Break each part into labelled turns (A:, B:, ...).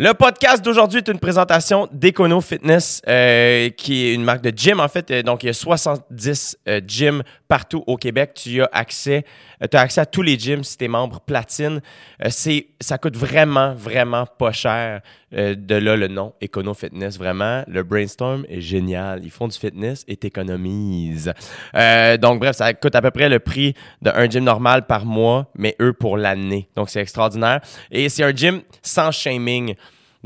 A: Le podcast d'aujourd'hui est une présentation d'Econo Fitness, euh, qui est une marque de gym. En fait, Euh, donc il y a 70 euh, gyms partout au Québec. Tu as accès, tu as accès à tous les gyms si tu es membre platine. C'est, ça coûte vraiment, vraiment pas cher. De là le nom Econo Fitness. Vraiment, le brainstorm est génial. Ils font du fitness et t'économises. Donc bref, ça coûte à peu près le prix d'un gym normal par mois, mais eux pour l'année. Donc c'est extraordinaire. Et c'est un gym sans shaming.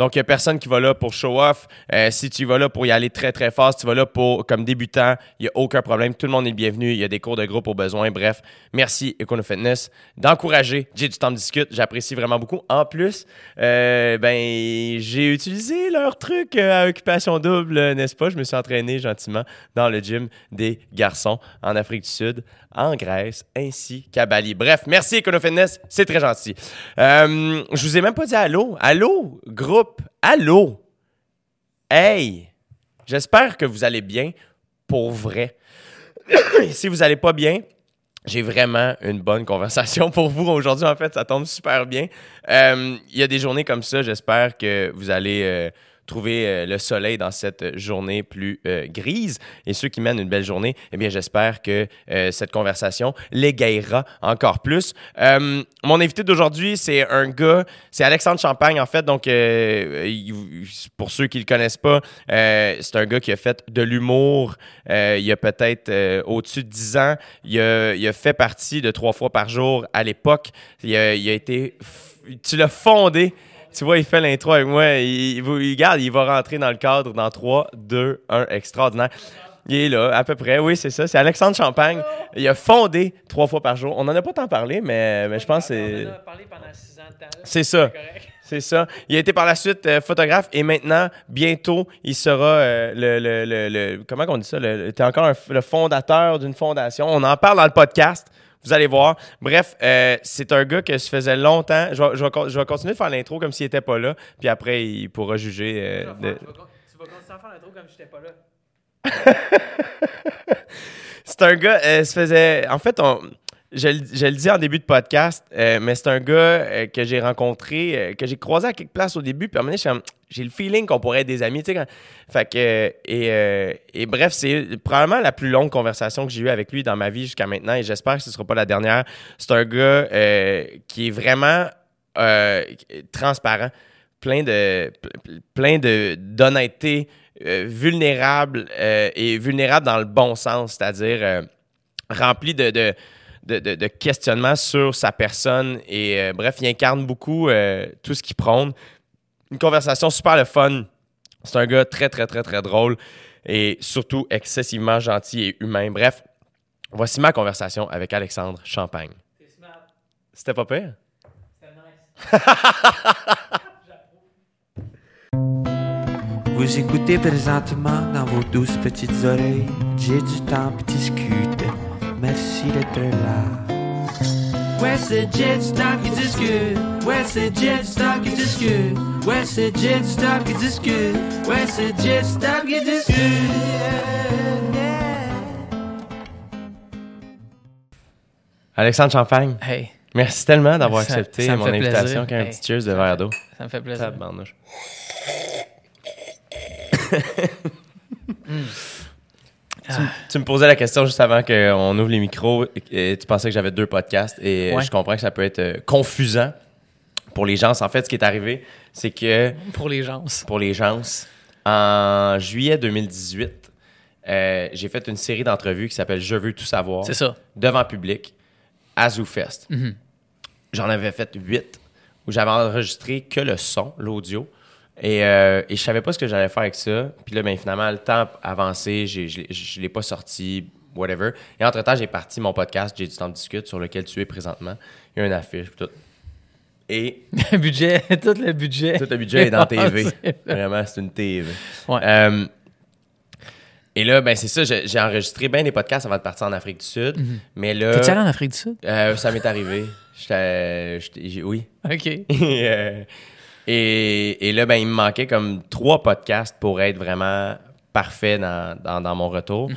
A: Donc, il n'y a personne qui va là pour show off. Euh, si tu vas là pour y aller très, très fort, si tu vas là pour, comme débutant, il n'y a aucun problème. Tout le monde est bienvenu. Il y a des cours de groupe au besoin. Bref, merci Econo Fitness d'encourager. J'ai du temps de discute. J'apprécie vraiment beaucoup. En plus, euh, ben, j'ai utilisé leur truc euh, à occupation double, n'est-ce pas? Je me suis entraîné gentiment dans le gym des garçons en Afrique du Sud, en Grèce, ainsi qu'à Bali. Bref, merci Econo Fitness. C'est très gentil. Euh, je vous ai même pas dit allô. Allô, groupe. Allô? Hey. J'espère que vous allez bien pour vrai. si vous allez pas bien, j'ai vraiment une bonne conversation pour vous aujourd'hui. En fait, ça tombe super bien. Euh, Il y a des journées comme ça. J'espère que vous allez euh, trouver euh, le soleil dans cette journée plus euh, grise. Et ceux qui mènent une belle journée, eh bien, j'espère que euh, cette conversation l'égayera encore plus. Mon invité d'aujourd'hui, c'est un gars, c'est Alexandre Champagne, en fait. Donc, pour ceux qui le connaissent pas, c'est un gars qui a fait de l'humour il y a peut-être au-dessus de 10 ans. Il a, il a fait partie de trois fois par jour à l'époque. Il a, il a été. Tu l'as fondé. Tu vois, il fait l'intro avec moi. Il, il, il- regarde, il va rentrer dans le cadre dans 3, 2, 1. Extraordinaire. Il est là, à peu près. Oui, c'est ça. C'est Alexandre Champagne. Il a fondé trois fois par jour. On n'en a pas tant parlé, mais, mais je pense que c'est.
B: On en a parlé pendant six ans de temps.
A: C'est ça. C'est ça. Il a été par la suite euh, photographe et maintenant, bientôt, il sera euh, le, le, le, le- Comment on dit ça? Le- t'es encore un le fondateur d'une fondation. On en parle dans le podcast. Vous allez voir. Bref, euh, c'est un gars que je faisais longtemps. Je vais, je vais con- je vais continuer de faire l'intro comme s'il n'était pas là. Puis après, il pourra juger. euh,
B: Tu vas
A: de-
B: faire- tu vas con- tu vas continuer à faire l'intro comme si j'étais pas là.
A: C'est un gars, euh, se faisait. En fait, on- je, le- dis en début de podcast, euh, mais c'est un gars euh, que j'ai rencontré, euh, que j'ai croisé à quelques places au début. Puis à un moment donné, j'ai le feeling qu'on pourrait être des amis. Tu sais, Fait que. et, bref, c'est probablement la plus longue conversation que j'ai eue avec lui dans ma vie jusqu'à maintenant. Et j'espère que ce ne sera pas la dernière. C'est un gars qui est vraiment transparent, plein de, ple- plein de, d'honnêteté, vulnérable et vulnérable dans le bon sens, c'est-à-dire rempli de, de, de- de questionnements sur sa personne. Et euh, bref, il incarne beaucoup euh, tout ce qu'il prône. Une conversation super le fun. C'est un gars très, très, très, très drôle et surtout excessivement gentil et humain. Bref, voici ma conversation avec Alexandre Champagne. C'était pas pire?
B: C'était nice.
C: Vous écoutez présentement dans vos douces petites oreilles. J'ai du temps pour discuter. Merci d'être là. Ouais, c'est Jet Stop qui discute. Ouais, c'est Jet Stop qui discute. Ouais, c'est Jet Stop qui discute. Ouais, c'est Jet Stop qui discute.
A: Alexandre Champagne,
B: Hey,
A: merci tellement d'avoir
B: Ça-
A: accepté
B: ça
A: mon invitation.
B: plaisir.
A: avec un
B: Hey,
A: petit cheers de
B: ça me
A: verre
B: fait-
A: d'eau.
B: ça me fait plaisir.
A: Tabarnouche. Tu, me posais la question juste avant qu'on ouvre les micros. et tu pensais que j'avais deux podcasts et
B: Ouais.
A: je comprends que ça peut être euh, confusant pour les gens. En fait, ce qui est arrivé, c'est que
B: Pour les gens.
A: pour les gens, en juillet 2018, euh, j'ai fait une série d'entrevues qui s'appelle Je veux tout savoir
B: C'est ça.
A: devant public à ZooFest.
B: Mhm.
A: J'en avais fait huit où j'avais enregistré que le son, l'audio. Et, euh, et je savais pas ce que j'allais faire avec ça. Puis là, ben, finalement, le temps avancé, je ne l'ai pas sorti, whatever. Et entre-temps, j'ai parti mon podcast, J'ai du temps de discute, sur lequel tu es présentement. Il y a une affiche, puis tout. Et
B: Le budget, tout le budget.
A: tout le budget est dans TV. Vraiment, c'est une TV.
B: Ouais.
A: Euh, et là, ben c'est ça, j'ai enregistré bien des podcasts avant de partir en Afrique du Sud. Mais là,
B: T'es-tu allé en Afrique du Sud?
A: euh, ça m'est arrivé. J'étais- oui.
B: OK.
A: et, euh, et, et là, ben, il me manquait comme trois podcasts pour être vraiment parfait dans, dans, dans mon retour.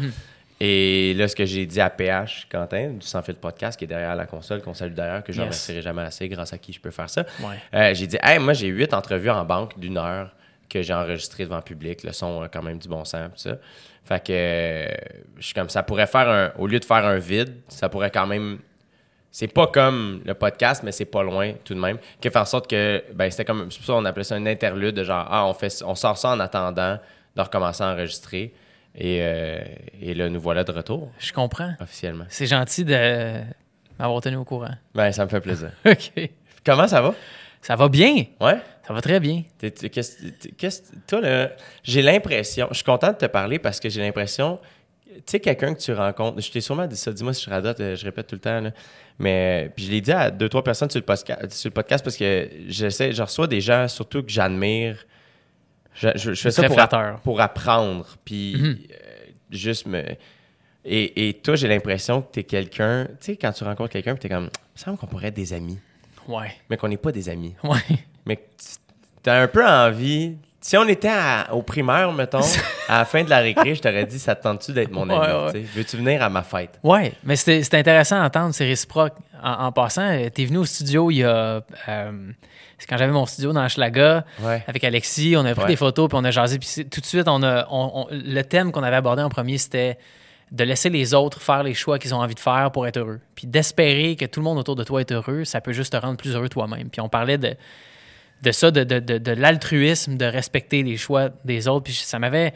A: Et là, ce que j'ai dit à PH, Quentin, du Sans Fil Podcast, qui est derrière la console, qu'on salue d'ailleurs, que je ne
D: Yes.
A: remercierai jamais assez, grâce à qui je peux faire ça.
D: Ouais.
A: Euh, j'ai dit, hey, moi, j'ai huit entrevues en banque d'une heure que j'ai enregistrées devant le public. Le son a quand même du bon sens, tout ça. Fait que euh, je suis comme, ça pourrait faire un. Au lieu de faire un vide, ça pourrait quand même. C'est pas comme le podcast, mais c'est pas loin tout de même. Qui fait en sorte que, ben, c'était comme. C'est pour ça qu'on appelait ça un interlude de genre, ah, on, fait, on sort ça en attendant de recommencer à enregistrer. Et, euh, et là, nous voilà de retour,
D: Je comprends.
A: officiellement.
D: C'est gentil de m'avoir tenu au courant.
A: Ben, ça me fait plaisir.
D: OK.
A: Comment ça va?
D: Ça va bien.
A: Ouais?
D: Ça va très bien.
A: T'es- t'es- qu'est-ce- t'es- qu'est-ce- toi, là, j'ai l'impression, je suis content de te parler parce que j'ai l'impression, tu sais, quelqu'un que tu rencontres, je t'ai sûrement dit ça, dis-moi si je radote, euh, je répète tout le temps, là, mais puis je l'ai dit à deux, trois personnes sur le, podcast, sur le podcast parce que j'essaie, je reçois des gens surtout que j'admire. Je, je- je fais ça pour, apprendre, puis
D: Mhm.
A: euh, juste me. Et, et toi, j'ai l'impression que tu es quelqu'un, tu sais, quand tu rencontres quelqu'un, tu es comme, il me semble qu'on pourrait être des amis,
D: Ouais.
A: mais qu'on n'est pas des amis.
D: Ouais.
A: Mais tu as un peu envie. Si on était à- au primaire, mettons, à la fin de la récré, je t'aurais dit, ça te tente-tu d'être mon ami?
D: Ouais, ouais.
A: Veux-tu venir à ma fête?
D: Ouais, mais c'était c'était intéressant à entendre, c'est réciproque. En, en passant, euh, t'es venu au studio il y a. euh, c'est quand j'avais mon studio dans Schlaga
A: Ouais.
D: avec Alexis, on a pris des photos puis on a jasé. Puis c'est- tout de suite, on a, on- on- le thème qu'on avait abordé en premier, c'était de laisser les autres faire les choix qu'ils ont envie de faire pour être heureux. Puis d'espérer que tout le monde autour de toi est heureux, ça peut juste te rendre plus heureux toi-même. Puis on parlait de, de ça, de, de, de, de l'altruisme, de respecter les choix des autres. Puis ça m'avait.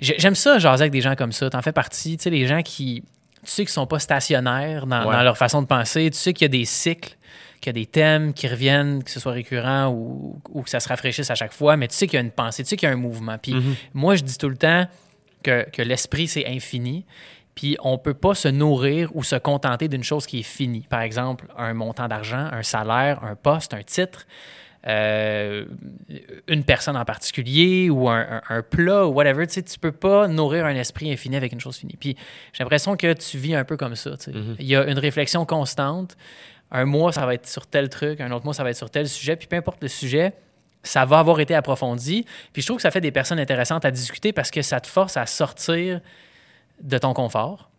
D: j'ai- J'aime ça, jaser avec des gens comme ça. T'en fais partie. Tu sais, les gens qui. Tu sais qu'ils sont pas stationnaires dans,
A: Ouais.
D: dans leur façon de penser. Tu sais qu'il y a des cycles, qu'il y a des thèmes qui reviennent, que ce soit récurrent ou, ou que ça se rafraîchisse à chaque fois. Mais tu sais qu'il y a une pensée, tu sais qu'il y a un mouvement. Puis moi, je dis tout le temps que, que l'esprit, c'est infini. Puis on peut pas se nourrir ou se contenter d'une chose qui est finie. Par exemple, un montant d'argent, un salaire, un poste, un titre, euh, une personne en particulier ou un, un- un plat ou whatever. Tu sais, tu peux pas nourrir un esprit infini avec une chose finie. Puis j'ai l'impression que tu vis un peu comme ça. tu sais. Il y a une réflexion constante. Un mois, ça va être sur tel truc, un autre mois, ça va être sur tel sujet. Puis peu importe le sujet, ça va avoir été approfondi. Puis je trouve que ça fait des personnes intéressantes à discuter parce que ça te force à sortir de ton confort,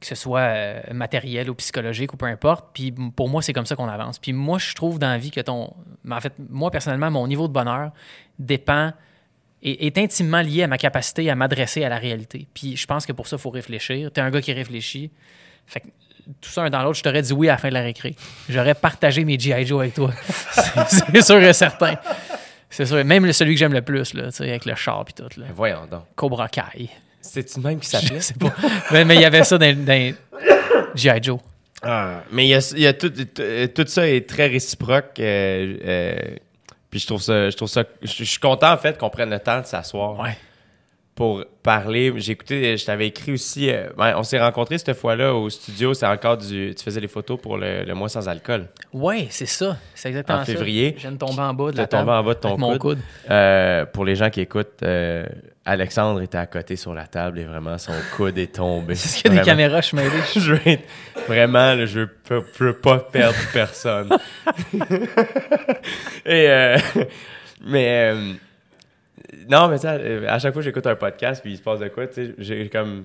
D: que ce soit euh, matériel ou psychologique ou peu importe. Puis pour moi, c'est comme ça qu'on avance. Puis moi, je trouve dans la vie que ton. En fait, moi, personnellement, mon niveau de bonheur dépend. Est, est intimement lié à ma capacité à m'adresser à la réalité. Puis je pense que pour ça, il faut réfléchir. Tu es un gars qui réfléchit. Fait que tout ça un dans l'autre, je t'aurais dit oui à la fin de la récré. J'aurais partagé mes G.I. Joe avec toi. C'est- sûr et certain. C'est sûr. Même celui que j'aime le plus, là, tu sais, avec le char et tout. Là.
A: Voyons donc.
D: Cobra Kai.
A: C'est-tu même qui
D: Je
A: s'appelait?
D: sais pas. mais mais il y avait ça dans, dans G.I. Joe.
A: Ah, mais il y a, il y a tout, tout- tout ça est très réciproque. euh, euh, puis je trouve ça, je trouve ça, je, je suis content en fait qu'on prenne le temps de s'asseoir
D: Ouais.
A: Pour parler. J'ai écouté, je t'avais écrit aussi. euh, on s'est rencontrés cette fois-là au studio. C'est encore du, tu faisais les photos pour le, le mois sans alcool.
D: Ouais, c'est ça. C'est exactement
A: En
D: ça.
A: février.
D: Je viens de tomber en bas de la
A: tombé
D: table.
A: en bas de ton
D: avec mon
A: coude.
D: coude.
A: Euh, pour les gens qui écoutent, euh, Alexandre était à côté sur la table et vraiment son coude est tombé.
D: C'est ce qu'il y a des caméras, je m'aide.
A: je veux être- vraiment, là, je peux, peux pas perdre personne. Et euh, mais euh, non, mais tu sais, euh, à chaque fois que j'écoute un podcast puis il se passe de quoi, tu sais, j'ai comme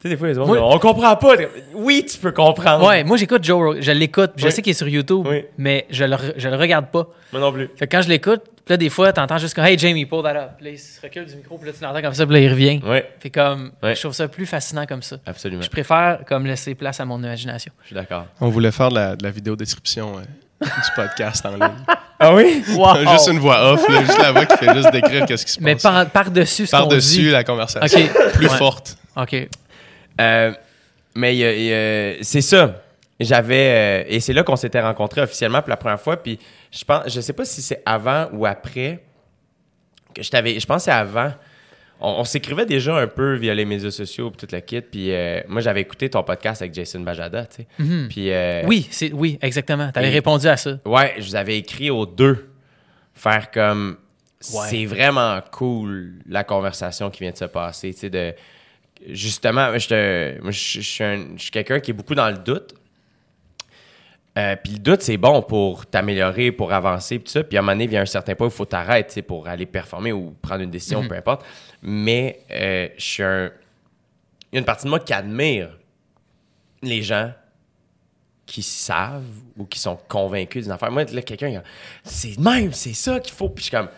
A: tu sais des fois les autres,
D: Moi-
A: on comprend pas. Oui, tu peux comprendre.
D: Ouais, moi j'écoute Joe Rogan. Je l'écoute. Je
A: Oui.
D: sais qu'il est sur YouTube,
A: Oui.
D: mais je le, je le regarde pas.
A: Moi non plus.
D: Fait que quand je l'écoute, là, des fois, t'entends juste comme Hey Jamie, pull that up. Puis là, il se recule du micro, puis là, tu l'entends comme ça, puis là, il revient.
A: Ouais,
D: Fait comme, je trouve ça plus fascinant comme ça.
A: absolument.
D: Je préfère comme laisser place à mon imagination.
A: Je suis d'accord.
E: On voulait faire de la, de la vidéo description euh, du podcast en ligne.
A: Ah oui?
E: juste une voix off, là, juste la voix qui fait juste décrire qu'est-ce qui se
D: Mais
E: passe.
D: par- par-dessus ce qu'on
E: Par-dessus
D: dit.
E: la conversation. Plus
D: Ouais.
E: forte.
D: OK.
A: Euh, mais y a- c'est ça. J'avais euh, et c'est là qu'on s'était rencontrés officiellement pour la première fois. Puis je pense, je sais pas si c'est avant ou après que je t'avais. Je pense que c'est avant. On, on s'écrivait déjà un peu via les médias sociaux puis tout le kit. Puis euh, moi j'avais écouté ton podcast avec Jason Bajada, tu sais.
D: Mhm.
A: Puis euh,
D: Oui, c'est, oui, exactement. T'avais répondu à ça.
A: Ouais, je vous avais écrit aux deux. Faire comme.
D: Ouais.
A: C'est vraiment cool la conversation qui vient de se passer. Tu sais, de. Justement, moi, je, te- moi, je- je suis un- je suis quelqu'un qui est beaucoup dans le doute. Euh, puis le doute, c'est bon pour t'améliorer, pour avancer, puis tout ça. Puis à un moment donné, il y a un certain point où il faut t'arrêter pour aller performer ou prendre une décision, peu importe. Mais euh, je suis un. il y a une partie de moi qui admire les gens qui savent ou qui sont convaincus d'une affaire. Moi, là, quelqu'un, c'est même, c'est ça qu'il faut. Puis je suis comme,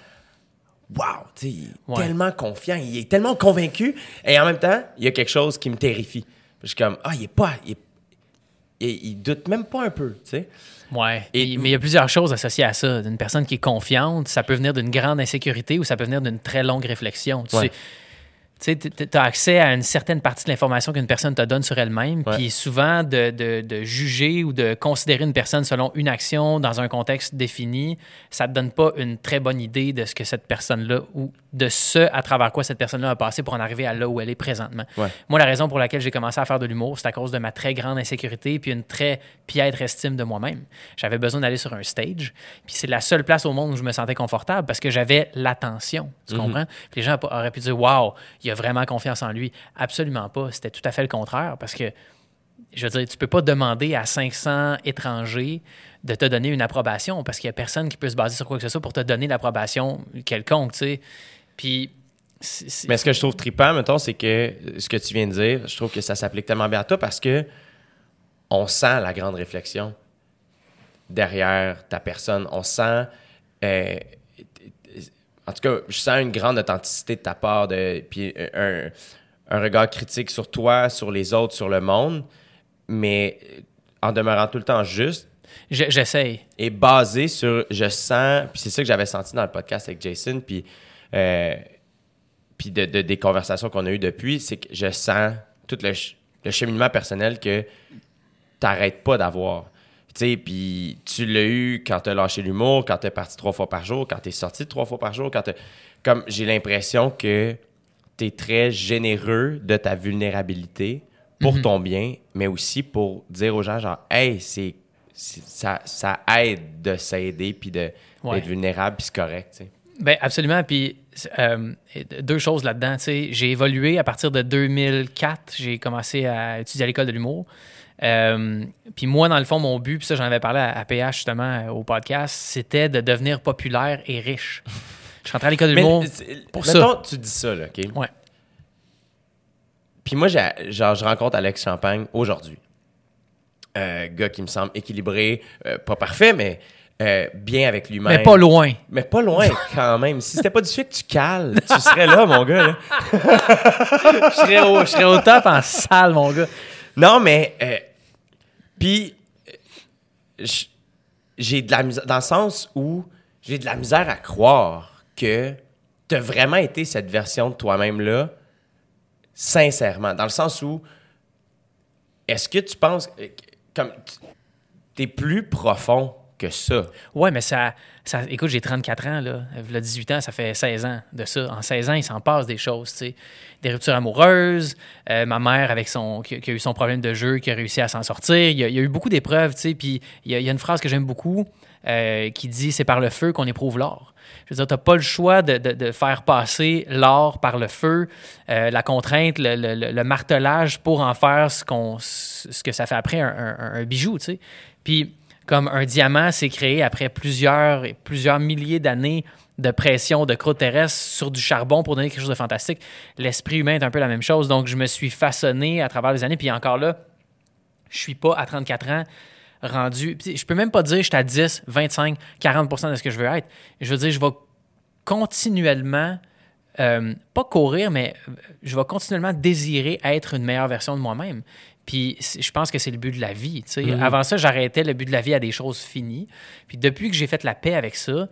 A: wow, tu sais, il est
D: Ouais.
A: tellement confiant, il est tellement convaincu. Et en même temps, il y a quelque chose qui me terrifie. Puis je suis comme, ah, il est pas. Il, est- il- il doute même pas un peu, tu sais.
D: Ouais.
A: Et-
D: Et- mais il y a plusieurs choses associées à ça. Une personne qui est confiante, ça peut venir d'une grande insécurité ou ça peut venir d'une très longue réflexion. Tu
A: Ouais.
D: sais, tu as accès à une certaine partie de l'information qu'une personne te donne sur elle-même. Puis souvent, de, de- de juger ou de considérer une personne selon une action dans un contexte défini, ça te donne pas une très bonne idée de ce que cette personne-là ou de ce à travers quoi cette personne-là a passé pour en arriver à là où elle est présentement.
A: Ouais.
D: Moi, la raison pour laquelle j'ai commencé à faire de l'humour, c'est à cause de ma très grande insécurité puis une très piètre estime de moi-même. J'avais besoin d'aller sur un stage, puis c'est la seule place au monde où je me sentais confortable parce que j'avais l'attention. Tu comprends? Puis les gens auraient pu dire Waouh, il a vraiment confiance en lui. Absolument pas. C'était tout à fait le contraire parce que je veux dire, tu peux pas demander à 500 étrangers de te donner une approbation parce qu'il y a personne qui peut se baser sur quoi que ce soit pour te donner l'approbation quelconque, tu sais. Puis.
A: Mais ce que je trouve trippant, mettons, c'est que ce que tu viens de dire, je trouve que ça s'applique tellement bien à toi parce que on sent la grande réflexion derrière ta personne. On sent. euh, en tout cas, je sens une grande authenticité de ta part, de, puis un, un regard critique sur toi, sur les autres, sur le monde, mais en demeurant tout le temps juste
D: Je- J'essaye.
A: est basé sur je sens puis c'est ça que j'avais senti dans le podcast avec Jason puis euh, puis de, de- des conversations qu'on a eues depuis c'est que je sens tout le, le cheminement personnel que t'arrêtes pas d'avoir sais puis tu l'as eu quand t'as lâché l'humour quand t'es parti trois fois par jour quand t'es sorti trois fois par jour quand comme j'ai l'impression que t'es très généreux de ta vulnérabilité pour
D: Mhm.
A: ton bien, mais aussi pour dire aux gens, genre, hey, c'est, ça, ça aide de s'aider puis de,
D: Ouais.
A: d'être vulnérable, puis c'est correct, tu sais.
D: Ben absolument. Puis euh, deux choses là-dedans. J'ai évolué à partir de 2004. J'ai commencé à étudier à l'école de l'humour. Euh, puis moi, dans le fond, mon but, puis ça, j'en avais parlé à, à PH justement euh, au podcast, c'était de devenir populaire et riche. Je suis rentré à l'école de l'humour. pour
A: mettons, tu dis ça, là, OK?
D: Ouais.
A: Puis moi, genre, je rencontre Alex Champagne aujourd'hui. Euh, gars qui me semble équilibré, euh, pas parfait, mais euh, bien avec lui-même.
D: Mais pas loin.
A: Mais pas loin, quand même. Si c'était pas du fait que tu cales, tu serais là, mon gars, là.
D: Je serais au, je serais au top en salle, mon gars.
A: Non, mais. Puis. euh, J'ai de la misère. Dans le sens où j'ai de la misère à croire que t'as vraiment été cette version de toi-même-là, sincèrement. Dans le sens où. Est-ce que tu penses. euh, Comme. T'es plus profond que ça.
D: Ouais, mais ça, écoute, j'ai 34 ans, là. Il 18 ans, ça fait 16 ans de ça. En 16 ans, il s'en passe des choses, tu sais. Des ruptures amoureuses, euh, ma mère avec son, qui, a eu son problème de jeu, qui a réussi à s'en sortir. Il y a, eu beaucoup d'épreuves, tu sais. Puis il y, a, une phrase que j'aime beaucoup euh, qui dit C'est par le feu qu'on éprouve l'or. Je veux dire, tu n'as pas le choix de, de- faire passer l'or par le feu, euh, la contrainte, le, le- le- martelage pour en faire ce, qu'on, ce que ça fait après un, un- un bijou, tu sais. Puis, comme un diamant s'est créé après plusieurs, plusieurs milliers d'années de pression de croûte terrestre sur du charbon pour donner quelque chose de fantastique, l'esprit humain est un peu la même chose. Donc, je me suis façonné à travers les années. Puis encore là, je suis pas à 34 ans rendu. Je peux même pas dire que je suis à 10, 25, 40% de ce que je veux être. Je veux dire, je vais continuellement, euh, pas courir, mais je vais continuellement désirer être une meilleure version de moi-même. Puis je pense que c'est le but de la vie. tu sais. Avant ça, j'arrêtais le but de la vie à des choses finies. Puis depuis que j'ai fait la paix avec ça,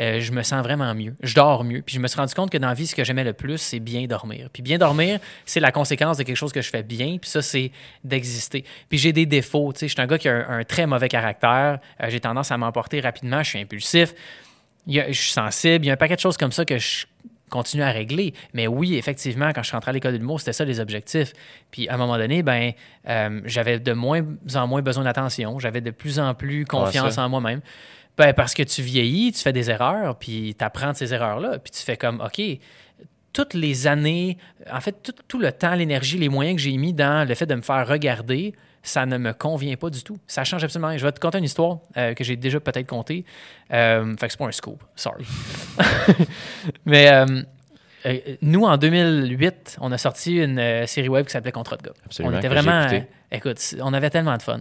D: euh, je me sens vraiment mieux. Je dors mieux. Puis je me suis rendu compte que dans la vie, ce que j'aimais le plus, c'est bien dormir. Puis bien dormir, c'est la conséquence de quelque chose que je fais bien. Puis ça, c'est d'exister. Puis j'ai des défauts. Tu sais, je suis un gars qui a un, un très mauvais caractère. Euh, j'ai tendance à m'emporter rapidement. Je suis impulsif. Il y a- je suis sensible. Il y a un paquet de choses comme ça que je continue à régler. Mais oui, effectivement, quand je suis rentré à l'école de l'humour, c'était ça les objectifs. Puis à un moment donné, ben, euh, j'avais de moins en moins besoin d'attention. J'avais de plus en plus confiance en moi-même. Ben, parce que tu vieillis, tu fais des erreurs, puis tu apprends de ces erreurs-là, puis tu fais comme, OK, toutes les années, en fait, tout, tout le temps, l'énergie, les moyens que j'ai mis dans le fait de me faire regarder, ça ne me convient pas du tout. Ça change absolument rien. Je vais te conter une histoire euh, que j'ai déjà peut-être contée. Euh, fait que c'est pas un scoop, sorry. Mais euh, euh, nous, en 2008, on a sorti une série web qui s'appelait Contrat de gars.
A: Absolument,
D: On était vraiment. écoute, on avait tellement de fun.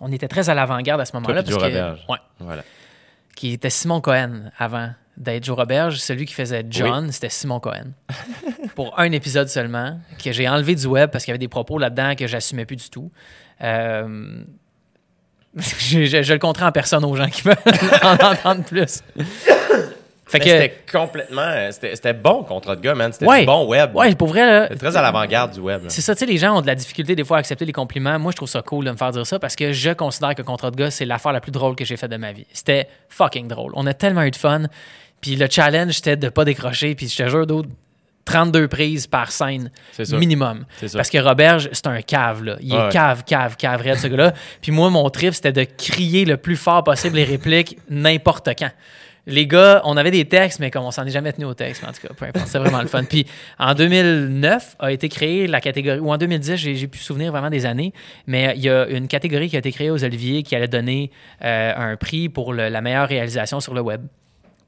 D: On était très à l'avant-garde à ce moment-là. parce que- ouais,
A: Voilà.
D: qui était Simon Cohen avant d'être Joe Roberge. Celui qui faisait John, c'était Simon Cohen. Pour un épisode seulement, que j'ai enlevé du web parce qu'il y avait des propos là-dedans que j'assumais plus du tout. Euh, je, je- je le compterai en personne aux gens qui veulent en entendre plus. Fait
A: Mais
D: que,
A: C'était complètement. euh, C'était c'était bon, contrat de gars, man. C'était
D: Ouais.
A: bon web.
D: ouais, pour vrai,
A: C'était très à l'avant-garde du web.
D: C'est ça, tu sais, les gens ont de la difficulté des fois à accepter les compliments. Moi, je trouve ça cool de me faire dire ça parce que je considère que Contrat de gars, c'est l'affaire la plus drôle que j'ai faite de ma vie. C'était fucking drôle. On a tellement eu de fun. Puis le challenge, c'était de pas décrocher. Puis je te jure, d'autres 32 prises par scène minimum. Parce que Roberge, c'est un cave, là. Il est
A: Ouais.
D: cave, cave, cave, raide, ce gars-là. Puis moi, mon trip, c'était de crier le plus fort possible les répliques n'importe quand. Les gars, on avait des textes, mais comme on s'en est jamais tenu au texte, mais en tout cas, peu importe, c'est vraiment le fun. Puis en 2009 a été créée la catégorie, ou en 2010, j'ai pu souvenir vraiment des années, mais il y a une catégorie qui a été créée aux Oliviers qui allait donner euh, un prix pour le- la meilleure réalisation sur le web.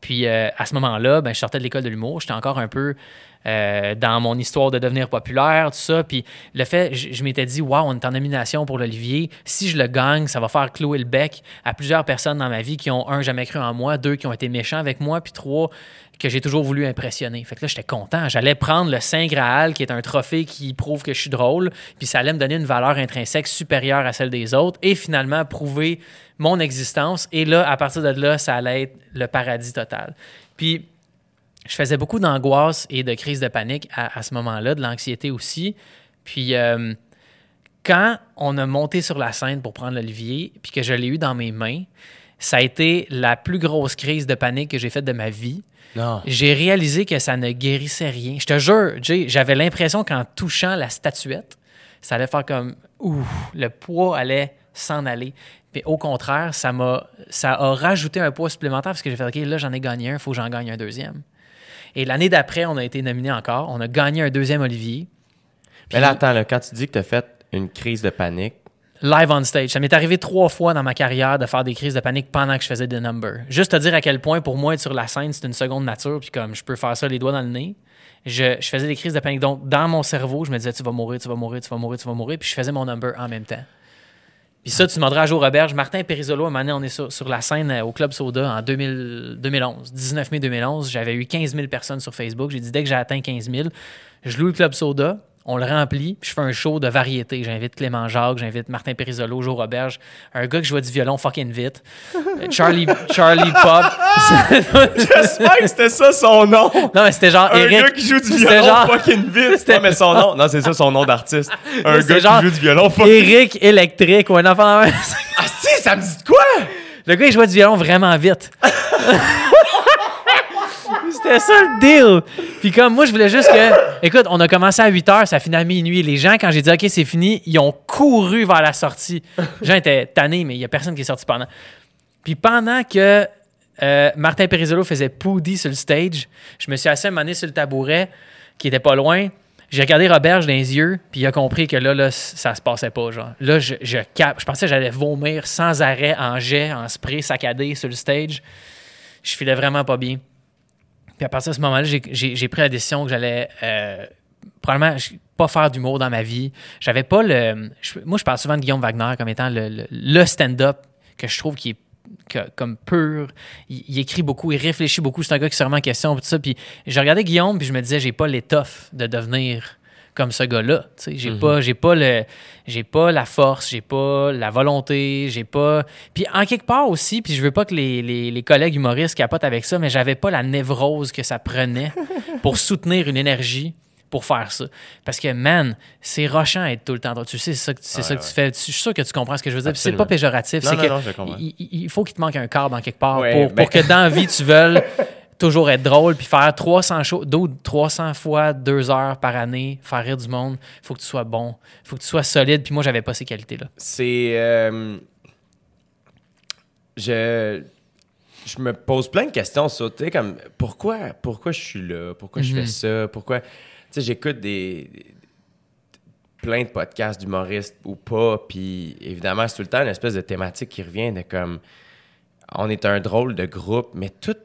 D: Puis euh, à ce moment-là, ben, je sortais de l'école de l'humour. J'étais encore un peu euh, dans mon histoire de devenir populaire, tout ça. Puis le fait, je, m'étais dit, waouh, on est en nomination pour l'Olivier. Si je le gagne, ça va faire clouer le bec à plusieurs personnes dans ma vie qui ont, un, jamais cru en moi, deux, qui ont été méchants avec moi, puis trois, que j'ai toujours voulu impressionner. Fait que là, j'étais content. J'allais prendre le Saint Graal, qui est un trophée qui prouve que je suis drôle, puis ça allait me donner une valeur intrinsèque supérieure à celle des autres, et finalement prouver mon existence. Et là, à partir de là, ça allait être le paradis total. Puis, je faisais beaucoup d'angoisse et de crise de panique à, à ce moment-là, de l'anxiété aussi. Puis, euh, quand on a monté sur la scène pour prendre l'Olivier, puis que je l'ai eu dans mes mains, ça a été la plus grosse crise de panique que j'ai faite de ma vie. J'ai réalisé que ça ne guérissait rien. Je te jure, Jay, j'avais l'impression qu'en touchant la statuette, ça allait faire comme ouh, le poids allait s'en aller. Mais au contraire, ça m'a ça a rajouté un poids supplémentaire parce que j'ai fait OK, là j'en ai gagné un, il faut que j'en gagne un deuxième. Et l'année d'après, on a été nominé encore, on a gagné un deuxième Olivier.
A: Mais là, attends, là, quand tu dis que tu as fait une crise de panique,
D: Live on stage. Ça m'est arrivé trois fois dans ma carrière de faire des crises de panique pendant que je faisais des numbers. Juste te dire à quel point, pour moi, être sur la scène, c'est une seconde nature, puis comme je peux faire ça les doigts dans le nez. Je, je faisais des crises de panique. Donc, dans mon cerveau, je me disais, tu vas mourir, tu vas mourir, tu vas mourir, tu vas mourir, puis je faisais mon number en même temps. Puis ça, tu demanderas à Joe Roberge. Martin Perisolo, un moment donné, on est sur, la scène euh, au Club Soda en 2000 2011. 19 mai 2011, j'avais eu 15 000 personnes sur Facebook. J'ai dit, dès que j'ai atteint 15 000, je loue le Club Soda, on le remplit, puis je fais un show de variété. J'invite Clément Jacques, j'invite Martin Perisolo, Joe Roberge, un gars qui joue du violon fucking vite, euh, Charlie, Charlie Pop.
A: J'espère que c'était ça son nom.
D: non, mais c'était genre
A: Un
D: Eric.
A: gars qui joue du violon
D: genre-
A: fucking vite.
D: C'était-
A: Ouais, mais son nom. Non, c'est ça son nom d'artiste. Un gars
D: genre-
A: qui joue du violon fucking
D: Eric électrique ou un enfant.
A: Ah, si, ça me dit de quoi?
D: Le gars, il jouait du violon vraiment vite. C'était ça le deal. Puis comme moi, je voulais juste que... Écoute, on a commencé à 8 heures, ça finit à minuit. Les gens, quand j'ai dit « OK, c'est fini », ils ont couru vers la sortie. Les gens étaient tannés, mais il n'y a personne qui est sorti pendant. Puis pendant que euh, Martin Perisolo faisait Poudy sur le stage, je me suis assis un sur le tabouret, qui était pas loin. J'ai regardé Roberge dans les yeux, puis il a compris que là, là ça se passait pas. Genre. Là, je, je, cap- je pensais que j'allais vomir sans arrêt, en jet, en spray, saccadé sur le stage. Je filais vraiment pas bien. Puis à partir de ce moment-là, j'ai- pris la décision que j'allais euh, probablement pas faire d'humour dans ma vie. J'avais pas le. moi, je parle souvent de Guillaume Wagner comme étant le, stand-up que je trouve qui est comme pur. Il, écrit beaucoup, il réfléchit beaucoup. C'est un gars qui se remet en question. Tout ça. Puis je regardais Guillaume, puis je me disais, j'ai pas l'étoffe de devenir comme ce gars-là. J'ai pas, j'ai pas le, j'ai pas la force, j'ai pas la volonté, j'ai pas. Puis en quelque part aussi, puis je veux pas que les, les, les collègues humoristes capotent avec ça, mais j'avais pas la névrose que ça prenait pour soutenir une énergie pour faire ça. Parce que, man, c'est rochant être tout le temps. Tu sais, c'est ça que, c'est ça que tu fais. Je suis sûr que tu comprends ce que je veux dire. Puis C'est pas péjoratif.
A: Non,
D: C'est que il, il- il faut qu'il te manque un câble en quelque part
A: Ouais,
D: pour,
A: ben-
D: pour que dans la vie, tu veuilles toujours être drôle puis faire 300 shows, d'autres 300 fois deux heures par année, faire rire du monde. Il faut que tu sois bon. Il faut que tu sois solide. Puis moi, j'avais pas ces qualités-là.
A: C'est. euh, je. Je me pose plein de questions sur, tu sais, comme, pourquoi, pourquoi je suis là? Pourquoi je fais ça? Pourquoi? Tu sais, j'écoute des, des- plein de podcasts d'humoristes ou pas, puis évidemment, c'est tout le temps une espèce de thématique qui revient de comme. On est un drôle de groupe, mais tout.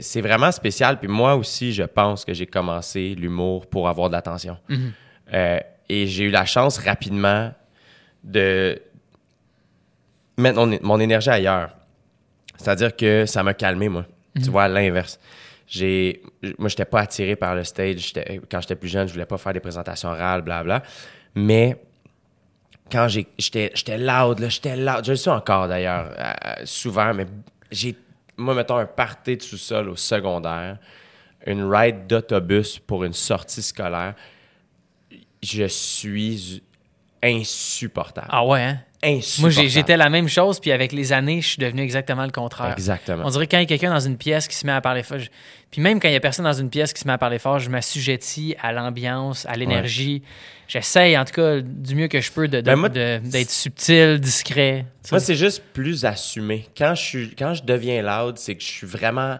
A: C'est vraiment spécial. Puis moi aussi, je pense que j'ai commencé l'humour pour avoir de l'attention. Euh, et j'ai eu la chance rapidement de mettre mon, mon énergie ailleurs. C'est-à-dire que ça m'a calmé, moi. Tu vois, à l'inverse. J'ai, moi, j'étais pas attiré par le stage. J'étais- Quand j'étais plus jeune, je voulais pas faire des présentations orales, blabla. Mais quand j'ai, j'étais, loud, là, j'étais loud. Je le suis encore, d'ailleurs, euh, souvent, mais j'ai, moi, mettons, un party de sous-sol au secondaire, une ride d'autobus pour une sortie scolaire. Je suis insupportable.
D: Ah ouais, hein? Moi, j'étais la même chose, puis avec les années, je suis devenu exactement le contraire.
A: Exactement.
D: On dirait que quand il y a quelqu'un dans une pièce qui se met à parler fort, je- puis même quand il y a personne dans une pièce qui se met à parler fort, je m'assujettis à l'ambiance, à l'énergie. J'essaye, en tout cas, du mieux que je peux de- de-
A: Ben,
D: de- d'être subtil, discret.
A: Moi, c'est juste plus assumé. Quand je, suis, quand je deviens loud, c'est que je suis vraiment.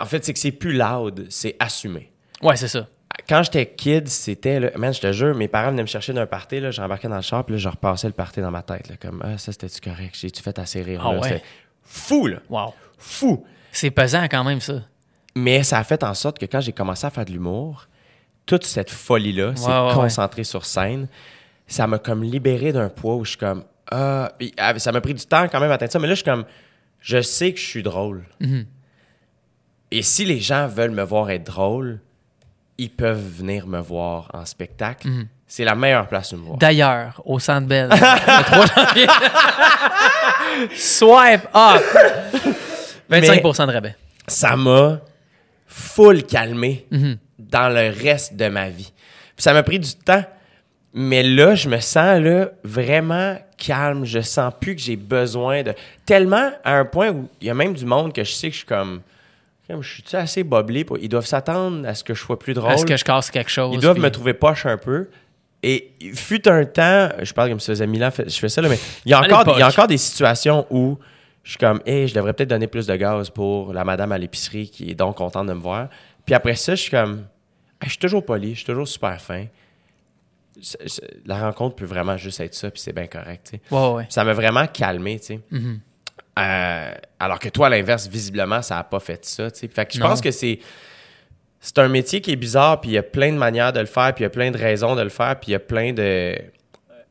A: En fait, c'est que c'est plus loud, c'est assumé.
D: Ouais, c'est ça.
A: Quand j'étais kid, c'était. là, Man, je te jure, mes parents venaient me chercher d'un party, là, j'embarquais dans le char, puis là, je repassais le party dans ma tête. Là, comme, ah, ça, c'était-tu correct? J'ai-tu fait assez rire?
D: Ah
A: là?
D: ouais?
A: Fou, là.
D: Wow.
A: Fou.
D: C'est pesant quand même, ça.
A: Mais ça a fait en sorte que quand j'ai commencé à faire de l'humour, toute cette folie-là, s'est
D: Ouais, ouais,
A: concentrée sur scène. Ça m'a comme libéré d'un poids où je suis comme ah, Puis, ah, ça m'a pris du temps quand même à atteindre ça, mais là je suis comme je sais que je suis drôle.
D: Mhm.
A: Et si les gens veulent me voir être drôle, ils peuvent venir me voir en spectacle.
D: Mhm.
A: C'est la meilleure place où me voir.
D: D'ailleurs, au Centre Bell, le 3 janvier. Swipe up! 25% de rabais.
A: ça m'a full calmé
D: Mhm.
A: dans le reste de ma vie. Puis ça m'a pris du temps, mais là, je me sens là vraiment calme. Je sens plus que j'ai besoin de. Tellement à un point où il y a même du monde que je sais que je suis comme. Comme, Je suis assez boblé pour. Ils doivent s'attendre à ce que je sois plus drôle.
D: Est-ce que je casse quelque chose?
A: Ils doivent
D: puis-
A: me trouver poche un peu. Et fut un temps, je parle comme ça faisait mille ans, je fais ça, là, mais il y, a
D: À
A: encore, il y a encore des situations où je suis comme, hey, je devrais peut-être donner plus de gaz pour la madame à l'épicerie qui est donc contente de me voir. Puis après ça, je suis comme, Hey, je suis toujours poli, je suis toujours super fin. La rencontre peut vraiment juste être ça, puis c'est bien correct, tu sais.
D: Ouais.
A: Ça m'a vraiment calmé, tu sais.
D: Mhm.
A: Euh, alors que toi, à l'inverse, visiblement, ça n'a pas fait ça. Fait que je
D: Non.
A: pense que c'est. C'est un métier qui est bizarre, puis il y a plein de manières de le faire, puis il y a plein de raisons de le faire, puis il y a plein de.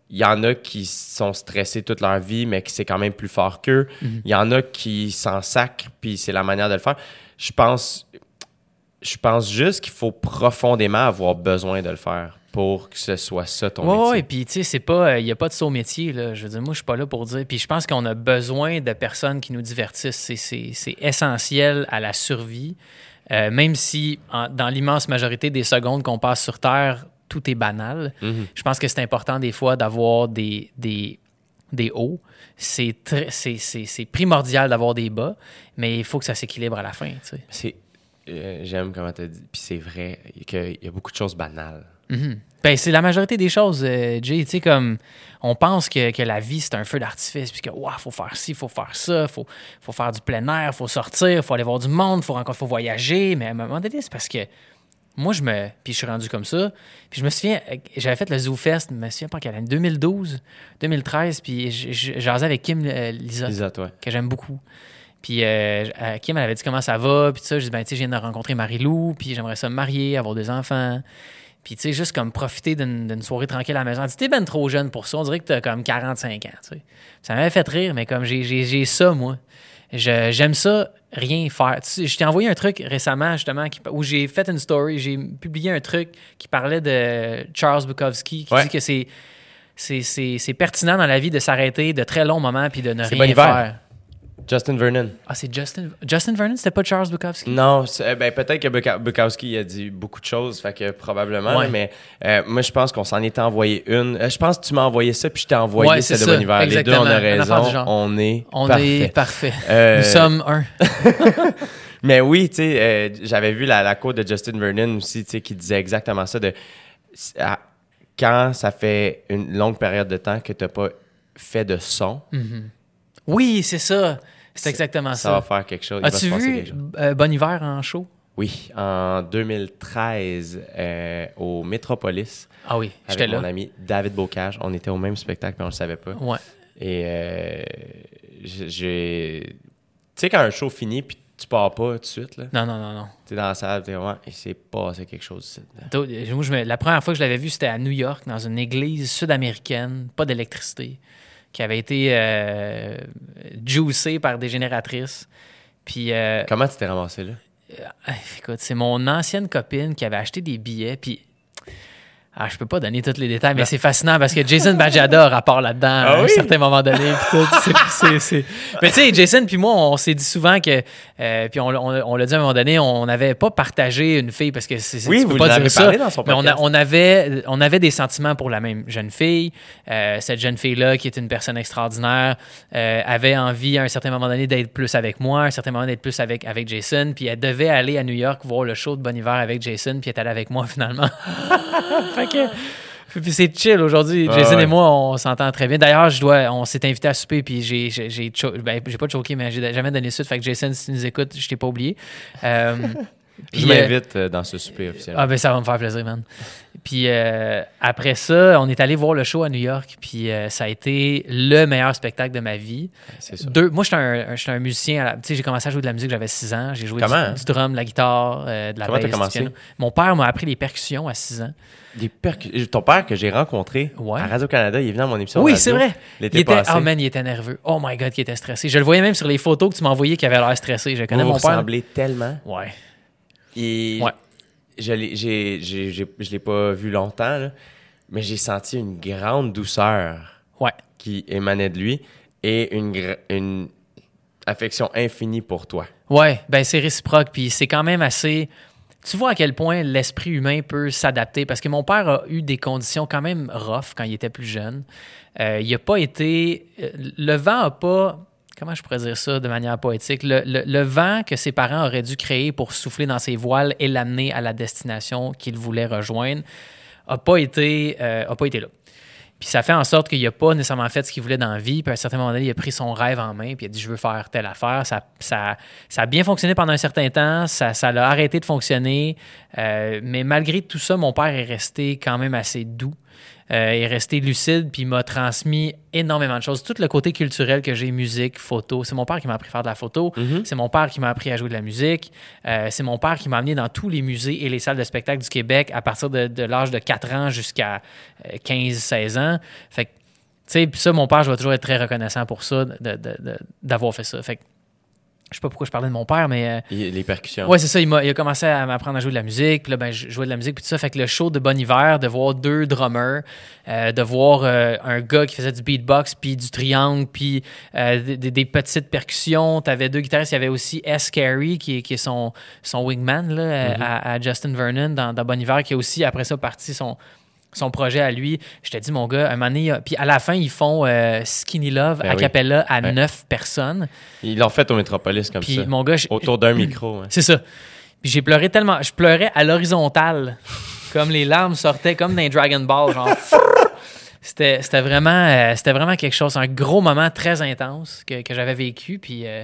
A: Il y en a qui sont stressés toute leur vie, mais qui c'est quand même plus fort qu'eux.
D: Mhm.
A: Il y en a qui s'en sacrent, puis c'est la manière de le faire. Je pense. Je pense juste qu'il faut profondément avoir besoin de le faire pour que ce soit ça ton
D: Ouais,
A: métier.
D: ouais, puis tu sais, c'est pas, il n'y a pas de saut métier, là. Je veux dire, moi, je suis pas là pour dire. Puis je pense qu'on a besoin de personnes qui nous divertissent. C'est- C'est c'est essentiel à la survie. Euh, même si, en- dans l'immense majorité des secondes qu'on passe sur Terre, tout est banal.
A: Mhm.
D: Je pense que c'est important, des fois, d'avoir des, des, des hauts. C'est très- c'est- c'est- c'est primordial d'avoir des bas, mais il faut que ça s'équilibre à la fin, tu sais.
A: C'est. Euh, J'aime comment tu dit. Puis c'est vrai qu'il y a beaucoup de choses banales.
D: Mhm. Ben, c'est la majorité des choses, euh, Jay. Tu sais, comme on pense que, que la vie, c'est un feu d'artifice, puis que, ouah, faut faire ci, faut faire ça, faut, faut faire du plein air, faut sortir, faut aller voir du monde, faut encore faut voyager. Mais à un moment donné, c'est parce que moi, je me. Puis je suis rendu comme ça. Puis je me souviens, euh, j'avais fait le Zoo Fest, je me souviens pas quelle année, 2012, 2013, puis jasais avec Kim euh, Lisa
A: Lisa, toi.
D: que j'aime beaucoup. Puis euh, euh, Kim, elle avait dit comment ça va, puis tout ça. Je dis, ben, tu sais, je viens de rencontrer Marie-Lou, puis j'aimerais ça me marier, avoir des enfants. Puis, tu sais, juste comme profiter d'une soirée tranquille à la maison. Elle dit, t'es ben trop jeune pour ça. On dirait que t'as comme 45 ans, tu sais. Ça m'avait fait rire, mais comme j'ai- ça, moi. J'aime ça, rien faire. Tu sais, je t'ai envoyé un truc récemment, justement, qui- où j'ai fait une story, j'ai publié un truc qui parlait de Charles Bukowski, qui
A: Ouais.
D: dit que c'est pertinent dans la vie de s'arrêter de très longs moments puis de ne rien
A: Bon Hiver.
D: faire.
A: Justin Vernon.
D: Ah, c'est Justin. Justin Vernon, c'était pas Charles Bukowski?
A: Non, c'est- ben, peut-être que Buka- Bukowski a dit beaucoup de choses, fait que probablement,
D: Ouais.
A: mais euh, moi je pense qu'on s'en était envoyé une. Euh, je pense que tu m'as envoyé ça, puis je t'ai envoyé
D: Ouais,
A: celle de Bon Hiver. Les deux, on a raison. On est
D: On
A: parfait.
D: est parfait.
A: Euh,
D: Nous sommes un.
A: Mais oui, tu sais, euh, j'avais vu la, la quote de Justin Vernon aussi, tu sais, qui disait exactement ça de à- quand ça fait une longue période de temps que tu n'as pas fait de son,
D: Oui, c'est ça. C'est exactement
A: ça va
D: ça.
A: faire quelque chose. va
D: As-tu vu euh, Bon Hiver en show?
A: Oui, en 2013, euh, au Métropolis,
D: Ah oui, j'étais
A: avec mon
D: là.
A: ami David Bocage. On était au même spectacle, mais on le savait pas.
D: Ouais.
A: Et euh, j'ai-. Tu sais, quand un show finit, puis tu pars pas tout de suite, là?
D: Non, non, non, non.
A: T'es dans la salle, t'es vraiment, il s'est passé quelque chose ici.
D: D'autres- moi, je me- la première fois que je l'avais vu, c'était à New York, dans une église sud-américaine, pas d'électricité, qui avait été euh, juicée par des génératrices. Puis, euh,
A: Comment tu t'es ramassé là?
D: Ah, Écoute, c'est mon ancienne copine qui avait acheté des billets, puis. Ah, je peux pas donner tous les détails, mais c'est fascinant parce que Jason Bajada rapport là-dedans à un
A: oui?
D: certain moment donné. Mais tu sais, Jason puis moi, on s'est dit souvent que, euh, puis on, l'a- on, on l'a dit à un moment donné, on n'avait pas partagé une fille parce que c'est,
A: Oui,
D: tu peux
A: vous
D: pas dire ça.
A: dans son
D: mais on, a- on avait, on avait des sentiments pour la même jeune fille. Euh, cette jeune fille-là, qui est une personne extraordinaire, euh, avait envie à un certain moment donné d'être plus avec moi, à un certain moment d'être plus avec, avec Jason. Puis elle devait aller à New York voir le show de Bon Hiver avec Jason, puis elle est allée avec moi finalement. fait que. Puis c'est chill aujourd'hui.
A: Ah
D: Jason
A: ouais.
D: et moi, on s'entend très bien. D'ailleurs, je dois, on s'est invité à souper, puis j'ai, j'ai, j'ai, cho- ben, j'ai pas choqué, mais j'ai jamais donné suite. Fait que Jason, si tu nous écoutes, je t'ai pas oublié. Euh, puis, euh,
A: m'invite euh, dans ce souper officiel.
D: ah ben ça va me faire plaisir, man. Puis euh, après ça, on est allé voir le show à New York, puis euh, ça a été le meilleur spectacle de ma vie.
A: c'est ça.
D: Deux, moi, j'étais un, un musicien. Tu sais, j'ai commencé à jouer de la musique, j'avais 6 ans. J'ai joué
A: Comment?
D: du, du drum, de la guitare, de la
A: Comment
D: du piano. Mon père m'a appris les percussions à 6 ans.
A: Des percu- Ton père que j'ai rencontré
D: Ouais.
A: à Radio-Canada, il est venu à mon émission.
D: oui, c'est vrai. Il était,
A: passé.
D: oh man, il était nerveux. Oh my god, il était stressé. Je le voyais même sur les photos que tu m'as envoyées qu'il avait l'air stressé. Je connais
A: Vous
D: mon père.
A: ressemblez tellement.
D: Ouais.
A: Et
D: Ouais.
A: je je l'ai pas vu longtemps, là, mais j'ai senti une grande douceur
D: Ouais.
A: qui émanait de lui et une, une affection infinie pour toi.
D: Ouais, ben c'est réciproque, puis c'est quand même assez. Tu vois à quel point l'esprit humain peut s'adapter, parce que mon père a eu des conditions quand même rough quand il était plus jeune. Euh, il n'a pas été. euh, Le vent n'a pas. Comment je pourrais dire ça de manière poétique? Le, vent que ses parents auraient dû créer pour souffler dans ses voiles et l'amener à la destination qu'il voulait rejoindre n'a pas, été, euh, pas été là. Puis ça fait en sorte qu'il n'a pas nécessairement fait ce qu'il voulait dans la vie. Puis à un certain moment donné, il a pris son rêve en main, puis il a dit Je veux faire telle affaire. Ça, ça, ça a bien fonctionné pendant un certain temps, ça, ça l'a arrêté de fonctionner. Euh, mais malgré tout ça, mon père est resté quand même assez doux. Euh, il est resté lucide, puis il m'a transmis énormément de choses. Tout le côté culturel que j'ai, musique, photo. C'est mon père qui m'a appris à faire de la photo. C'est mon père qui m'a appris à jouer de la musique. Euh, c'est mon père qui m'a amené dans tous les musées et les salles de spectacle du Québec à partir de, de l'âge de 4 ans jusqu'à euh, 15-16 ans. Fait que, tu sais, ça, mon père, je vais toujours être très reconnaissant pour ça, d'avoir fait ça. Fait que, je sais pas pourquoi je parlais de mon père, mais... euh,
A: les percussions.
D: Ouais, c'est ça. Il, a commencé à m'apprendre à jouer de la musique. Puis là, ben, je jouais de la musique. Puis tout ça. Fait que le show de Bon Hiver, de voir deux drummers, euh, de voir euh, un gars qui faisait du beatbox, puis du triangle, puis des, petites percussions. T'avais deux guitaristes. Il y avait aussi S. Carey, qui, est- qui est son, son wingman là, euh, à, à Justin Vernon dans, dans Bon Hiver, qui a aussi, après ça, parti son, son projet à lui. Je te dis, mon gars, un moment donné, puis à la fin, ils font euh, Skinny Love
A: Ben
D: a
A: oui.
D: cappella à
A: Ouais.
D: neuf personnes.
A: Ils l'ont fait au Métropolis comme
D: Puis
A: ça.
D: mon gars,
A: Autour d'un micro. hein.
D: c'est ça. Puis j'ai pleuré tellement. Je pleurais à l'horizontale. comme les larmes sortaient comme dans Dragon Ball. Genre. C'était c'était vraiment, euh, c'était vraiment quelque chose. Un gros moment très intense que, que j'avais vécu. Puis euh,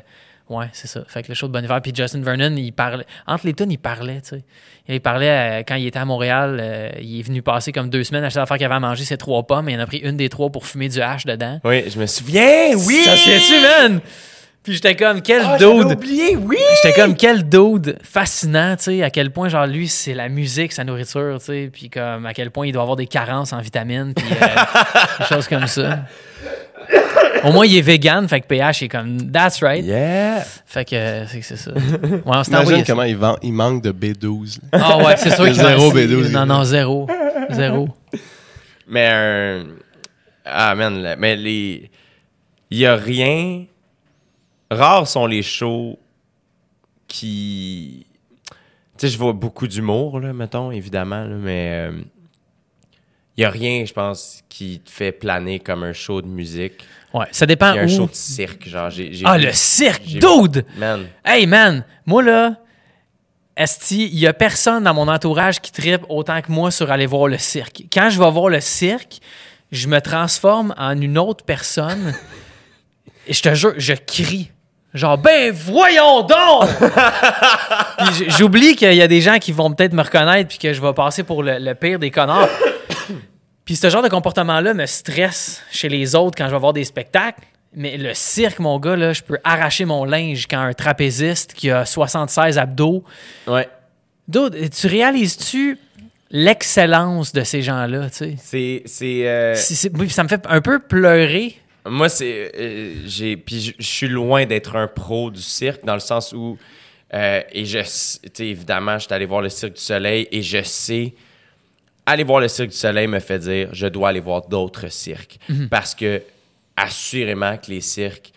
D: ouais, c'est ça. Fait que le show de Bon Hiver. Puis Justin Vernon, il parlait. Entre les tunes, il parlait, tu sais. Il parlait euh, quand il était à Montréal. euh, il est venu passer comme deux semaines à chaque fois qu'il avait à manger ses trois pommes. Et il en a pris une des trois pour fumer du hash dedans.
A: Oui, je me souviens, oui!
D: Ça se fait-tu, man? Puis j'étais comme, quel
A: Ah,
D: dude!
A: oublié, oui!
D: J'étais comme quel dude fascinant, tu sais, à quel point genre lui c'est la musique, sa nourriture, tu sais, puis comme à quel point il doit avoir des carences en vitamines, puis euh, des choses comme ça. Au moins il est vegan, fait que PH est comme that's right.
A: Yeah!
D: Fait que euh, c'est ça. Ouais, on
E: Imagine
D: ça.
E: comment il, vend- il manque de B12. là.
D: Ah ouais, c'est sûr qu'il
E: Zéro
D: va-
E: B12.
D: Non non, zéro. Zéro.
A: Mais un. Ah, man, là, mais les. Il y a rien. Rares sont les shows qui. Tu sais, je vois beaucoup d'humour, là, mettons, évidemment, là, mais. euh, Il y a rien, je pense, qui te fait planer comme un show de musique.
D: Ouais, ça dépend
A: Il y a un
D: où.
A: show de cirque, genre.
D: Ah
A: vu-
D: le cirque, dude.
A: Man.
D: Hey man, moi là, Esti, il y a personne dans mon entourage qui tripe autant que moi sur aller voir le cirque. Quand je vais voir le cirque, je me transforme en une autre personne. Et je te jure, je crie. Genre, ben voyons donc! J'oublie qu'il y a des gens qui vont peut-être me reconnaître puis que je vais passer pour le, le pire des connards. Puis ce genre de comportement-là me stresse chez les autres quand je vais voir des spectacles. Mais le cirque, mon gars, là, je peux arracher mon linge quand un trapéziste qui a 76 abdos.
A: Ouais.
D: Dude, tu réalises-tu l'excellence de ces gens-là, tu sais?
A: C'est. c'est, euh,
D: oui, ça me fait un peu pleurer.
A: Moi, c'est. euh, j'ai, puis je suis loin d'être un pro du cirque dans le sens où. euh, et je. Tu sais, évidemment, je suis allé voir le Cirque du Soleil et je sais. Aller voir le Cirque du Soleil me fait dire je dois aller voir d'autres cirques. Parce que, assurément, que les cirques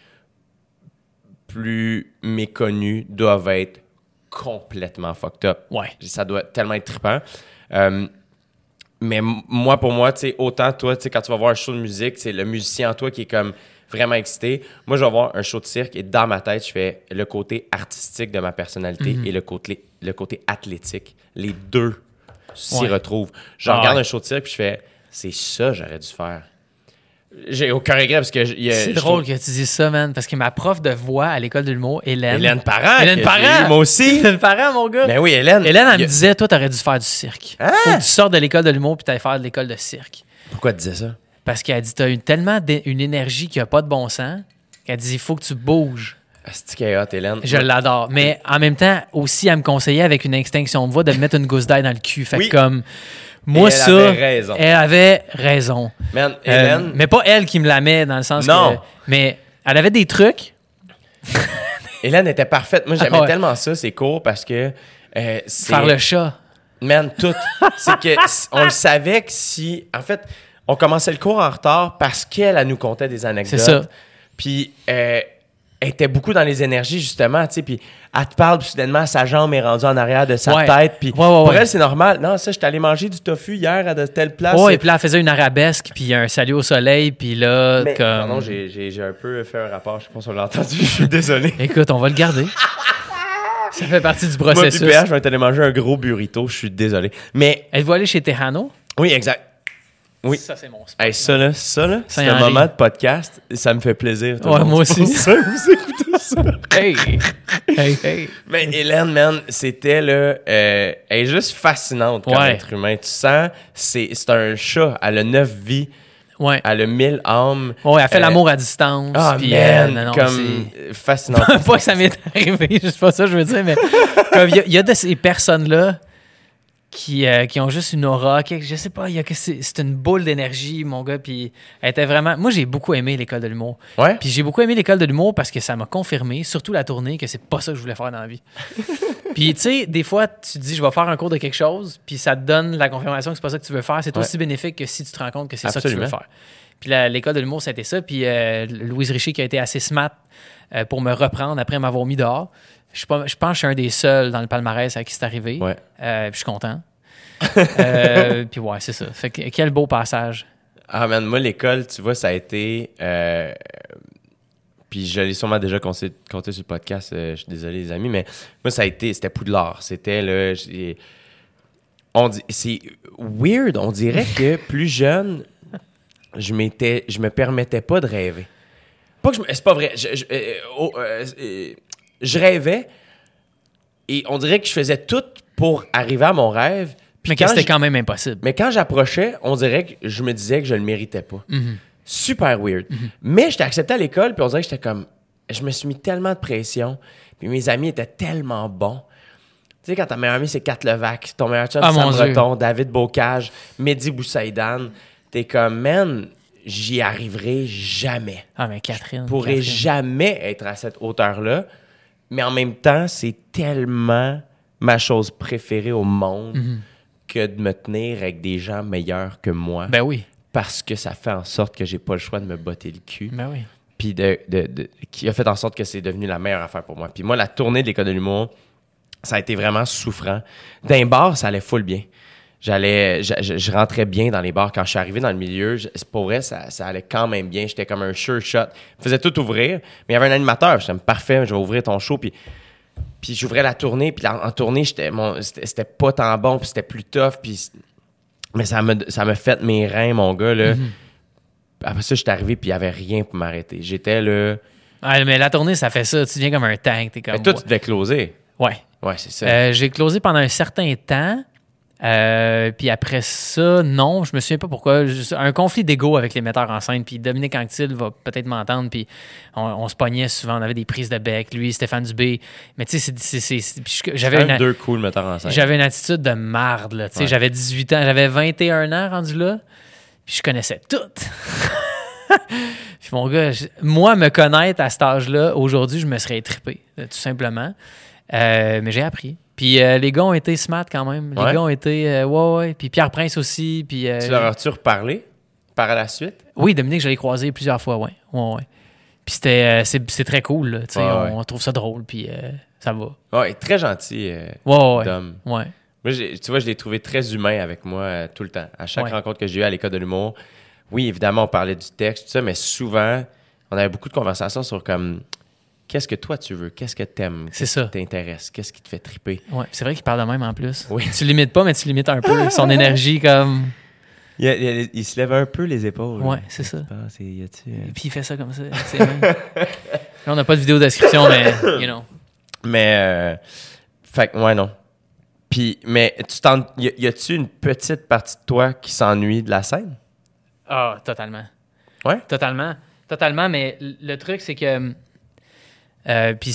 A: plus méconnus doivent être complètement fucked up.
D: Ouais.
A: Ça doit tellement être trippant. Euh, mais moi, pour moi, tu sais, autant toi, tu sais, quand tu vas voir un show de musique, c'est le musicien en toi qui est comme vraiment excité. Moi, je vais voir un show de cirque et dans ma tête, je fais le côté artistique de ma personnalité
D: Mhm.
A: et le côté, le côté athlétique. Les deux s'y
D: Ouais.
A: retrouvent. Je
D: Ah
A: regarde
D: ouais.
A: un show de cirque puis je fais, c'est ça, j'aurais dû faire. J'ai aucun regret parce que.
D: C'est drôle
A: trouve-
D: que tu dises ça, man, parce que ma prof de voix à l'école de l'humour, Hélène.
A: Hélène Parent.
D: Hélène Parent.
A: eu, Moi aussi.
D: Hélène Parent, mon gars.
A: Ben oui, Hélène.
D: Hélène, elle me disait, toi, t'aurais dû faire du cirque.
A: Hein?
D: Faut que tu sortes de l'école de l'humour puis t'ailles faire de l'école de cirque.
A: Pourquoi tu disais ça?
D: Parce qu'elle dit, t'as une, tellement une énergie qui a pas de bon sens qu'elle dit, il faut que tu bouges.
A: C'est hot, Hélène.
D: Je l'adore. Mais en même temps, aussi, elle me conseillait avec une extinction de voix de me mettre une gousse d'ail dans le cul. Fait
A: Oui.
D: comme, moi,
A: elle
D: ça.
A: avait raison.
D: Elle avait raison.
A: Man,
D: Euh, mais pas elle qui me la met dans le sens
A: Non.
D: que. Mais elle avait des trucs.
A: Hélène était parfaite. Moi, j'aimais
D: Ah ouais.
A: tellement ça, ces cours, parce que. euh, c'est-
D: Faire le chat.
A: Man, tout. c'est que on le savait que si. En fait, on commençait le cours en retard parce qu'elle, elle nous contait des anecdotes.
D: C'est ça.
A: Puis, euh, elle était beaucoup dans les énergies, justement, tu sais. Puis, elle te parle, puis soudainement, sa jambe est rendue en arrière de sa
D: Ouais.
A: tête. Puis,
D: Ouais, ouais,
A: pour
D: ouais.
A: elle, c'est normal. Non, ça, j'étais allé manger du tofu hier à de telle place.
D: Oh, et puis là, elle faisait une arabesque, puis un salut au soleil, puis là,
A: Mais-
D: comme.
A: Pardon, j'ai un peu fait un rapport. Je sais pas si on l'a entendu. Je suis désolé.
D: Écoute, on va le garder. Ça fait partie du
A: Moi,
D: processus.
A: PH, je vais aller manger un gros burrito. Je suis désolé. Mais,
D: Êtes-vous allé chez Tejano?
A: oui, exact. Oui.
D: Ça, c'est mon spot.
A: Hey, ça, là, ça, là, c'est un
D: en
A: moment de podcast. Ça me fait plaisir.
D: Ouais,
A: monde.
D: moi aussi.
A: ça vous écoutez ça.
D: Hey! hey, hey.
A: Mais Hélène, man, c'était là. euh, elle est juste fascinante comme
D: Ouais.
A: être humain. Tu sens, c'est c'est un chat. Elle a neuf vies.
D: Ouais.
A: Elle a mille âmes.
D: Ouais, elle fait
A: Euh,
D: l'amour à distance.
A: Ah,
D: puis,
A: man,
D: euh, non,
A: comme
D: c'est-
A: fascinant.
D: pas que ça m'est arrivé, sais pas ça que je veux dire, mais comme il y y, a de ces personnes-là qui, euh, qui ont juste une aura, quelque- je sais pas, il y a que c'est c'est une boule d'énergie, mon gars, puis elle était vraiment... Moi, j'ai beaucoup aimé l'école de l'humour.
A: Ouais.
D: Puis j'ai beaucoup aimé l'école de l'humour parce que ça m'a confirmé, surtout la tournée, que c'est pas ça que je voulais faire dans la vie. puis tu sais, des fois, tu te dis, je vais faire un cours de quelque chose, puis ça te donne la confirmation que c'est pas ça que tu veux faire. C'est
A: Ouais.
D: aussi bénéfique que si tu te rends compte que c'est ça que tu veux faire. Puis l'école de l'humour, c'était ça. Puis euh, Louise Richer qui a été assez smart euh, pour me reprendre après m'avoir mis dehors. Je, suis pas- je pense que je suis un des seuls dans le palmarès à qui c'est arrivé.
A: Ouais.
D: Euh, puis je suis content. Euh, puis ouais, c'est ça. Fait que quel beau passage.
A: Ah, man, moi, l'école, tu vois, ça a été. euh, puis je l'ai sûrement déjà compté, compté sur le podcast, je suis désolé, les amis, mais moi, ça a été. C'était Poudlard. C'était, là. j'ai- On dit, c'est weird. On dirait que plus jeune, je m'étais. Je me permettais pas de rêver. Pas que je C'est pas vrai. Je, je- euh, oh, euh, je rêvais et on dirait que je faisais tout pour arriver à mon rêve. Puis
D: Mais que
A: quand
D: c'était quand même impossible.
A: mais quand j'approchais, on dirait que je me disais que je le méritais pas.
D: Mhm.
A: Super weird. Mais j'étais accepté à l'école, puis on dirait que j'étais comme. Je me suis mis tellement de pression, puis mes amis étaient tellement bons. Tu sais, quand ta meilleure amie, c'est Kat Levac, ton meilleur chum,
D: Ah,
A: Sam. Breton, David Bocage, Mehdi Boussaïdan, t'es comme, man, j'y arriverai jamais.
D: Ah, mais Catherine.
A: Je pourrais
D: Catherine.
A: jamais être à cette hauteur-là. Mais en même temps, c'est tellement ma chose préférée au monde
D: Mhm.
A: que de me tenir avec des gens meilleurs que moi.
D: Ben oui.
A: parce que ça fait en sorte que j'ai pas le choix de me botter le cul.
D: Ben oui.
A: Puis de, de- de- qui a fait en sorte que c'est devenu la meilleure affaire pour moi. Puis moi, la tournée de l'école de l'humour, ça a été vraiment souffrant. D'un bar, ça allait full bien. J'allais, je, je- je rentrais bien dans les bars. Quand je suis arrivé dans le milieu, je- pour vrai, ça, ça allait quand même bien. J'étais comme un sure shot. Je faisais tout ouvrir, mais il y avait un animateur. J'étais parfait, je vais ouvrir ton show. Puis, puis j'ouvrais la tournée. Puis en, en tournée, j'étais, mon, c'était, c'était pas tant bon. Puis c'était plus tough. Puis, mais ça me, ça me fait mes reins, mon gars. Là. Après ça, j'étais arrivé. Puis il y avait rien pour m'arrêter. J'étais là.
D: Ah, mais la tournée, ça fait ça. Tu deviens comme un tank. T'es comme.
A: Mais toi, tu devais closer.
D: Ouais.
A: Ouais, c'est ça.
D: Euh, j'ai closé pendant un certain temps. Euh, puis après ça, non, je me souviens pas pourquoi. Un conflit d'ego avec les metteurs en scène. Puis Dominique Anctil va peut-être m'entendre. Puis on, on se pognait souvent. On avait des prises de bec. Lui, Stéphane Dubé. Mais tu sais, j'avais une,
A: deux cool metteurs en scène.
D: j'avais une attitude de marde. Là, tu sais.
A: Ouais.
D: J'avais 18 ans. J'avais 21 ans rendu là. Puis je connaissais tout. puis mon gars, je- moi, me connaître à cet âge-là, aujourd'hui, je me serais trippé, tout simplement. Euh, mais j'ai appris. Puis euh, les gars ont été smart quand même. Les
A: Ouais.
D: gars ont été. euh, ouais, ouais. Puis Pierre Prince aussi. Puis, euh,
A: Tu leur as-tu reparlé par la suite?
D: Oui, Dominique, je l'ai croisé plusieurs fois, ouais. ouais, ouais. Puis c'était, c'est, très cool, là, tu sais,
A: Ouais,
D: on, trouve ça drôle, puis ça va.
A: Ouais, très gentil, euh,
D: Ouais.
A: Dom.
D: ouais.
A: Moi, tu vois, je l'ai trouvé très humain avec moi tout le temps. À chaque rencontre que j'ai eue à l'école de l'humour, oui, évidemment, on parlait du texte, tout ça, mais souvent, on avait beaucoup de conversations sur comme qu'est-ce que toi tu veux, qu'est-ce que t'aimes,
D: C'est
A: qu'est-ce
D: ça.
A: qui t'intéresse, qu'est-ce qui te fait triper?
D: Ouais, c'est vrai qu'il parle de même en plus.
A: Oui.
D: Tu limites pas, mais tu limites un peu. Son énergie, comme.
A: Il, il- il se lève un peu les épaules.
D: Ouais, c'est ça.
A: Y a-tu, euh,
D: Et puis il fait ça comme ça. Là, on n'a pas de vidéo description, mais, you know.
A: Mais, euh, fait que, ouais, non. Puis, mais tu t'en, y, a-tu une petite partie de toi qui s'ennuie de la scène?
D: Ah, totalement.
A: Ouais?
D: Totalement. Totalement, mais le truc, c'est que. Euh, puis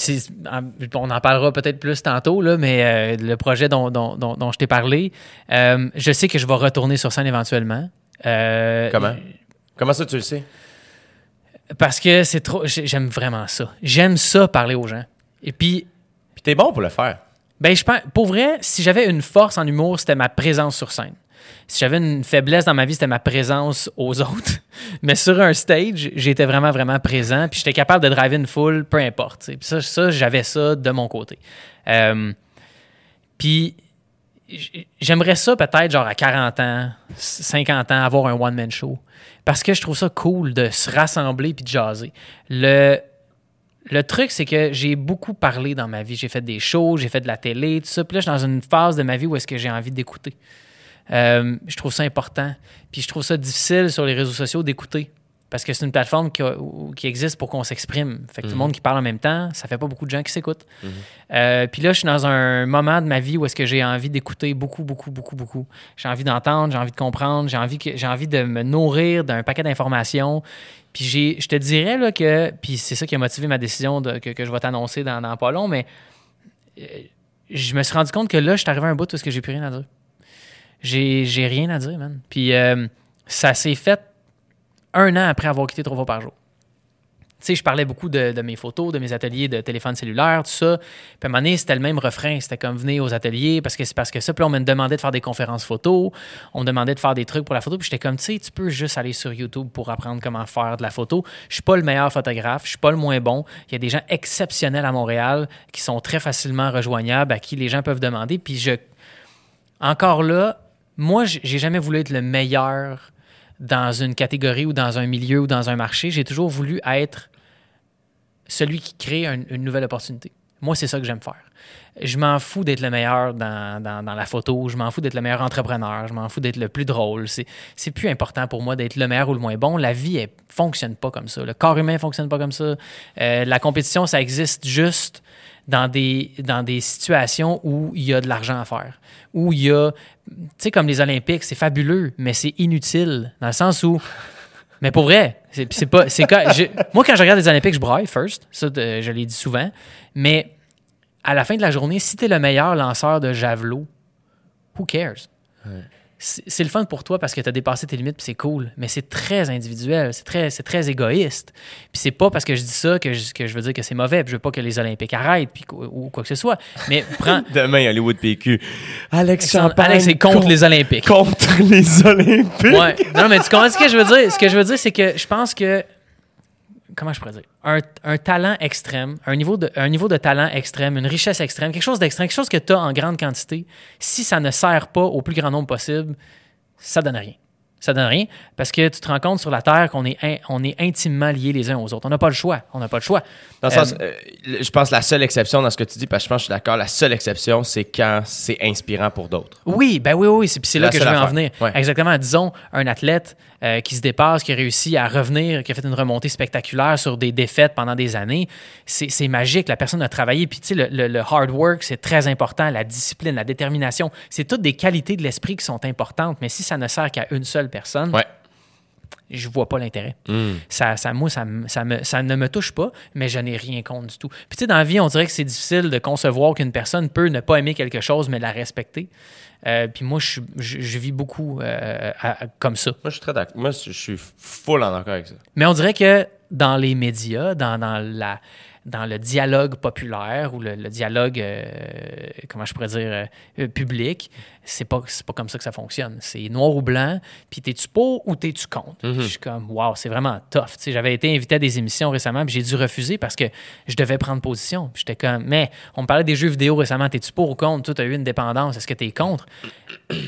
D: on en parlera peut-être plus tantôt, là, mais euh, le projet dont, dont- dont- dont je t'ai parlé, euh, je sais que je vais retourner sur scène éventuellement.
A: Comment? Comment ça, tu le sais?
D: Parce que c'est trop. j'ai- J'aime vraiment ça. J'aime ça parler aux gens. Et puis,
A: Puis t'es bon pour le faire.
D: ben, je pense, pour vrai, si j'avais une force en humour, c'était ma présence sur scène. Si j'avais une faiblesse dans ma vie, c'était ma présence aux autres. Mais sur un stage, j'étais vraiment, vraiment présent. Puis j'étais capable de driver une foule, peu importe. Puis ça, j'avais ça de mon côté. Euh, puis j'aimerais ça peut-être, genre à 40 ans, 50 ans, avoir un one-man show. Parce que je trouve ça cool de se rassembler puis de jaser. Le, le truc, c'est que j'ai beaucoup parlé dans ma vie. J'ai fait des shows, j'ai fait de la télé, tout ça. Puis là, je suis dans une phase de ma vie où est-ce que j'ai envie d'écouter. Euh, je trouve ça important. Puis je trouve ça difficile sur les réseaux sociaux d'écouter. Parce que c'est une plateforme qui, a- où- qui existe pour qu'on s'exprime. Fait que tout le monde qui parle en même temps, ça fait pas beaucoup de gens qui s'écoutent. Euh, puis là, je suis dans un moment de ma vie où est-ce que j'ai envie d'écouter beaucoup, beaucoup, beaucoup, beaucoup. J'ai envie d'entendre, j'ai envie de comprendre, j'ai envie, que, j'ai envie de me nourrir d'un paquet d'informations. Puis j'ai, je te dirais là, que, puis c'est ça qui a motivé ma décision de, que, que je vais t'annoncer dans, dans pas long, mais euh, je me suis rendu compte que là, je suis arrivé à un bout où est-ce que j'ai plus rien à dire. J'ai, rien à dire, man. Puis euh, ça s'est fait un an après avoir quitté trois fois par jour. Tu sais, je parlais beaucoup de, de mes photos, de mes ateliers de téléphone cellulaire, tout ça. Puis à un moment donné, c'était le même refrain. C'était comme venez aux ateliers parce que c'est parce que ça. Puis là, on me demandait de faire des conférences photos. On me demandait de faire des trucs pour la photo. Puis j'étais comme, tu sais, tu peux juste aller sur YouTube pour apprendre comment faire de la photo. Je suis pas le meilleur photographe. Je suis pas le moins bon. Il y a des gens exceptionnels à Montréal qui sont très facilement rejoignables, à qui les gens peuvent demander. Puis je, encore là, moi, j'ai jamais voulu être le meilleur dans une catégorie ou dans un milieu ou dans un marché. J'ai toujours voulu être celui qui crée un- une nouvelle opportunité. Moi, c'est ça que j'aime faire. Je m'en fous d'être le meilleur dans, dans- la photo, je m'en fous d'être le meilleur entrepreneur, je m'en fous d'être le plus drôle. C'est, plus important pour moi d'être le meilleur ou le moins bon. La vie, elle fonctionne pas comme ça. Le corps humain fonctionne pas comme ça. Euh, la compétition, ça existe juste dans des, dans des situations où il y a de l'argent à faire. Où il y a, tu sais, comme les Olympiques, c'est fabuleux, mais c'est inutile. Dans le sens où mais pour vrai, c'est pas. c'est moi, quand je regarde les Olympiques, je braille first. Ça, je l'ai dit souvent. Mais à la fin de la journée, si tu es le meilleur lanceur de javelot, who cares? C'est le fun pour toi parce que tu as dépassé tes limites puis c'est cool. Mais c'est très individuel, c'est très, très égoïste. Puis c'est pas parce que je dis ça que je, que je veux dire que c'est mauvais. Puis je veux pas que les Olympiques arrêtent puis quoi- ou quoi que ce soit. Mais prends.
A: Demain, Hollywood PQ. Alex Champagne.
D: Alex est contre les Olympiques.
A: Contre les Olympiques.
D: Ouais. Non, mais tu comprends ce que je veux dire? Ce que je veux dire, c'est que je pense que. Comment je pourrais dire? Un, un talent extrême, un niveau, de, un niveau de talent extrême, une richesse extrême, quelque chose d'extrême, quelque chose que tu as en grande quantité, si ça ne sert pas au plus grand nombre possible, ça donne rien. Ça donne rien parce que tu te rends compte sur la Terre qu'on est, in- on est intimement liés les uns aux autres. On n'a pas le choix. On n'a pas le choix.
A: Dans le
D: Euh,
A: sens, euh, je pense que la seule exception dans ce que tu dis, parce que je pense que je suis d'accord, la seule exception, c'est quand c'est inspirant pour d'autres.
D: Oui, ben oui, oui, c'est, là que je veux en venir.
A: Ouais.
D: Exactement. Disons, un athlète euh, qui se dépasse, qui a réussi à revenir, qui a fait une remontée spectaculaire sur des défaites pendant des années, c'est magique. La personne a travaillé. Puis, tu sais, le, le- le hard work, c'est très important. La discipline, la détermination, c'est toutes des qualités de l'esprit qui sont importantes. Mais si ça ne sert qu'à une seule personne,
A: Ouais.
D: je vois pas l'intérêt.
A: Hmm.
D: Ça, ça, moi, ça, ça, me- ça ne me touche pas, mais je n'ai rien contre du tout. Puis, tu sais, dans la vie, on dirait que c'est difficile de concevoir qu'une personne peut ne pas aimer quelque chose, mais la respecter. Euh, puis moi, je, suis- je, je vis beaucoup euh, à- à- comme ça.
A: Moi, je suis très d'accord. Moi, je je suis full en accord avec ça.
D: Mais on dirait que dans les médias, dans, dans la, dans le dialogue populaire ou le, le dialogue, euh, comment je pourrais dire, euh, euh, public, c'est pas, pas comme ça que ça fonctionne. C'est noir ou blanc, puis t'es-tu pour ou t'es-tu contre? Puis Je suis comme, wow, c'est vraiment tough. J'avais été invité à des émissions récemment, puis j'ai dû refuser parce que je devais prendre position. J'étais comme, mais on me parlait des jeux vidéo récemment, t'es-tu pour ou contre? Toi, t'as eu une dépendance, est-ce que t'es contre?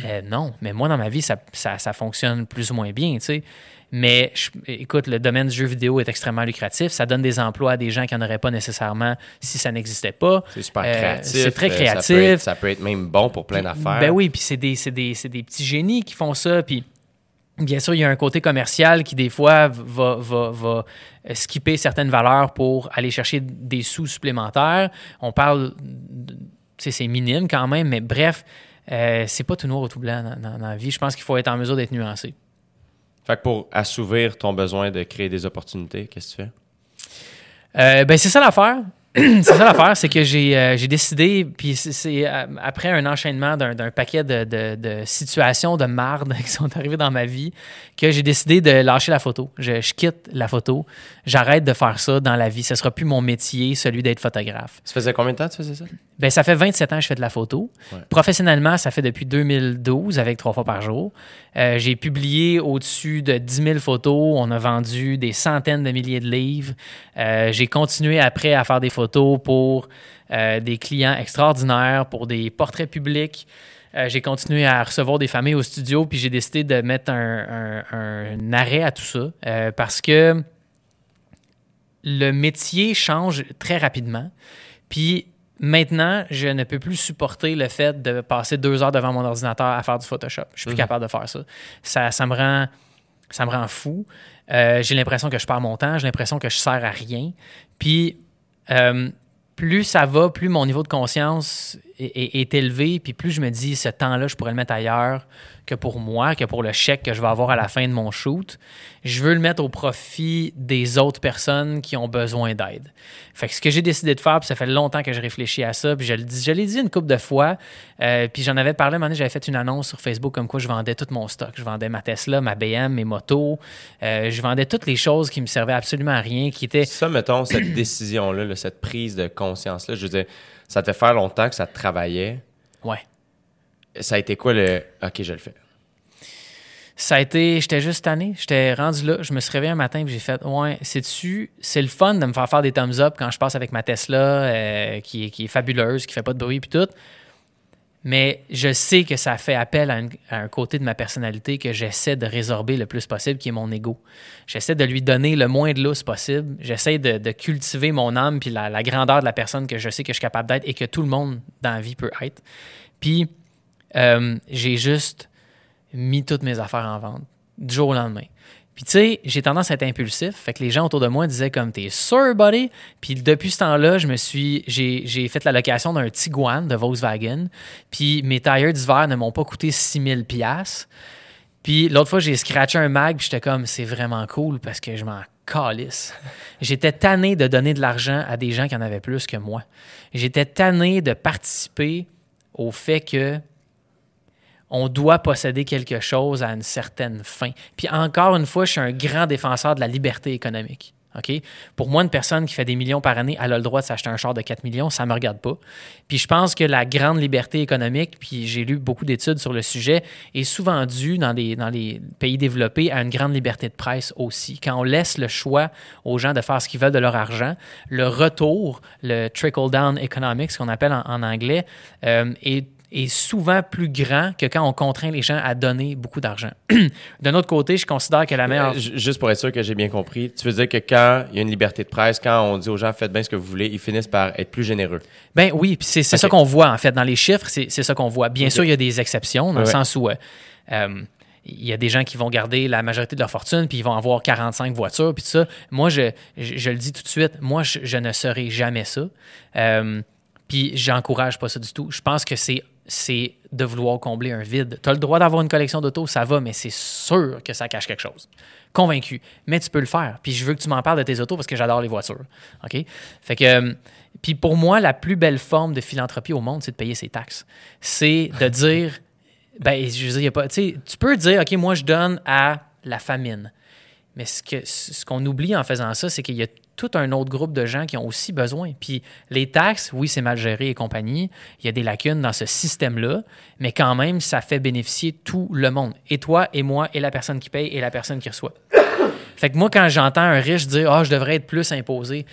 D: Euh, non, mais moi, dans ma vie, ça, ça, ça fonctionne plus ou moins bien, tu sais. Mais je- écoute, le domaine du jeu vidéo est extrêmement lucratif. Ça donne des emplois à des gens qui n'en auraient pas nécessairement si ça n'existait pas.
A: C'est super
D: Euh,
A: créatif.
D: c'est très
A: euh, Ça
D: créatif.
A: peut, être, ça peut être même bon pour plein d'affaires.
D: Ben oui, puis c'est des, des, des petits génies qui font ça. Puis bien sûr, il y a un côté commercial qui, des fois, va, va, va euh, skipper certaines valeurs pour aller chercher des sous supplémentaires. On parle, c'est minime quand même, mais bref, euh, c'est pas tout noir ou tout blanc dans, dans- dans la vie. Je pense qu'il faut être en mesure d'être nuancé.
A: Fait que pour assouvir ton besoin de créer des opportunités, qu'est-ce que tu fais?
D: Euh, ben, c'est ça l'affaire. c'est ça l'affaire, c'est que j'ai euh, j'ai décidé, puis c'est- euh, après un enchaînement d'un d'un paquet de, de- de situations de marde qui sont arrivées dans ma vie, que j'ai décidé de lâcher la photo. Je, je quitte la photo. J'arrête de faire ça dans la vie. Ce sera plus mon métier, celui d'être photographe.
A: Ça faisait combien de temps que tu faisais ça?
D: Ben, ça fait 27 ans que je fais de la photo.
A: Ouais.
D: Professionnellement, ça fait depuis 2012 avec trois fois par jour. Euh, j'ai publié au-dessus de 10 000 photos. On a vendu des centaines de milliers de livres. J'ai continué après à faire des photos pour euh, des clients extraordinaires, pour des portraits publics. Euh, j'ai continué à recevoir des familles au studio, puis j'ai décidé de mettre un, un- un arrêt à tout ça euh, parce que le métier change très rapidement. Puis maintenant, je ne peux plus supporter le fait de passer deux heures devant mon ordinateur à faire du Photoshop. Je suis plus capable de faire ça. Ça, ça me rend, ça me rend fou. Euh, j'ai l'impression que je perds mon temps. J'ai l'impression que je sers à rien. Puis euh, plus ça va, plus mon niveau de conscience est, élevé, puis plus je me dis, ce temps-là, je pourrais le mettre ailleurs que pour moi, que pour le chèque que je vais avoir à la fin de mon shoot. Je veux le mettre au profit des autres personnes qui ont besoin d'aide. Fait que ce que j'ai décidé de faire, puis ça fait longtemps que je réfléchis à ça, puis je, je l'ai dit une couple de fois, euh, puis j'en avais parlé, un moment j'avais fait une annonce sur Facebook comme quoi je vendais tout mon stock. Je vendais ma Tesla, ma BM, mes motos, euh, je vendais toutes les choses qui me servaient absolument à rien, qui étaient
A: Ça, mettons, cette décision-là, là, cette prise de conscience-là, je veux dire, ça te fait faire longtemps que ça te travaillait.
D: Ouais.
A: Ça a été quoi le OK, je le fais?
D: Ça a été, j'étais juste tanné, j'étais rendu là, je me suis réveillé un matin et j'ai fait, ouais, c'est-tu, c'est le fun de me faire faire des thumbs up quand je passe avec ma Tesla, euh, qui, est- qui est fabuleuse, qui fait pas de bruit puis tout. Mais je sais que ça fait appel à, un côté de ma personnalité que j'essaie de résorber le plus possible, qui est mon ego. J'essaie de lui donner le moins de lousse possible. J'essaie de, cultiver mon âme puis la, la grandeur de la personne que je sais que je suis capable d'être et que tout le monde dans la vie peut être. Puis, euh, j'ai juste mis toutes mes affaires en vente du jour au lendemain. Puis tu sais, j'ai tendance à être impulsif, fait que les gens autour de moi disaient comme t'es sûr, buddy? Puis depuis ce temps-là, je me suis, j'ai, fait la location d'un Tiguan de Volkswagen. Puis mes tailleurs d'hiver ne m'ont pas coûté 6000 pièces. Puis l'autre fois, j'ai scratché un mag, puis j'étais comme c'est vraiment cool parce que je m'en calisse. J'étais tanné de donner de l'argent à des gens qui en avaient plus que moi. J'étais tanné de participer au fait que on doit posséder quelque chose à une certaine fin. Puis encore une fois, je suis un grand défenseur de la liberté économique. Pour moi, une personne qui fait des millions par année, elle a le droit de s'acheter un char de 4 millions, ça ne me regarde pas. Puis je pense que la grande liberté économique, puis j'ai lu beaucoup d'études sur le sujet, est souvent due dans, les pays développés à une grande liberté de presse aussi. Quand on laisse le choix aux gens de faire ce qu'ils veulent de leur argent, le retour, le trickle-down economics, ce qu'on appelle en, en anglais, euh, est est souvent plus grand que quand on contraint les gens à donner beaucoup d'argent. D'un autre côté, je considère que la meilleure...
A: Euh, ju- Juste pour être sûr que j'ai bien compris, tu veux dire que quand il y a une liberté de presse, quand on dit aux gens faites bien ce que vous voulez, ils finissent par être plus généreux.
D: Ben oui, puis c'est ça qu'on voit en fait dans les chiffres, c'est ça qu'on voit. Bien sûr, il y a des exceptions dans le sens où euh, euh, il y a des gens qui vont garder la majorité de leur fortune, puis ils vont avoir 45 voitures, puis tout ça. Moi, je, je, je le dis tout de suite, moi, je, je ne serai jamais ça. Euh, puis j'encourage pas ça du tout. Je pense que c'est c'est de vouloir combler un vide. Tu as le droit d'avoir une collection d'autos, ça va, mais c'est sûr que ça cache quelque chose. Convaincu. Mais tu peux le faire. Puis je veux que tu m'en parles de tes autos parce que j'adore les voitures. OK? Fait que. euh, Puis pour moi, la plus belle forme de philanthropie au monde, c'est de payer ses taxes. C'est de dire. Ben, je veux dire, y a pas. Tu peux dire, OK, moi, je donne à la famine. Mais ce qu'on oublie en faisant ça, c'est qu'il y a tout un autre groupe de gens qui ont aussi besoin. Puis les taxes, oui, c'est mal géré et compagnie. Il y a des lacunes dans ce système-là, mais quand même, ça fait bénéficier tout le monde. Et toi, et moi, et la personne qui paye, et la personne qui reçoit. Fait que moi, quand j'entends un riche dire Ah, je devrais être plus imposé,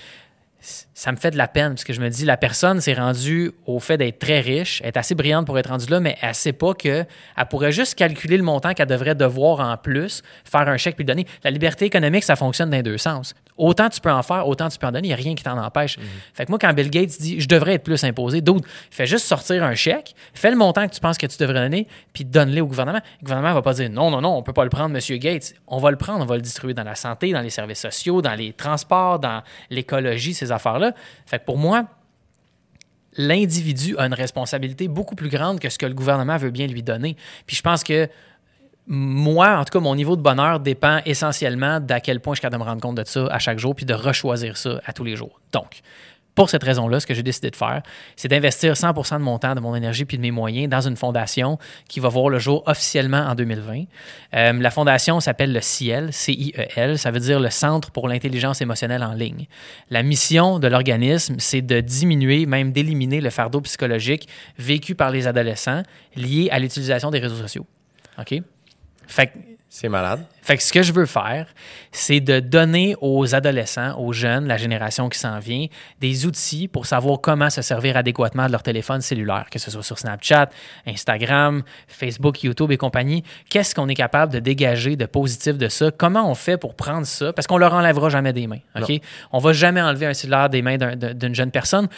D: ça me fait de la peine parce que je me dis la personne s'est rendue au fait d'être très riche, elle est assez brillante pour être rendue là, mais elle sait pas que elle pourrait juste calculer le montant qu'elle devrait devoir en plus, faire un chèque puis le donner. La liberté économique, ça fonctionne dans les deux sens. Autant tu peux en faire, autant tu peux en donner, il n'y a rien qui t'en empêche. Fait que moi, quand Bill Gates dit je devrais être plus imposé, d'autres, fait juste sortir un chèque, fais le montant que tu penses que tu devrais donner, puis donne-le au gouvernement. Le gouvernement va pas dire non, non, non, on peut pas le prendre, Monsieur Gates. On va le prendre, on va le distribuer dans la santé, dans les services sociaux, dans les transports, dans l'écologie, ces affaires-là. Fait que pour moi, l'individu a une responsabilité beaucoup plus grande que ce que le gouvernement veut bien lui donner. Puis je pense que moi, en tout cas, mon niveau de bonheur dépend essentiellement d'à quel point je suis capable de me rendre compte de ça à chaque jour, puis de rechoisir ça à tous les jours. Donc, pour cette raison-là, ce que j'ai décidé de faire, c'est d'investir 100% de mon temps, de mon énergie puis de mes moyens dans une fondation qui va voir le jour officiellement en 2020. Euh, la fondation s'appelle le CIEL, C-I-E-L, ça veut dire le Centre pour l'intelligence émotionnelle en ligne. La mission de l'organisme, c'est de diminuer, même d'éliminer le fardeau psychologique vécu par les adolescents lié à l'utilisation des réseaux sociaux. OK? Fait
A: C'est malade.
D: fait que ce que je veux faire, c'est de donner aux adolescents, aux jeunes, la génération qui s'en vient, des outils pour savoir comment se servir adéquatement de leur téléphone cellulaire, que ce soit sur Snapchat, Instagram, Facebook, YouTube et compagnie. Qu'est-ce qu'on est capable de dégager de positif de ça? Comment on fait pour prendre ça? Parce qu'on leur enlèvera jamais des mains. OK? On va jamais enlever un cellulaire des mains d'un- d'un- d'une jeune personne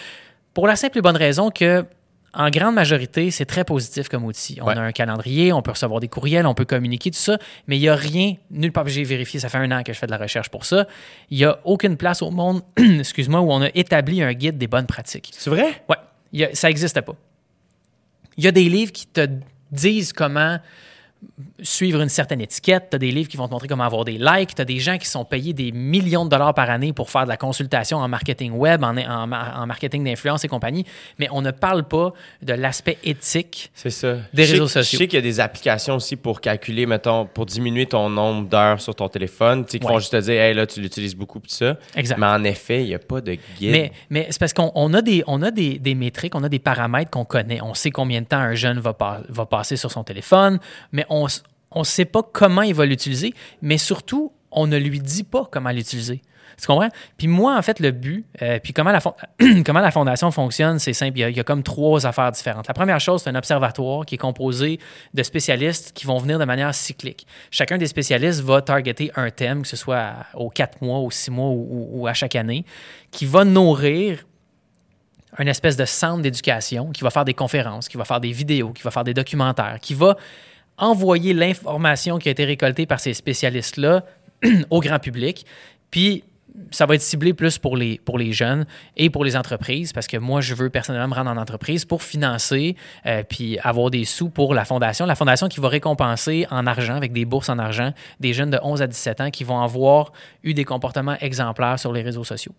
D: pour la simple et bonne raison que en grande majorité, c'est très positif comme outil. On
A: Ouais.
D: a un calendrier, on peut recevoir des courriels, on peut communiquer, tout ça, mais il n'y a rien, nulle part, j'ai vérifié, ça fait un an que je fais de la recherche pour ça, il n'y a aucune place au monde, excuse-moi, où on a établi un guide des bonnes pratiques.
A: C'est vrai?
D: A- ça n'existe pas. Il y a des livres qui te disent comment suivre une certaine étiquette, tu as des livres qui vont te montrer comment avoir des likes, tu as des gens qui sont payés des millions de dollars par année pour faire de la consultation en marketing web, en, en- en marketing d'influence et compagnie, mais on ne parle pas de l'aspect éthique.
A: Ça.
D: Des
A: Je sais-
D: réseaux sociaux.
A: Je sais qu'il y a des applications aussi pour calculer, mettons, pour diminuer ton nombre d'heures sur ton téléphone, tu sais, qui
D: Ouais.
A: vont juste te dire, hey, là, tu l'utilises beaucoup, tout ça.
D: Exact.
A: Mais en effet, il n'y a pas de guide.
D: Mais, mais c'est parce qu'on on a, des, on a des, des métriques, on a des paramètres qu'on connaît. On sait combien de temps un jeune va, va passer sur son téléphone, mais on ne sait pas comment il va l'utiliser, mais surtout, on ne lui dit pas comment l'utiliser. Tu comprends? Puis moi, en fait, le but, euh, puis comment la, comment la fondation fonctionne, c'est simple. Il y, a, comme trois affaires différentes. La première chose, c'est un observatoire qui est composé de spécialistes qui vont venir de manière cyclique. Chacun des spécialistes va targeter un thème, que ce soit aux quatre mois, aux six mois ou- ou à chaque année, qui va nourrir une espèce de centre d'éducation qui va faire des conférences, qui va faire des vidéos, qui va faire des documentaires, qui va envoyer l'information qui a été récoltée par ces spécialistes-là au grand public. Puis, ça va être ciblé plus pour les, pour les jeunes et pour les entreprises, parce que moi, je veux personnellement me rendre en entreprise pour financer euh, puis avoir des sous pour la fondation. La fondation qui va récompenser en argent, avec des bourses en argent, des jeunes de 11 à 17 ans qui vont avoir eu des comportements exemplaires sur les réseaux sociaux.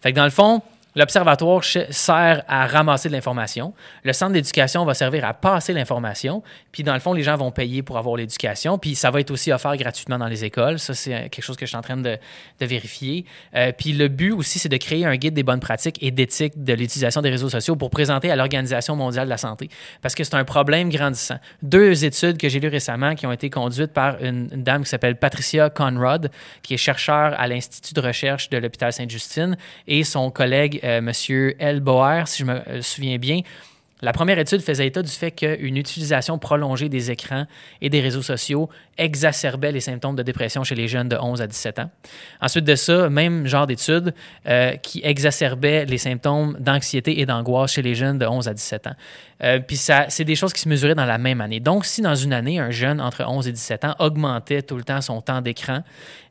D: Fait que dans le fond, L'observatoire sert à ramasser de l'information. Le centre d'éducation va servir à passer l'information. Puis, dans le fond, les gens vont payer pour avoir l'éducation. Puis, ça va être aussi offert gratuitement dans les écoles. Ça, c'est euh, quelque chose que je suis en train de, vérifier. Euh, puis, le but aussi, c'est de créer un guide des bonnes pratiques et d'éthique de l'utilisation des réseaux sociaux pour présenter à l'Organisation mondiale de la santé. Parce que c'est un problème grandissant. Deux études que j'ai lues récemment qui ont été conduites par une, une dame qui s'appelle Patricia Conrad, qui est chercheur à l'Institut de recherche de l'hôpital Sainte-Justine, et son collègue, euh, Monsieur El Boer, si je me euh, souviens bien, La première étude faisait état du fait qu'une utilisation prolongée des écrans et des réseaux sociaux exacerbait les symptômes de dépression chez les jeunes de 11 à 17 ans. Ensuite de ça, même genre d'étude euh, qui exacerbait les symptômes d'anxiété et d'angoisse chez les jeunes de 11 à 17 ans. Euh, puis ça, c'est des choses qui se mesuraient dans la même année. Donc, si dans une année, un jeune entre 11 et 17 ans augmentait tout le temps son temps d'écran,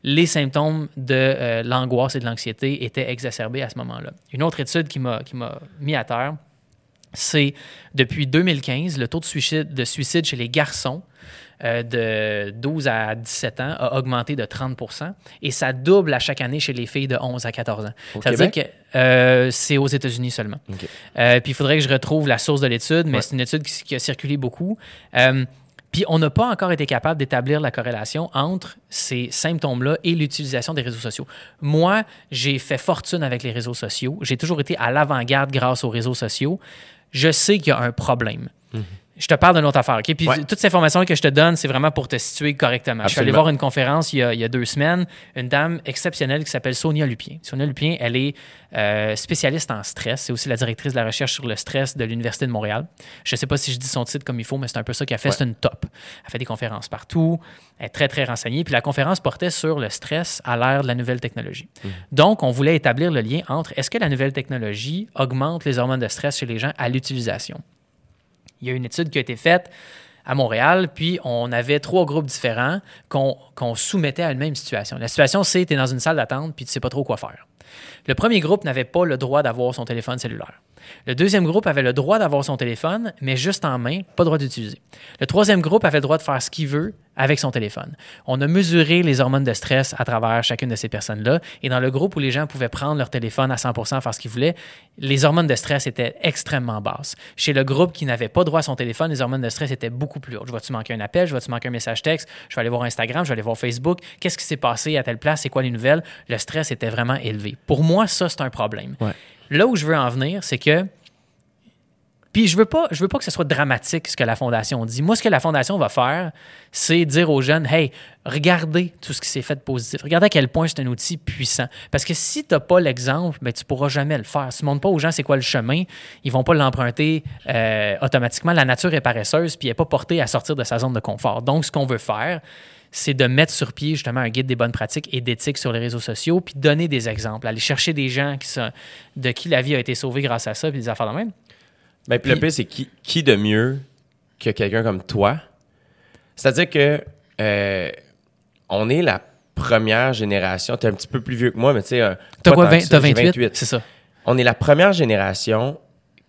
D: les symptômes de euh, l'angoisse et de l'anxiété étaient exacerbés à ce moment-là. Une autre étude qui m'a, mis à terre, c'est depuis 2015, le taux de suicide, de suicide chez les garçons euh, de 12 à 17 ans a augmenté de 30% et ça double à chaque année chez les filles de 11 à 14 ans.
A: Au
D: ça veut dire que euh, c'est aux États-Unis seulement. Euh, puis il faudrait que je retrouve la source de l'étude, mais
A: Ouais.
D: c'est une étude qui, qui a circulé beaucoup. Puis on n'a pas encore été capable d'établir la corrélation entre ces symptômes-là et l'utilisation des réseaux sociaux. Moi, j'ai fait fortune avec les réseaux sociaux. J'ai toujours été à l'avant-garde grâce aux réseaux sociaux. Je sais qu'il y a un problème. Je te parle d'une autre affaire, OK? Puis.
A: Ouais.
D: toutes ces informations que je te donne, c'est vraiment pour te situer correctement. Je suis allé voir une conférence il y, a, il y a deux semaines, une dame exceptionnelle qui s'appelle Sonia Lupien. Sonia Lupien, elle est euh, spécialiste en stress. C'est aussi la directrice de la recherche sur le stress de l'Université de Montréal. Je ne sais pas si je dis son titre comme il faut, mais c'est un peu ça qu'elle fait.
A: Ouais.
D: C'est une top. Elle fait des conférences partout. Elle est très, très renseignée. Puis la conférence portait sur le stress à l'ère de la nouvelle technologie. Donc, on voulait établir le lien entre est-ce que la nouvelle technologie augmente les hormones de stress chez les gens à l'utilisation? Il y a une étude qui a été faite à Montréal, puis on avait trois groupes différents qu'on soumettait à une même situation. La situation, c'est tu es dans une salle d'attente, puis tu sais pas trop quoi faire. Le premier groupe n'avait pas le droit d'avoir son téléphone cellulaire. Le deuxième groupe avait le droit d'avoir son téléphone, mais juste en main, pas le droit d'utiliser. Le troisième groupe avait le droit de faire ce qu'il veut avec son téléphone. On a mesuré les hormones de stress à travers chacune de ces personnes-là. Et dans le groupe où les gens pouvaient prendre leur téléphone à 100% faire ce qu'ils voulaient, les hormones de stress étaient extrêmement basses. Chez le groupe qui n'avait pas droit à son téléphone, les hormones de stress étaient beaucoup plus hautes. Je vais-tu manquer un appel? Je vais-tu manquer un message texte? Je vais aller voir Instagram? Je vais aller voir Facebook? Qu'est-ce qui s'est passé à telle place? C'est quoi les nouvelles? Le stress était vraiment élevé. Pour moi, ça, c'est un problème. Là où je veux en venir, c'est que puis je veux pas, je veux pas que ce soit dramatique ce que la fondation dit. Moi, ce que la fondation va faire, c'est dire aux jeunes, hey, regardez tout ce qui s'est fait de positif. Regardez à quel point c'est un outil puissant. Parce que si tu n'as pas l'exemple, ben, tu pourras jamais le faire. Si tu montres pas aux gens c'est quoi le chemin, ils vont pas l'emprunter euh, automatiquement. La nature est paresseuse, puis elle n'est pas portée à sortir de sa zone de confort. Donc, ce qu'on veut faire, c'est de mettre sur pied justement un guide des bonnes pratiques et d'éthique sur les réseaux sociaux, puis donner des exemples, aller chercher des gens qui sont, de qui la vie a été sauvée grâce à ça, puis des affaires de même.
A: Ben, puis le pire, c'est qui, qui de mieux que quelqu'un comme toi? C'est-à-dire que euh, on est la première génération. Tu es un petit peu plus vieux que moi, mais tu sais. euh,
D: T'as quoi,
A: tant que
D: 20,
A: ça,
D: t'as
A: j'ai
D: 28? C'est ça.
A: On est la première génération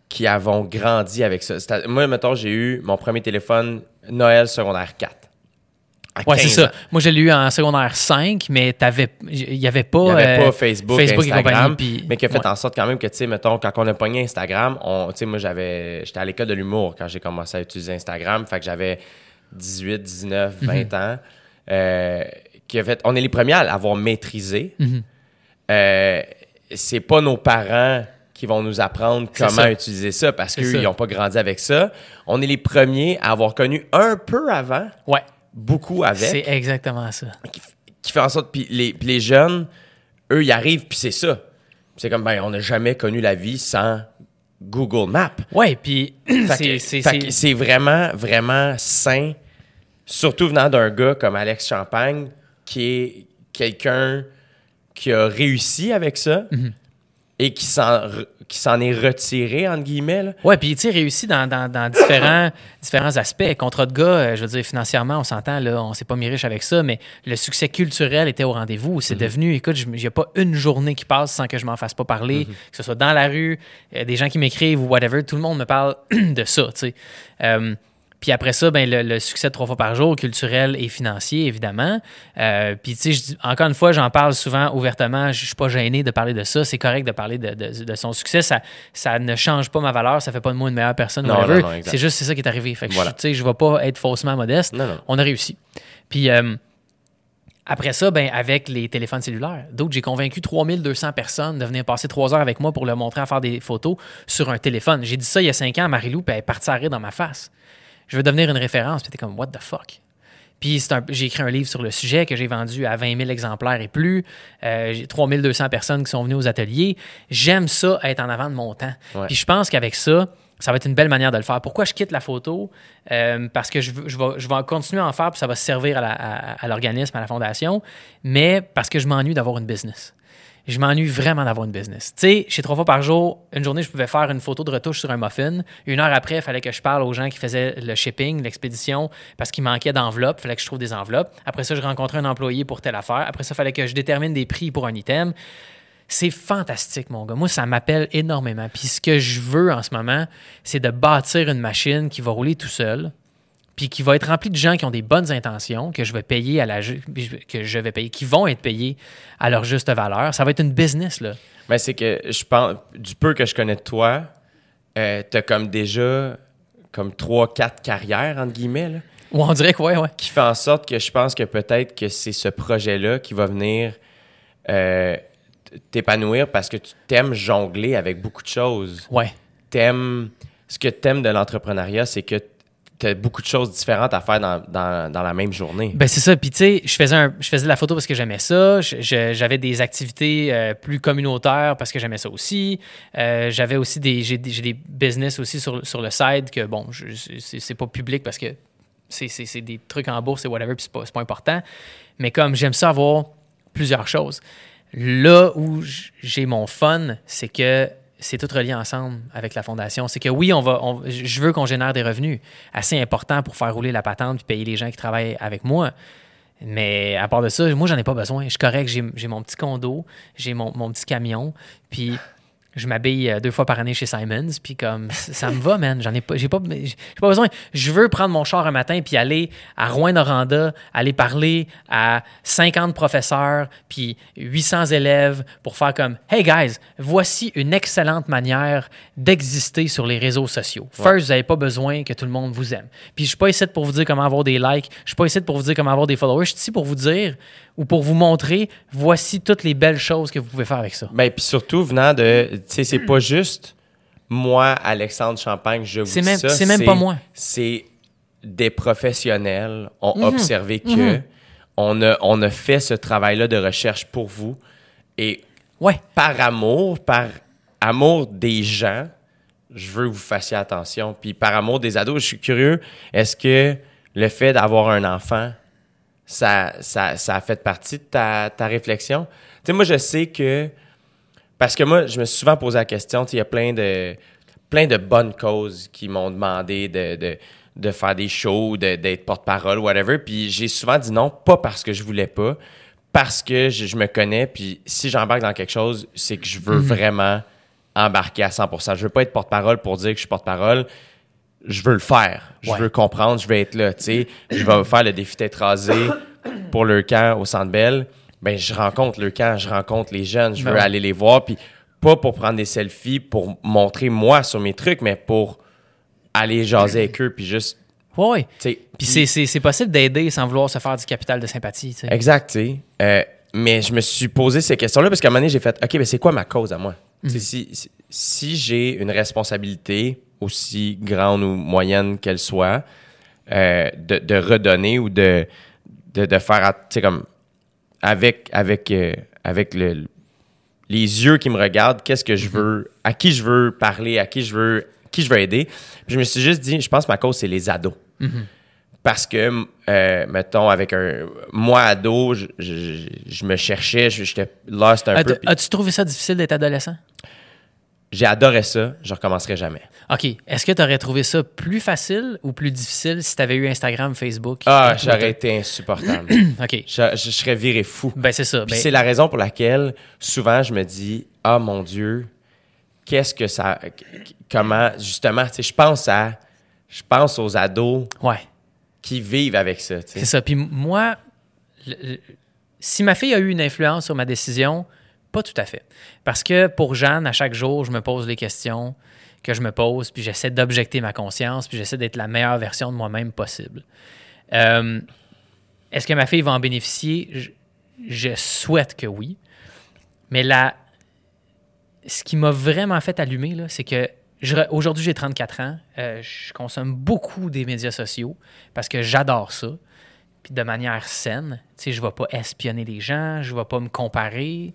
A: qui avons grandi avec ça. Moi, mettons, j'ai eu mon premier téléphone Noël secondaire 4. À
D: Ouais, c'est
A: 15
D: ça. Moi, j'ai lu en secondaire 5, mais t'avais, il n'y avait pas,
A: n'y avait
D: euh,
A: pas Facebook,
D: Facebook et
A: Instagram,
D: compagnie, puis-
A: mais qui a fait
D: ouais.
A: en sorte quand même que, tu sais, mettons, quand on a pogné Instagram, on, tu sais, moi, j'avais, j'étais à l'école de l'humour quand j'ai commencé à utiliser Instagram, fait que j'avais 18, 19, 20 ans, euh, qui a fait, on est les premiers à l'avoir maîtrisé. Euh, c'est pas nos parents qui vont nous apprendre comment
D: ça.
A: utiliser ça parce
D: C'est
A: qu'eux,
D: ça.
A: ils n'ont pas grandi avec ça. On est les premiers à avoir connu un peu avant,
D: Ouais,
A: beaucoup avec
D: c'est exactement ça.
A: qui, qui fait en sorte puis les, puis les jeunes eux ils arrivent puis c'est ça c'est comme ben on n'a jamais connu la vie sans Google Maps
D: Ouais, puis c'est,
A: vraiment vraiment sain surtout venant d'un gars comme Alex Champagne qui est quelqu'un qui a réussi avec ça
D: Mhm.
A: et qui s'en qui s'en est retiré entre guillemets là.
D: Ouais, puis sais, réussi dans, dans, dans différents, différents aspects. Contrat de gars, euh, je veux dire, financièrement, on s'entend, là, on s'est pas mis riche avec ça, mais le succès culturel était au rendez-vous. C'est devenu, écoute, il n'y a pas une journée qui passe sans que je m'en fasse pas parler, que ce soit dans la rue, euh, des gens qui m'écrivent ou whatever, tout le monde me parle de ça, tu sais. Euh, puis après ça, ben, le, le succès de trois fois par jour, culturel et financier, évidemment. Euh, puis, tu sais, encore une fois, j'en parle souvent ouvertement. Je suis pas gêné de parler de ça. C'est correct de parler de, de- de son succès. Ça, ça ne change pas ma valeur. Ça fait pas de moi une meilleure personne.
A: Non,
D: whatever.
A: non, non, exact.
D: c'est juste c'est ça qui est arrivé. Fait que
A: Voilà.
D: je, je vais pas être faussement modeste.
A: Non, non.
D: On a réussi. Puis, euh, après ça, ben, avec les téléphones cellulaires, d'autres, j'ai convaincu 3200 personnes de venir passer trois heures avec moi pour leur montrer à faire des photos sur un téléphone. J'ai dit ça il y a cinq ans à Marilou, puis elle est partie à rire dans ma face. Je veux devenir une référence, puis t'es comme, what the fuck? Puis c'est un- j'ai écrit un livre sur le sujet que j'ai vendu à 20 000 exemplaires et plus. Euh, j'ai 3200 personnes qui sont venues aux ateliers. J'aime ça, être en avant de mon temps.
A: Ouais.
D: Puis je pense qu'avec ça, ça va être une belle manière de le faire. Pourquoi je quitte la photo? Euh, parce que je, vais, je vais continuer à en faire, puis ça va servir à, la- à- à l'organisme, à la fondation, mais parce que je m'ennuie d'avoir une business. Je m'ennuie vraiment d'avoir une business. Tu sais, chez trois fois par jour, une journée, je pouvais faire une photo de retouche sur un muffin. Une heure après, il fallait que je parle aux gens qui faisaient le shipping, l'expédition, parce qu'il manquait d'enveloppes. Il fallait que je trouve des enveloppes. Après ça, je rencontrais un employé pour telle affaire. Après ça, il fallait que je détermine des prix pour un item. C'est fantastique, mon gars. Moi, ça m'appelle énormément. Puis ce que je veux en ce moment, c'est de bâtir une machine qui va rouler tout seul, puis qui va être remplie de gens qui ont des bonnes intentions, que je vais payer à la que je vais payer, qui vont être payés à leur juste valeur. Ça va être une business, là.
A: Mais c'est que je pense, du peu que je connais de toi, euh, t'as comme déjà comme trois, quatre carrières, entre guillemets, là,
D: Ou on dirait que ouais, ouais.
A: qui fait en sorte que je pense que peut-être que c'est ce projet-là qui va venir euh, t'épanouir parce que tu t'aimes jongler avec beaucoup de choses.
D: Ouais.
A: T'aimes, ce que t'aimes de l'entrepreneuriat, c'est que t'as beaucoup de choses différentes à faire dans, dans- dans la même journée.
D: Ben c'est ça. Puis tu sais, je faisais, je faisais de la photo parce que j'aimais ça. J'avais des activités euh, plus communautaires parce que j'aimais ça aussi. Euh, J'avais aussi des, j'ai des, business aussi sur, sur le side que bon, c'est pas public parce que c'est des trucs en bourse et whatever, puis c'est pas, pas important. Mais comme j'aime ça avoir plusieurs choses. Là où j'ai mon fun, c'est que c'est tout relié ensemble avec la fondation. C'est que oui, on va, on- je veux qu'on génère des revenus assez importants pour faire rouler la patente puis payer les gens qui travaillent avec moi. Mais à part de ça, moi, j'en ai pas besoin. Je suis correct. J'ai j'ai mon petit condo, j'ai mon, mon petit camion, puis je m'habille euh, deux fois par année chez Simons, puis comme ça me va, man. J'en ai pas, j'ai pas, j'ai pas besoin. Je veux prendre mon char un matin puis aller à Rouen-Noranda, aller parler à 50 professeurs puis 800 élèves pour faire comme, hey guys, voici une excellente manière d'exister sur les réseaux sociaux. First, vous n'avez pas besoin que tout le monde vous aime. Puis je suis pas ici pour vous dire comment avoir des likes, je suis pas ici pour vous dire comment avoir des followers. Je suis ici pour vous dire ou pour vous montrer, voici toutes les belles choses que vous pouvez faire avec ça.
A: Ben, puis surtout venant de. Tu sais, c'est pas juste moi, Alexandre Champagne, je vous dis
D: même-
A: ça.
D: c'est même pas moi.
A: C'est des professionnels ont
D: Mhm.
A: observé que on, a, on a fait ce travail-là de recherche pour vous. Et
D: Ouais.
A: par amour, par amour des gens, je veux que vous fassiez attention. Puis par amour des ados, je suis curieux, est-ce que le fait d'avoir un enfant, ça, ça, ça a fait partie de ta, ta réflexion? Tu sais, moi, je sais que. Parce que moi, je me suis souvent posé la question, il y a plein de, plein de bonnes causes qui m'ont demandé de, de, de faire des shows, de- d'être porte-parole, whatever. Puis j'ai souvent dit non, pas parce que je voulais pas, parce que je, je me connais. Puis si j'embarque dans quelque chose, c'est que je veux vraiment embarquer à 100% Je veux pas être porte-parole pour dire que je suis porte-parole. Je veux le faire. Je
D: Ouais.
A: veux comprendre. Je veux être là. Tu sais, je vais faire le défi d'être rasé pour le camp au Centre Bell. Ben, je rencontre le camp, je rencontre les jeunes. Je
D: Ben
A: veux aller les voir. Puis pas pour prendre des selfies, pour montrer moi sur mes trucs, mais pour aller jaser avec eux. Puis juste, sais.
D: Puis c'est- possible d'aider sans vouloir se faire du capital de sympathie. tu sais.
A: Exact, tu sais. Euh, mais je me suis posé ces questions-là parce qu'à un moment donné, j'ai fait OK, mais c'est quoi ma cause à moi? Sais, Si, si, si j'ai une responsabilité, aussi grande ou moyenne qu'elle soit, euh, de, de redonner ou de, de, de faire, tu sais, comme avec, avec, euh, avec le, les yeux qui me regardent, qu'est-ce que je veux, à qui je veux parler, à qui je veux, qui je veux aider. Puis je me suis juste dit, je pense que ma cause, c'est les ados. Parce que, euh, mettons, avec un. Moi, ado, je, je- je me cherchais, je- j'étais lost un
D: As-
A: peu. puis
D: As-tu trouvé ça difficile d'être adolescent?
A: J'ai adoré ça, je recommencerai jamais.
D: OK. Est-ce que tu aurais trouvé ça plus facile ou plus difficile si tu avais eu Instagram, Facebook?
A: Ah, j'aurais été insupportable.
D: OK.
A: je, je serais viré fou.
D: Ben, c'est ça.
A: Puis
D: Ben,
A: c'est la raison pour laquelle souvent je me dis ah mon dieu qu'est-ce que ça comment justement tu sais je pense à je pense aux ados
D: Ouais.
A: qui vivent avec ça tu sais.
D: C'est ça. Puis moi, le- le- si ma fille a eu une influence sur ma décision, pas tout à fait. Parce que pour Jeanne, à chaque jour, je me pose les questions que je me pose, puis j'essaie d'objecter ma conscience, puis j'essaie d'être la meilleure version de moi-même possible. Euh, Est-ce que ma fille va en bénéficier? Je, souhaite que oui. Mais la, ce qui m'a vraiment fait allumer, là, c'est que aujourd'hui, j'ai 34 ans. Euh, je consomme beaucoup des médias sociaux parce que j'adore ça. Puis de manière saine. Tu sais, je ne vais pas espionner les gens, je ne vais pas me comparer.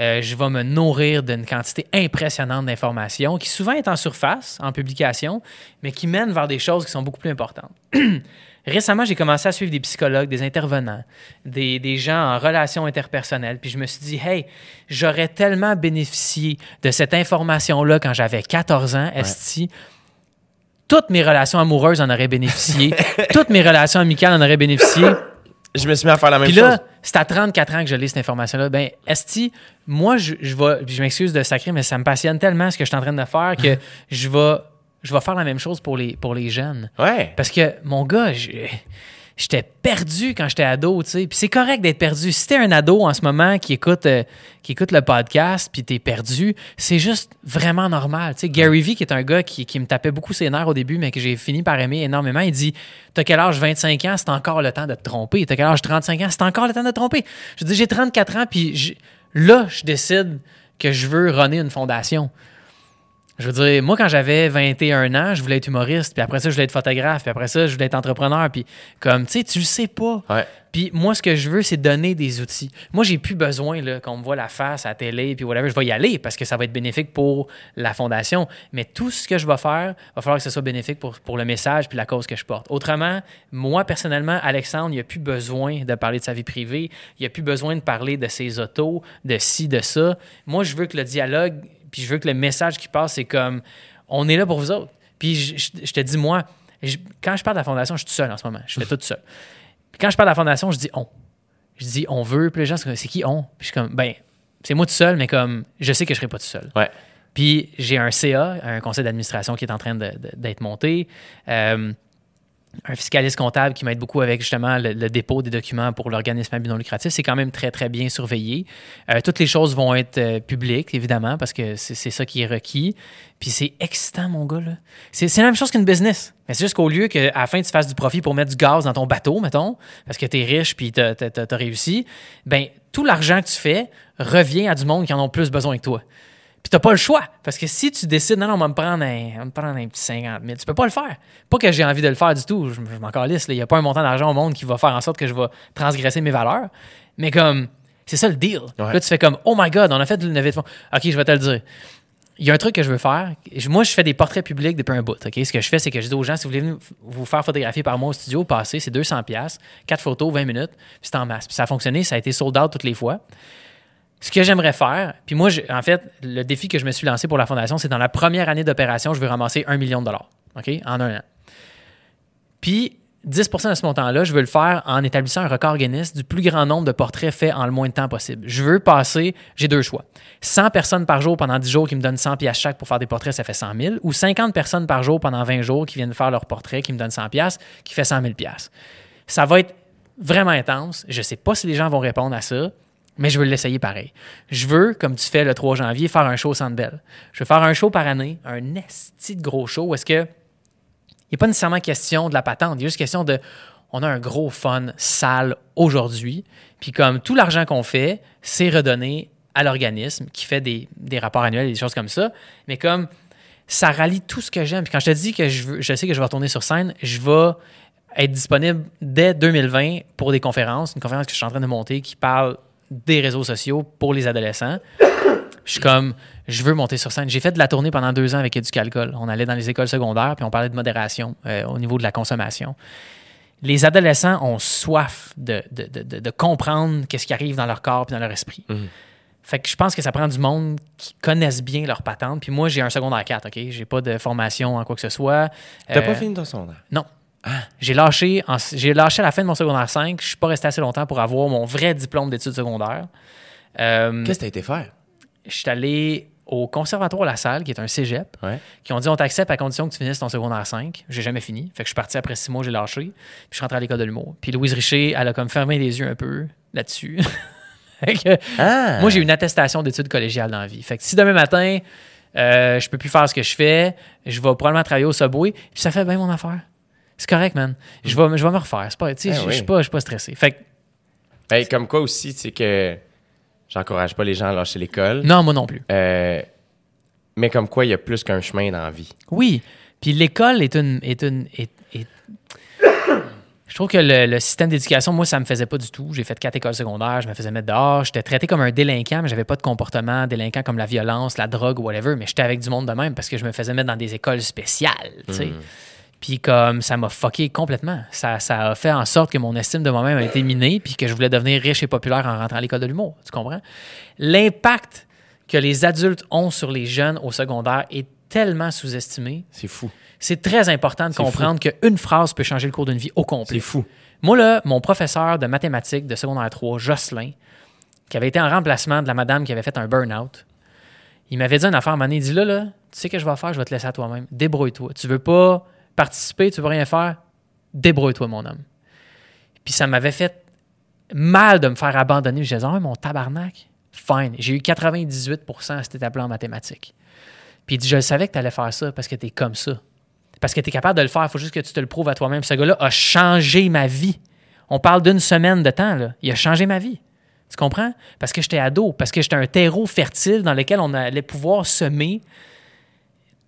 D: Euh, je vais me nourrir d'une quantité impressionnante d'informations qui souvent est en surface, en publication, mais qui mènent vers des choses qui sont beaucoup plus importantes. Récemment, j'ai commencé à suivre des psychologues, des intervenants, des, des gens en relations interpersonnelles. Puis je me suis dit, hey, j'aurais tellement bénéficié de cette information-là quand j'avais 14 ans, Esti. Toutes mes relations amoureuses en auraient bénéficié. Toutes mes relations amicales en auraient bénéficié.
A: Je me suis mis à faire la même
D: Puis
A: chose.
D: là, c'est à 34 ans que je lis cette information-là. Ben, Esti, moi, je, je vais, je m'excuse de sacrer, mais ça me passionne tellement ce que je suis en train de faire que je vais, je vais faire la même chose pour les, pour les jeunes.
A: Ouais.
D: Parce que, mon gars, je- j'étais perdu quand j'étais ado, tu sais. Puis c'est correct d'être perdu. Si t'es un ado en ce moment qui écoute, euh, qui écoute le podcast, puis t'es perdu, c'est juste vraiment normal. Tu sais, Gary Vee, qui est un gars qui, qui me tapait beaucoup ses nerfs au début, mais que j'ai fini par aimer énormément, il dit T'as quel âge? 25 ans, c'est encore le temps de te tromper. T'as quel âge? 35 ans, c'est encore le temps de te tromper. Je dis J'ai 34 ans, puis là, je décide que je veux runner une fondation. Je veux dire, moi, quand j'avais 21 ans, je voulais être humoriste, puis après ça, je voulais être photographe, puis après ça, je voulais être entrepreneur, puis comme, tu sais, tu le sais pas.
A: Ouais.
D: Puis moi, ce que je veux, c'est donner des outils. Moi, j'ai plus besoin qu'on me voit la face à la télé, puis whatever. Je vais y aller parce que ça va être bénéfique pour la fondation. Mais tout ce que je vais faire, va falloir que ce soit bénéfique pour, pour le message puis la cause que je porte. Autrement, moi, personnellement, Alexandre, il n'a plus besoin de parler de sa vie privée. Il n'a plus besoin de parler de ses autos, de ci, de ça. Moi, je veux que le dialogue, puis je veux que le message qui passe, c'est comme on est là pour vous autres. Puis je, je- je te dis, moi, je- quand je parle de la fondation, je suis tout seul en ce moment. Je fais tout seul. Puis quand je parle de la fondation, je dis on. Je dis on veut, puis les gens, c'est comme, c'est qui on? Puis je suis comme, ben, c'est moi tout seul, mais comme, je sais que je serai pas tout seul.
A: Ouais.
D: Puis j'ai un CA, un conseil d'administration qui est en train d'être monté. Euh, un fiscaliste comptable qui m'aide beaucoup avec justement le, dépôt des documents pour l'organisme non lucratif. C'est quand même très, très bien surveillé. Euh, toutes les choses vont être euh, publiques, évidemment, parce que c'est ça qui est requis. Puis c'est excitant, mon gars. c'est la même chose qu'une business. Mais c'est juste qu'au lieu qu'à la fin, tu fasses du profit pour mettre du gaz dans ton bateau, mettons, parce que tu es riche puis tu as, réussi, ben tout l'argent que tu fais revient à du monde qui en ont plus besoin que toi. Puis t'as pas le choix. Parce que si tu décides, non, non, on va me prendre un, on va me prendre un petit 50 000, tu peux pas le faire. Pas que j'ai envie de le faire du tout. Je, je m'en calisse. Il n'y a pas un montant d'argent au monde qui va faire en sorte que je vais transgresser mes valeurs. Mais comme, c'est ça le deal.
A: Ouais.
D: Là, tu fais comme, oh my God, on a fait une levée de fonds. OK, je vais te le dire. Il y a un truc que je veux faire. Moi, je fais des portraits publics depuis un bout. OK? Ce que je fais, c'est que je dis aux gens, si vous voulez vous faire photographier par moi au studio, passez, c'est 200$, pièces, 4 photos, 20 minutes, puis c'est en masse. Puis ça a fonctionné, ça a été sold out toutes les fois. Ce que j'aimerais faire, puis moi, en fait, le défi que je me suis lancé pour la fondation, c'est dans la première année d'opération, je veux ramasser un million de dollars, OK, en un an. Puis 10% de ce montant-là, je veux le faire en établissant un record Guinness du plus grand nombre de portraits faits en le moins de temps possible. Je veux passer, j'ai deux choix. 100 personnes par jour pendant 10 jours qui me donnent 100 pièces chaque pour faire des portraits, ça fait 100 000, ou 50 personnes par jour pendant 20 jours qui viennent faire leur portrait, qui me donnent 100 pièces, qui fait 100 000 pièces. Ça va être vraiment intense. Je sais pas si les gens vont répondre à ça, mais je veux l'essayer pareil. Je veux, comme tu fais le 3 janvier, faire un show au Centre Bell. Je veux faire un show par année, un esti de gros show est-ce que il n'est pas nécessairement question de la patente, il y a juste question de on a un gros fun sale aujourd'hui, puis comme tout l'argent qu'on fait, c'est redonné à l'organisme qui fait des, des rapports annuels et des choses comme ça, mais comme ça rallie tout ce que j'aime. Puis quand je te dis que je, veux- je sais que je vais retourner sur scène, je vais être disponible dès 2020 pour des conférences, une conférence que je suis en train de monter qui parle des réseaux sociaux pour les adolescents. Je suis comme, je veux monter sur scène. J'ai fait de la tournée pendant deux ans avec Éducalcool. On allait dans les écoles secondaires, puis on parlait de modération euh, au niveau de la consommation. Les adolescents ont soif de, de, de- comprendre qu'est-ce qui arrive dans leur corps et dans leur esprit. Fait que je pense que ça prend du monde qui connaissent bien leur patente. Puis moi, j'ai un secondaire 4, OK? J'ai pas de formation en quoi que ce soit.
A: T'as
D: Euh,
A: pas fini ton secondaire?
D: non. J'ai lâché, en- j'ai lâché à la fin de mon secondaire 5. Je suis pas resté assez longtemps pour avoir mon vrai diplôme d'études secondaires. Euh,
A: Qu'est-ce que t'as été faire?
D: je suis allé au Conservatoire La Salle, qui est un cégep,
A: Ouais.
D: qui ont dit on t'accepte à condition que tu finisses ton secondaire 5. J'ai jamais fini. Fait que je suis parti après six mois, j'ai lâché. Puis je suis rentré à l'école de l'humour. Puis Louise Richer, elle a comme fermé les yeux un peu là-dessus. Que
A: Ah!
D: moi, j'ai une attestation d'études collégiales dans la vie. Fait que si demain matin, euh, je peux plus faire ce que je fais, je vais probablement travailler au Subway, puis ça fait bien mon affaire. C'est correct, man. Je vais, je vais me refaire. C'est pas, tu sais,
A: Ah
D: je- suis pas, je suis pas stressé. Fait que,
A: Ben, comme quoi aussi, c'est que j'encourage pas les gens à lâcher l'école.
D: non, moi non plus.
A: Euh, mais comme quoi, il y a plus qu'un chemin dans la vie.
D: Oui. Puis l'école est une. Est une est- est- Je trouve que le, le système d'éducation, moi, ça me faisait pas du tout. J'ai fait quatre écoles secondaires, je me faisais mettre dehors. J'étais traité comme un délinquant, mais j'avais pas de comportement délinquant comme la violence, la drogue ou whatever. Mais j'étais avec du monde de même parce que je me faisais mettre dans des écoles spéciales, tu sais. Puis comme ça m'a fucké complètement. Ça, ça a fait en sorte que mon estime de moi-même a été minée, puis que je voulais devenir riche et populaire en rentrant à l'école de l'humour. Tu comprends? L'impact que les adultes ont sur les jeunes au secondaire est tellement sous-estimé.
A: C'est fou.
D: C'est très important de
A: C'est
D: comprendre qu'une phrase peut changer le cours d'une vie au
A: C'est
D: complet.
A: fou.
D: Moi, là, mon professeur de mathématiques de secondaire 3, Jocelyn, qui avait été en remplacement de la madame qui avait fait un burn-out, il m'avait dit une affaire à un moment donné, il dit là, là, tu sais ce que je vais faire, je vais te laisser à toi-même. Débrouille-toi. Tu veux pas participer, tu veux rien faire, débrouille-toi, mon homme. Puis ça m'avait fait mal de me faire abandonner. Je disais, ah, mon tabarnak, fine. J'ai eu 98% à cette étape-là en mathématiques. Puis il dit, je savais que tu allais faire ça parce que tu es comme ça. Parce que tu es capable de le faire, il faut juste que tu te le prouves à toi-même. Ce gars-là a changé ma vie. On parle d'une semaine de temps, là. Il a changé ma vie. Tu comprends? Parce que j'étais ado, parce que j'étais un terreau fertile dans lequel on allait pouvoir semer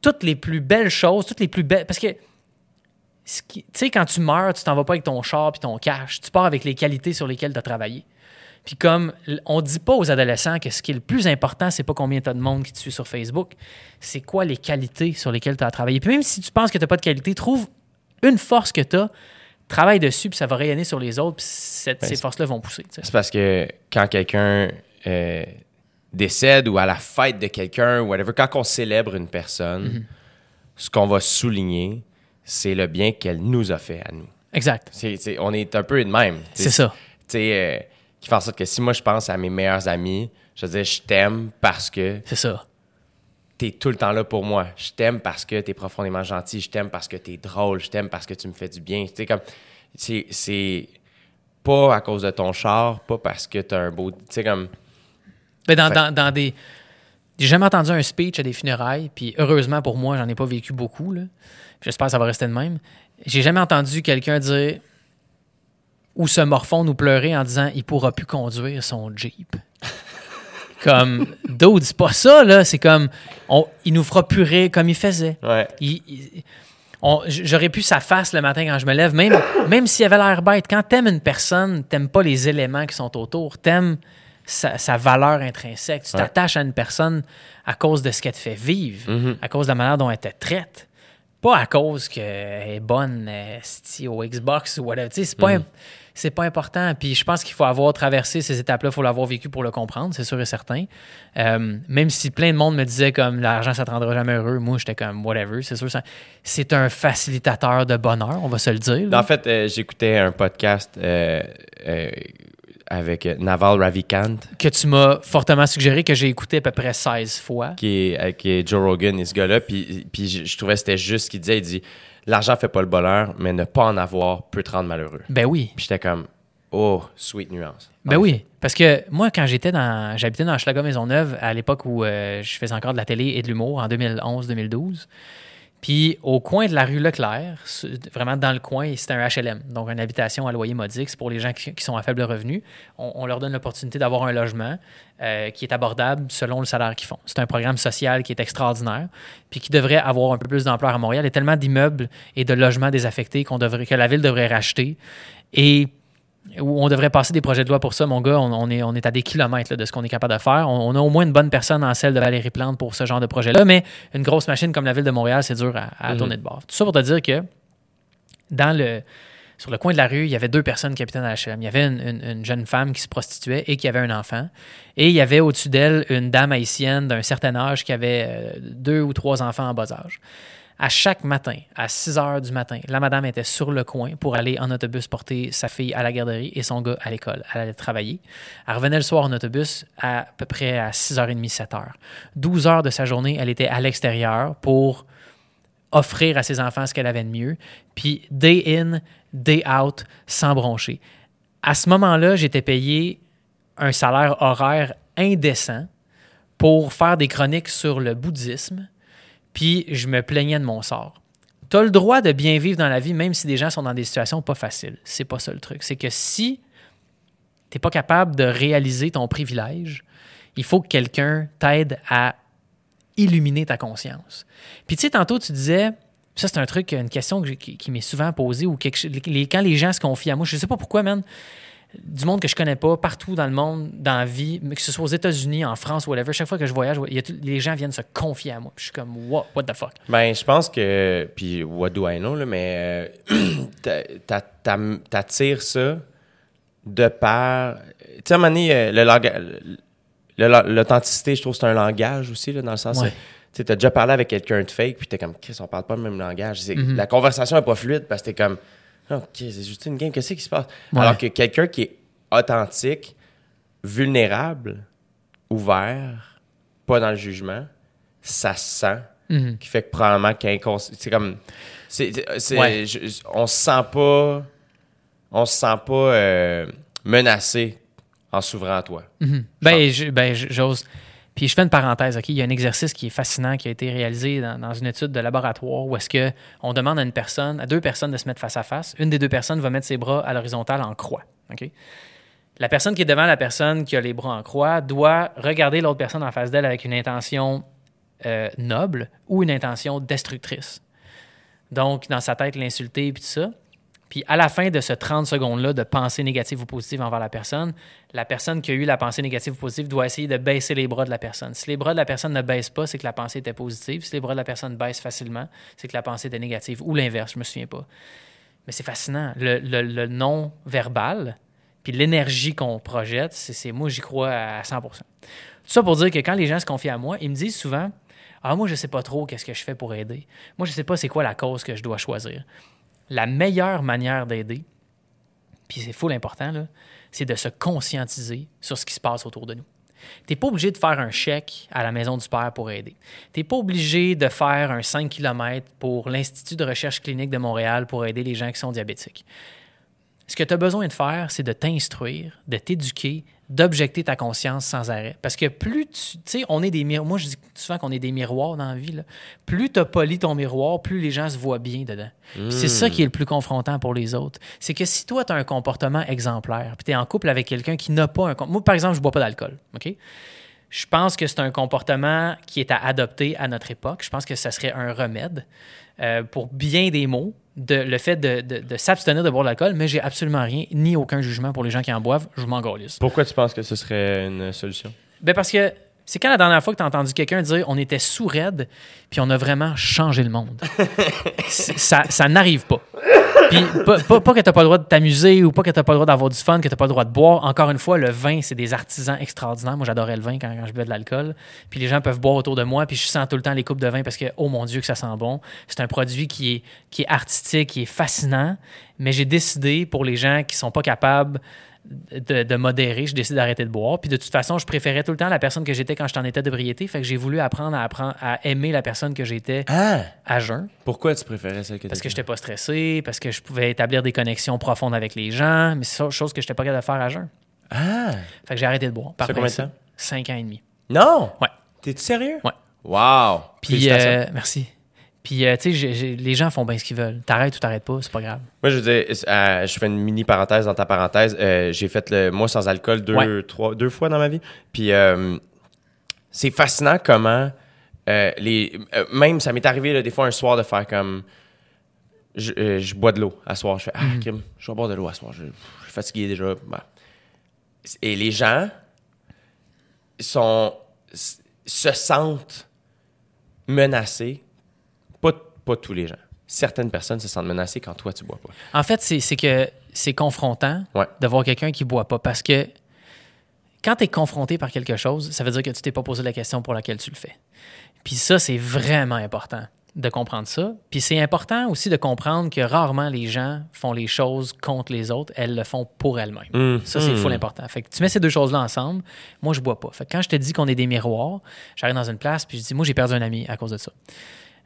D: toutes les plus belles choses, toutes les plus belles. Parce que, tu sais, quand tu meurs, tu t'en vas pas avec ton char puis ton cash. Tu pars avec les qualités sur lesquelles tu as travaillé. Puis comme on dit pas aux adolescents que ce qui est le plus important, c'est pas combien tu as de monde qui te suit sur Facebook, c'est quoi les qualités sur lesquelles tu as travaillé. Puis même si tu penses que tu n'as pas de qualité, trouve une force que tu as, travaille dessus, puis ça va rayonner sur les autres, puis cette-
A: Ouais,
D: ces forces-là vont pousser.
A: C'est parce que quand quelqu'un euh, décède ou à la fête de quelqu'un, ou whatever, quand on célèbre une personne,
D: Mhm.
A: ce qu'on va souligner, c'est le bien qu'elle nous a fait à nous.
D: Exact.
A: C'est- c'est- on est un peu de même.
D: C'est ça.
A: Tu sais, euh, qui fait en sorte que si moi je pense à mes meilleurs amis, je veux dire, je t'aime parce que
D: C'est ça.
A: t'es tout le temps là pour moi. Je t'aime parce que t'es profondément gentil. Je t'aime parce que t'es drôle. Je t'aime parce que tu me fais du bien. Tu sais, comme, c'est, c'est pas à cause de ton char, pas parce que t'as un beau. Tu sais, comme.
D: Mais dans,
A: Fait-
D: dans, dans des. J'ai jamais entendu un speech à des funérailles, puis heureusement pour moi, j'en ai pas vécu beaucoup. là. J'espère que ça va rester de même. J'ai jamais entendu quelqu'un dire ou se morfondre ou pleurer en disant il pourra plus conduire son Jeep. comme, d'autres, c'est pas ça, là. C'est comme, on, il nous fera plus rire comme il faisait.
A: Ouais.
D: Il- J'aurais pu sa face le matin quand je me lève, même, même s'il avait l'air bête. Quand t'aimes une personne, t'aimes pas les éléments qui sont autour, t'aimes sa, sa valeur intrinsèque. Tu
A: Ouais.
D: t'attaches à une personne à cause de ce qu'elle te fait vivre,
A: Mhm.
D: à cause de la manière dont elle te traite. Pas à cause qu'elle est bonne euh, au Xbox ou whatever. C'est pas,
A: Mhm.
D: c'est pas important. Puis je pense qu'il faut avoir traversé ces étapes-là, il faut l'avoir vécu pour le comprendre, c'est sûr et certain. Euh, même si plein de monde me disait comme l'argent, ça te rendra jamais heureux, moi j'étais comme whatever, c'est sûr. ça- C'est un facilitateur de bonheur, on va se le dire. là.
A: En fait, euh, j'écoutais un podcast euh, avec euh, Naval Ravikant,
D: Que tu m'as fortement suggéré, que j'ai écouté à peu près 16 fois.
A: qui est, euh, qui est Joe Rogan et ce gars-là. Puis, puis je, je trouvais que c'était juste ce qu'il disait. Il dit L'argent fait pas le bonheur, mais ne pas en avoir peut te rendre malheureux.
D: Ben oui.
A: Puis j'étais comme Oh, sweet nuance.
D: Ben oui, parce que moi, quand j'étais dans. J'habitais dans Schlager Maisonneuve à l'époque où euh, je faisais encore de la télé et de l'humour en 2011-2012. Puis au coin de la rue Leclerc, vraiment dans le coin, c'était un HLM, donc une habitation à loyer modique. C'est pour les gens qui, sont à faible revenu. On, on leur donne l'opportunité d'avoir un logement euh, qui est abordable selon le salaire qu'ils font. C'est un programme social qui est extraordinaire, puis qui devrait avoir un peu plus d'ampleur à Montréal. Il y a tellement d'immeubles et de logements désaffectés qu'on devrait, que la ville devrait racheter. Et où on devrait passer des projets de loi pour ça, mon gars. On, on est, on est à des kilomètres là, de ce qu'on est capable de faire. On, on a au moins une bonne personne en celle de Valérie Plante pour ce genre de projet-là, mais une grosse machine comme la ville de Montréal, c'est dur à, à
A: Mhm.
D: tourner de bord. Tout ça pour te dire que dans le, sur le coin de la rue, il y avait deux personnes dans la HLM. Il y avait une, une- une jeune femme qui se prostituait et qui avait un enfant. Et il y avait au-dessus d'elle une dame haïtienne d'un certain âge qui avait euh, deux ou trois enfants en bas âge. À chaque matin, à 6 heures du matin, la madame était sur le coin pour aller en autobus porter sa fille à la garderie et son gars à l'école. Elle allait travailler. Elle revenait le soir en autobus à, peu près à 6h30, 7h. 12 heures de sa journée, elle était à l'extérieur pour offrir à ses enfants ce qu'elle avait de mieux. Puis day in, day out, sans broncher. À ce moment-là, j'étais payé un salaire horaire indécent pour faire des chroniques sur le bouddhisme, puis je me plaignais de mon sort. Tu as le droit de bien vivre dans la vie, même si des gens sont dans des situations pas faciles. C'est pas ça le truc. C'est que si tu n'es pas capable de réaliser ton privilège, il faut que quelqu'un t'aide à illuminer ta conscience. Puis tu sais, tantôt, tu disais, Ça, c'est un truc, une question qui, m'est souvent posée ou quand les gens se confient à moi, je sais pas pourquoi, man. Du monde que je connais pas, partout dans le monde, dans la vie, que ce soit aux États-Unis, en France, whatever, chaque fois que je voyage, il y a tout- les gens viennent se confier à moi. Puis je suis comme, what, what the fuck?
A: Ben, je pense que. Puis, what do I know, là, mais. euh, t'a- t'a- t'a- T'attires ça de par. Tu sais, à un moment donné, euh, le langage. L'authenticité, je trouve c'est un langage aussi, là, dans le sens.
D: Ouais.
A: Tu t'as déjà parlé avec quelqu'un de fake, puis t'es comme, Chris, on parle pas le même langage.
D: Mhm.
A: La conversation est pas fluide parce que t'es comme, OK, c'est juste une game, qu'est-ce qui se passe?
D: Ouais.
A: Alors que quelqu'un qui est authentique, vulnérable, ouvert, pas dans le jugement, ça se sent
D: Mhm.
A: qui fait que probablement qu'inconscient. C'est comme.
D: Ouais.
A: je- on se sent pas. On se sent pas euh, menacé en s'ouvrant à toi.
D: Mhm. Ben, ben, j'ose. Puis je fais une parenthèse, OK? Il y a un exercice qui est fascinant qui a été réalisé dans, une étude de laboratoire où est-ce que on demande à une personne, à deux personnes de se mettre face à face. Une des deux personnes va mettre ses bras à l'horizontale en croix. OK? La personne qui est devant la personne qui a les bras en croix doit regarder l'autre personne en face d'elle avec une intention euh, noble ou une intention destructrice. Donc, dans sa tête, l'insulter puis tout ça. Puis à la fin de ce 30 secondes-là de pensée négative ou positive envers la personne, la personne qui a eu la pensée négative ou positive doit essayer de baisser les bras de la personne. Si les bras de la personne ne baissent pas, c'est que la pensée était positive. Si les bras de la personne baissent facilement, c'est que la pensée était négative. Ou l'inverse, je me souviens pas. Mais c'est fascinant. Le, non-verbal, puis l'énergie qu'on projette, c'est, moi, j'y crois à 100% Tout ça pour dire que quand les gens se confient à moi, ils me disent souvent Ah, moi, je sais pas trop qu'est-ce que je fais pour aider. Moi, je sais pas c'est quoi la cause que je dois choisir. La meilleure manière d'aider, puis c'est full important, là, c'est de se conscientiser sur ce qui se passe autour de nous. Tu n'es pas obligé de faire un chèque à la Maison du Père pour aider. Tu n'es pas obligé de faire un 5 km pour l'Institut de recherche clinique de Montréal pour aider les gens qui sont diabétiques. Ce que tu as besoin de faire, c'est de t'instruire, de t'éduquer, d'objecter ta conscience sans arrêt. Parce que plus tu. Tu sais, on est des miroirs. Moi, je dis souvent qu'on est des miroirs dans la vie. là. Plus tu polis ton miroir, plus les gens se voient bien dedans. C'est ça qui est le plus confrontant pour les autres. C'est que si toi, tu as un comportement exemplaire, puis tu es en couple avec quelqu'un qui n'a pas un. Moi, par exemple, je ne bois pas d'alcool. OK? Je pense que c'est un comportement qui est à adopter à notre époque. Je pense que ça serait un remède euh, pour bien des mots, de, le fait de, de- de s'abstenir de boire de l'alcool, mais j'ai absolument rien, ni aucun jugement pour les gens qui en boivent. Je m'en galisse.
A: Pourquoi tu penses que ce serait une solution?
D: Ben parce que c'est quand la dernière fois que tu as entendu quelqu'un dire on était sous raide puis on a vraiment changé le monde. Ça n'arrive pas. Puis pas, que tu n'as pas le droit de t'amuser ou pas que tu n'as pas le droit d'avoir du fun, que tu n'as pas le droit de boire. Encore une fois, le vin, c'est des artisans extraordinaires. Moi, j'adorais le vin quand, quand je buvais de l'alcool. Puis les gens peuvent boire autour de moi, puis je sens tout le temps les coupes de vin parce que, oh mon Dieu, que ça sent bon. C'est un produit qui est, qui est artistique, qui est fascinant. Mais j'ai décidé pour les gens qui sont pas capables de, de modérer, je décide d'arrêter de boire. Puis de toute façon, je préférais tout le temps la personne que j'étais quand j'étais en état d'ébriété. Fait que j'ai voulu apprendre à, apprendre à aimer la personne que j'étais
A: Ah!
D: à jeun.
A: Pourquoi tu préférais celle que
D: Parce que j'étais pas stressé, parce que je pouvais établir des connexions profondes avec les gens, mais c'est ça, chose que j'étais pas capable de faire à jeun.
A: Ah!
D: Fait que j'ai arrêté de boire. Par
A: Ça fait combien de temps?
D: Cinq ans et demi.
A: Non!
D: Ouais.
A: T'es-tu sérieux?
D: Ouais.
A: Wow!
D: Puis, euh, merci. Puis, euh, tu sais, les gens font bien ce qu'ils veulent. T'arrêtes ou t'arrêtes pas, c'est pas grave.
A: Moi, je veux dire, euh, je fais une mini parenthèse dans ta parenthèse. Euh, j'ai fait le mois sans alcool deux,
D: Ouais.
A: trois, deux fois dans ma vie. Puis c'est fascinant comment les. même, ça m'est arrivé là, des fois un soir de faire comme. Je, je bois de l'eau à soir. Je fais Ah, crime, je vais boire de l'eau à soir. Je, je suis fatigué déjà. Bah. Et les gens sont, se sentent menacés. Pas, tous les gens. Certaines personnes se sentent menacées quand toi, tu bois pas.
D: En fait, c'est que c'est confrontant
A: Ouais.
D: de voir quelqu'un qui boit pas parce que quand tu es confronté par quelque chose, ça veut dire que tu t'es pas posé la question pour laquelle tu le fais. Puis ça, c'est vraiment important de comprendre ça. Puis c'est important aussi de comprendre que rarement les gens font les choses contre les autres, elles le font pour elles-mêmes.
A: Mm.
D: Ça, c'est full important. Fait que tu mets ces deux choses-là ensemble, moi, je bois pas. Fait que quand je te dis qu'on est des miroirs, j'arrive dans une place, puis je dis, moi, j'ai perdu un ami à cause de ça.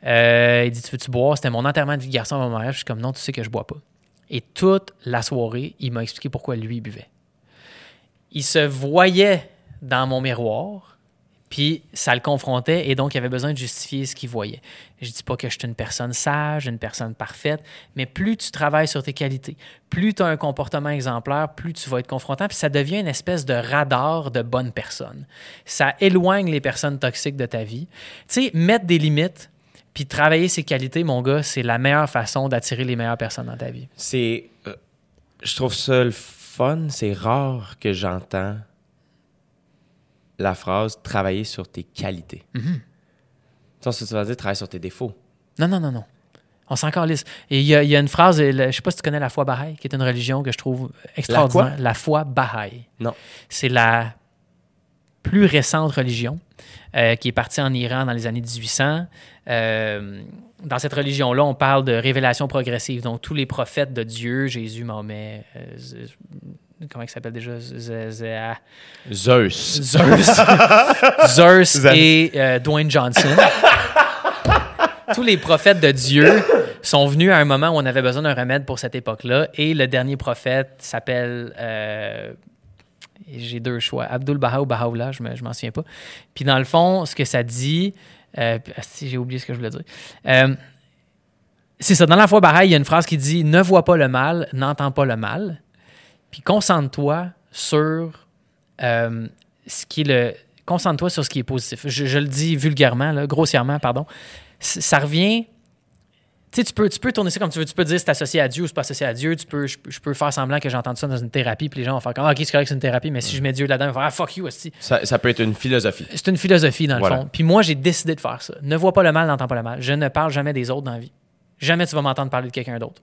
D: Euh, il dit, tu veux-tu boire? C'était mon enterrement de vie de garçon à mon mariage. Je suis comme, non, tu sais que je bois pas. Et toute la soirée, il m'a expliqué pourquoi lui buvait. Il se voyait dans mon miroir, puis ça le confrontait, et donc il avait besoin de justifier ce qu'il voyait. Je dis pas que je suis une personne sage, une personne parfaite, mais plus tu travailles sur tes qualités, plus tu as un comportement exemplaire, plus tu vas être confrontant, puis ça devient une espèce de radar de bonnes personnes. Ça éloigne les personnes toxiques de ta vie. Tu sais, mettre des limites, Puis travailler ses qualités, mon gars, c'est la meilleure façon d'attirer les meilleures personnes dans ta vie.
A: C'est. euh, je trouve ça le fun. C'est rare que j'entends la phrase travailler sur tes qualités.
D: Mhm.
A: Tu sais, ce que tu vas dire travailler sur tes défauts.
D: Non, non, non, non. On s'en calisse. Et il y, a- il y a une phrase, je sais pas si tu connais la foi Baha'i, qui est une religion que je trouve extraordinaire. La, foi Baha'i.
A: Non.
D: C'est la plus récente religion euh, qui est partie en Iran dans les années 1800. Euh, dans cette religion-là, on parle de révélation progressive. Donc, tous les prophètes de Dieu, Jésus, Mahomet, euh, comment il s'appelle déjà?
A: Zeus.
D: Zeus, Zeus et euh, Dwayne Johnson. Tous les prophètes de Dieu sont venus à un moment où on avait besoin d'un remède pour cette époque-là. Et le dernier prophète s'appelle. euh, J'ai deux choix. Abdul Baha ou Baha'u'llah, je ne m'en souviens pas. Puis dans le fond, ce que ça dit. euh, si j'ai oublié ce que je voulais dire. Euh, c'est ça. Dans la foi Baha'i, il y a une phrase qui dit Ne vois pas le mal, n'entends pas le mal. Puis concentre-toi sur euh, ce qui est le. Concentre-toi sur ce qui est positif. Je, je le dis vulgairement, grossièrement, pardon. Ça revient. Tu sais, tu peux, tu peux tourner ça comme tu veux. Tu peux dire c'est associé à Dieu ou c'est pas associé à Dieu. Tu peux, je, peux- je peux faire semblant que j'ai entendu ça dans une thérapie, puis les gens vont faire comme Ah, ok, c'est correct, c'est une thérapie, mais si je mets Dieu là-dedans, ils vont faire Ah, fuck you, aussi.
A: Ça, ça peut être une philosophie.
D: C'est une philosophie, dans le
A: Voilà.
D: fond. Puis moi, j'ai décidé de faire ça. Ne vois pas le mal, n'entends pas le mal. Je ne parle jamais des autres dans la vie. Jamais tu vas m'entendre parler de quelqu'un d'autre.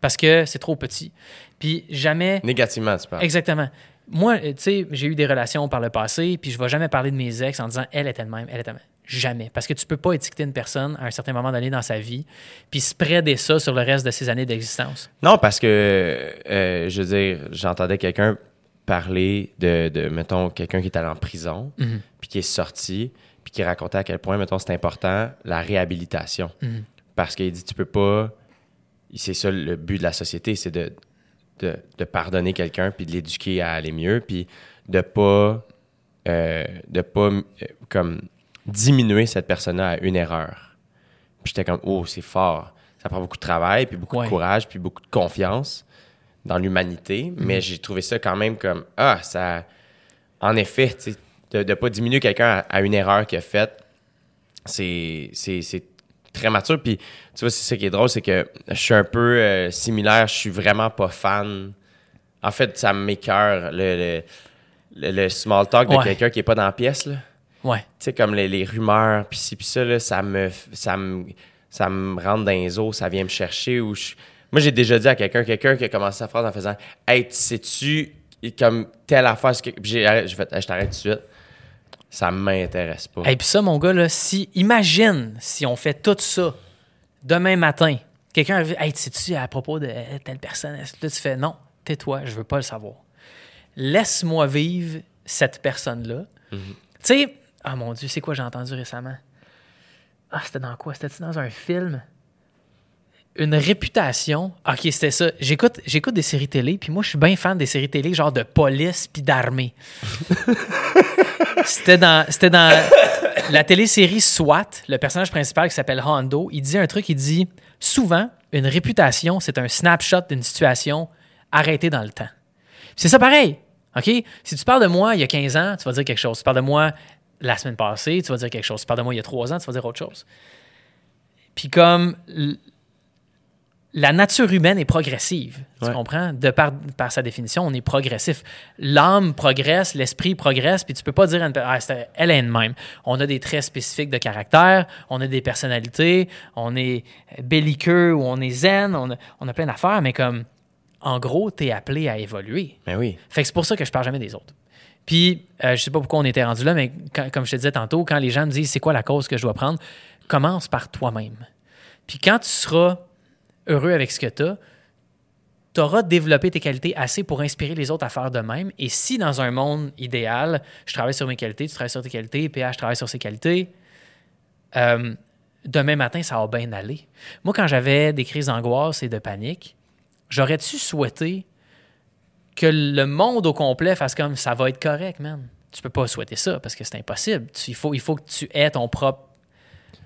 D: Parce que c'est trop petit. Puis jamais.
A: Négativement, tu parles.
D: Exactement. Moi, tu sais, j'ai eu des relations par le passé, puis je vais jamais parler de mes ex en disant elle était de même, elle était de même. Jamais. Parce que tu peux pas étiqueter une personne à un certain moment donné dans sa vie, puis spreader ça sur le reste de ses années d'existence.
A: Non, parce que, euh, je veux dire, j'entendais quelqu'un parler de, de, mettons, quelqu'un qui est allé en prison,
D: Mhm.
A: puis qui est sorti, puis qui racontait à quel point, mettons, c'est important, la réhabilitation.
D: Mhm.
A: Parce qu'il dit, tu peux pas... C'est ça le but de la société, c'est de, de, de pardonner quelqu'un, puis de l'éduquer à aller mieux, puis de pas... euh, de pas, euh, comme, diminuer cette personne-là à une erreur. Puis j'étais comme, oh, c'est fort. Ça prend beaucoup de travail, puis beaucoup
D: Ouais.
A: de courage, puis beaucoup de confiance dans l'humanité. Mais j'ai trouvé ça quand même comme, ah, ça. En effet, tu sais, de ne pas diminuer quelqu'un à, à une erreur qu'il a faite, c'est très mature. Puis, tu vois, c'est ça qui est drôle, c'est que je suis un peu euh, similaire. Je suis vraiment pas fan. En fait, ça m'écœure, le, le, le- le small talk de
D: Ouais.
A: quelqu'un qui est pas dans la pièce, là
D: Ouais.
A: tu sais, comme les, les rumeurs, puis ci, puis ça, là, ça me, ça, me, ça me rentre dans les os, ça vient me chercher. Ou je- Moi, j'ai déjà dit à quelqu'un, quelqu'un qui a commencé sa phrase en faisant Hey, sais-tu, comme telle affaire, ce que- j'ai fait, Hey, je t'arrête tout de suite. Ça m'intéresse pas.
D: Et puis ça, mon gars, là, si, imagine si on fait tout ça demain matin. Quelqu'un arrive, hey, sais-tu à propos de euh, telle personne? Là, tu fais, non, tais-toi, je veux pas le savoir. Laisse-moi vivre cette personne-là. Tu sais, ah mon Dieu, c'est quoi j'ai entendu récemment? Ah, c'était dans quoi? C'était dans un film? Une réputation? Ok, c'était ça. J'écoute, j'écoute des séries télé, puis moi, je suis bien fan des séries télé, genre de police puis d'armée. C'était dans, c'était dans la télésérie SWAT, le personnage principal qui s'appelle Hondo. Il dit un truc, il dit souvent, une réputation, c'est un snapshot d'une situation arrêtée dans le temps. C'est ça pareil. OK? Si tu parles de moi il y a 15 ans, tu vas dire quelque chose. Si tu parles de moi la semaine passée, tu vas dire quelque chose. Si tu parles de moi il y a 3 ans, tu vas dire autre chose. Puis comme la nature humaine est progressive, tu
A: Ouais.
D: comprends? De par, par sa définition, on est progressif. L'âme progresse, l'esprit progresse, puis tu peux pas dire à une ah, elle est de même. On a des traits spécifiques de caractère, on a des personnalités, on est belliqueux ou on est zen, on a, on a plein d'affaires, mais comme en gros, tu es appelé à évoluer.
A: Mais oui.
D: Fait que c'est pour ça que je parle jamais des autres. Puis, euh, je sais pas pourquoi on était rendu là, mais comme je te disais tantôt, quand les gens me disent c'est quoi la cause que je dois prendre, commence par toi-même. Puis quand tu seras heureux avec ce que tu as, tu auras développé tes qualités assez pour inspirer les autres à faire de même. Et si dans un monde idéal, je travaille sur mes qualités, tu travailles sur tes qualités, PH travaille sur ses qualités, euh, demain matin, ça va bien aller. Moi, quand j'avais des crises d'angoisse et de panique, j'aurais-tu souhaité que le monde au complet fasse comme ça va être correct, man. Tu peux pas souhaiter ça parce que c'est impossible. Tu- il, faut, il faut que tu aies ton propre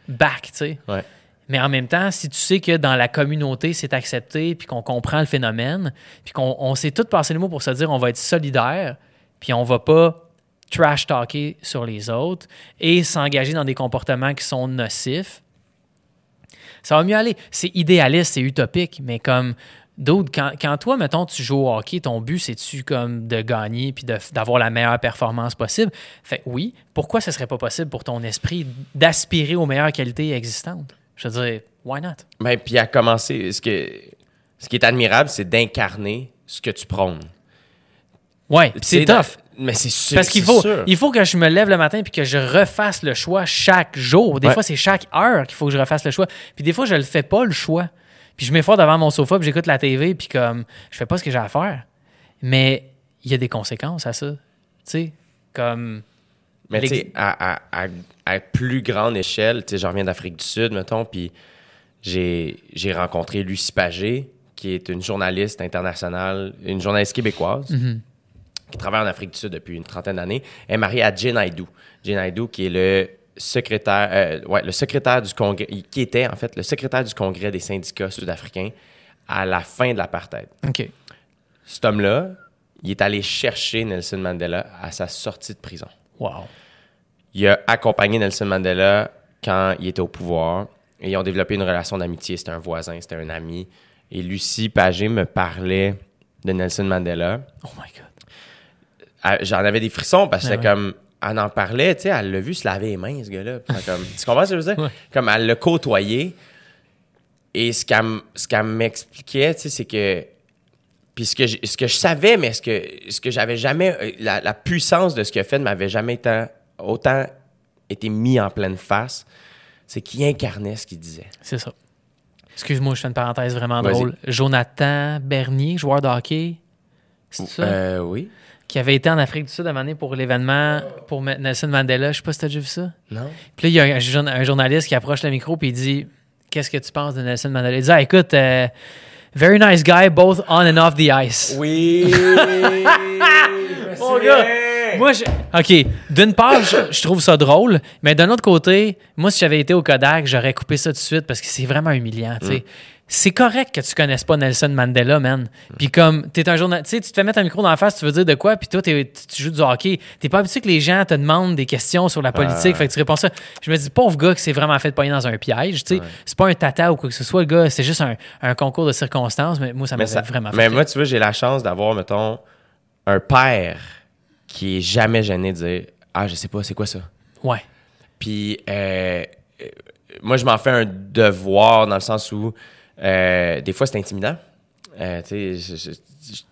D: back, tu sais.
A: Ouais.
D: Mais en même temps, si tu sais que dans la communauté, c'est accepté, puis qu'on comprend le phénomène, puis qu'on on s'est tous passé le mot pour se dire on va être solidaire, puis on va pas trash talker sur les autres et s'engager dans des comportements qui sont nocifs, ça va mieux aller. C'est idéaliste, c'est utopique, mais comme d'autres, quand, quand toi, mettons, tu joues au hockey, ton but, c'est-tu comme de gagner puis de- d'avoir la meilleure performance possible? Fait oui, pourquoi ce serait pas possible pour ton esprit d'aspirer aux meilleures qualités existantes? Je veux dire, why not?
A: Ben, puis à commencer, ce, que, ce qui est admirable, c'est d'incarner ce que tu prônes.
D: Ouais, c'est tough.
A: Mais c'est sûr.
D: Parce qu'il faut,
A: sûr.
D: il faut que je me lève le matin puis que je refasse le choix chaque jour. Des
A: Ouais.
D: fois, c'est chaque heure qu'il faut que je refasse le choix. Puis des fois, je le fais pas le choix. Puis je m'efforce devant mon sofa puis j'écoute la TV puis comme je fais pas ce que j'ai à faire. Mais il y a des conséquences à ça. Tu sais, comme
A: Mais tu sais, à, à- à- à plus grande échelle, tu sais, je reviens d'Afrique du Sud, mettons, puis j'ai j'ai rencontré Lucie Pagé, qui est une journaliste internationale, une journaliste québécoise, qui travaille en Afrique du Sud depuis une trentaine d'années. Elle est mariée à Jane Aidoo. Jane Aidoo, qui est le secrétaire, euh, ouais, le secrétaire du Congrès, qui était en fait le secrétaire du Congrès des syndicats sud-africains à la fin de l'apartheid.
D: OK.
A: Cet homme-là, il est allé chercher Nelson Mandela à sa sortie de prison.
D: Wow.
A: Il a accompagné Nelson Mandela quand il était au pouvoir et ils ont développé une relation d'amitié. C'était un voisin, c'était un ami. Et Lucie Pagé me parlait de Nelson Mandela.
D: Oh my God.
A: Ah, J'en avais des frissons parce que
D: Ah
A: c'était
D: ouais.
A: comme. Elle en parlait, tu sais, elle l'a vu se laver les mains, ce gars-là. Comme, tu comprends ce que je veux dire?
D: Ouais.
A: Comme elle l'a côtoyé. Et ce qu'elle ce qu'elle m'expliquait, tu sais, c'est que. Puis ce que, je, ce que je savais, mais ce que, ce que j'avais jamais. euh, La, la puissance de ce qu'il a fait ne m'avait jamais été, autant été mis en pleine face. C'est qu'il incarnait ce qu'il disait.
D: C'est ça. Excuse-moi, je fais une parenthèse vraiment drôle. Jonathan Bernier, joueur de hockey, c'est ça?
A: Euh, oui.
D: Qui avait été en Afrique du Sud à un moment donné pour l'événement pour Nelson Mandela. Je sais pas si t'as déjà vu ça.
A: Non?
D: Puis là, il y a un journaliste qui approche le micro puis il dit Qu'est-ce que tu penses de Nelson Mandela? Il dit ah, Écoute, euh, very nice guy, both on and off the ice.
A: Oui!
D: Mon gars, moi, je- OK, d'une part, je, je trouve ça drôle, mais d'un autre côté, moi, si j'avais été au Kodak, j'aurais coupé ça tout de suite parce que c'est vraiment humiliant, tu sais. C'est correct que tu connaisses pas Nelson Mandela, man. Puis comme, t'es un journaliste, tu te fais mettre un micro dans la face, tu veux dire de quoi, puis toi, tu joues du hockey. T'es pas habitué que les gens te demandent des questions sur la politique, fait que tu réponds ça. Je me dis, pauvre gars que c'est vraiment fait de pogner dans un piège, tu sais. C'est pas un tata ou quoi que ce soit, le gars, c'est juste un, un concours de circonstances, mais moi, ça
A: ça-
D: vraiment fait
A: mais moi, tu vois, j'ai la chance d'avoir, mettons, un père qui est jamais gêné de dire Ah, je sais pas, c'est quoi ça?
D: Ouais.
A: Puis, euh, euh, moi, je m'en fais un devoir dans le sens où, euh, des fois, c'est intimidant. Euh, tu sais,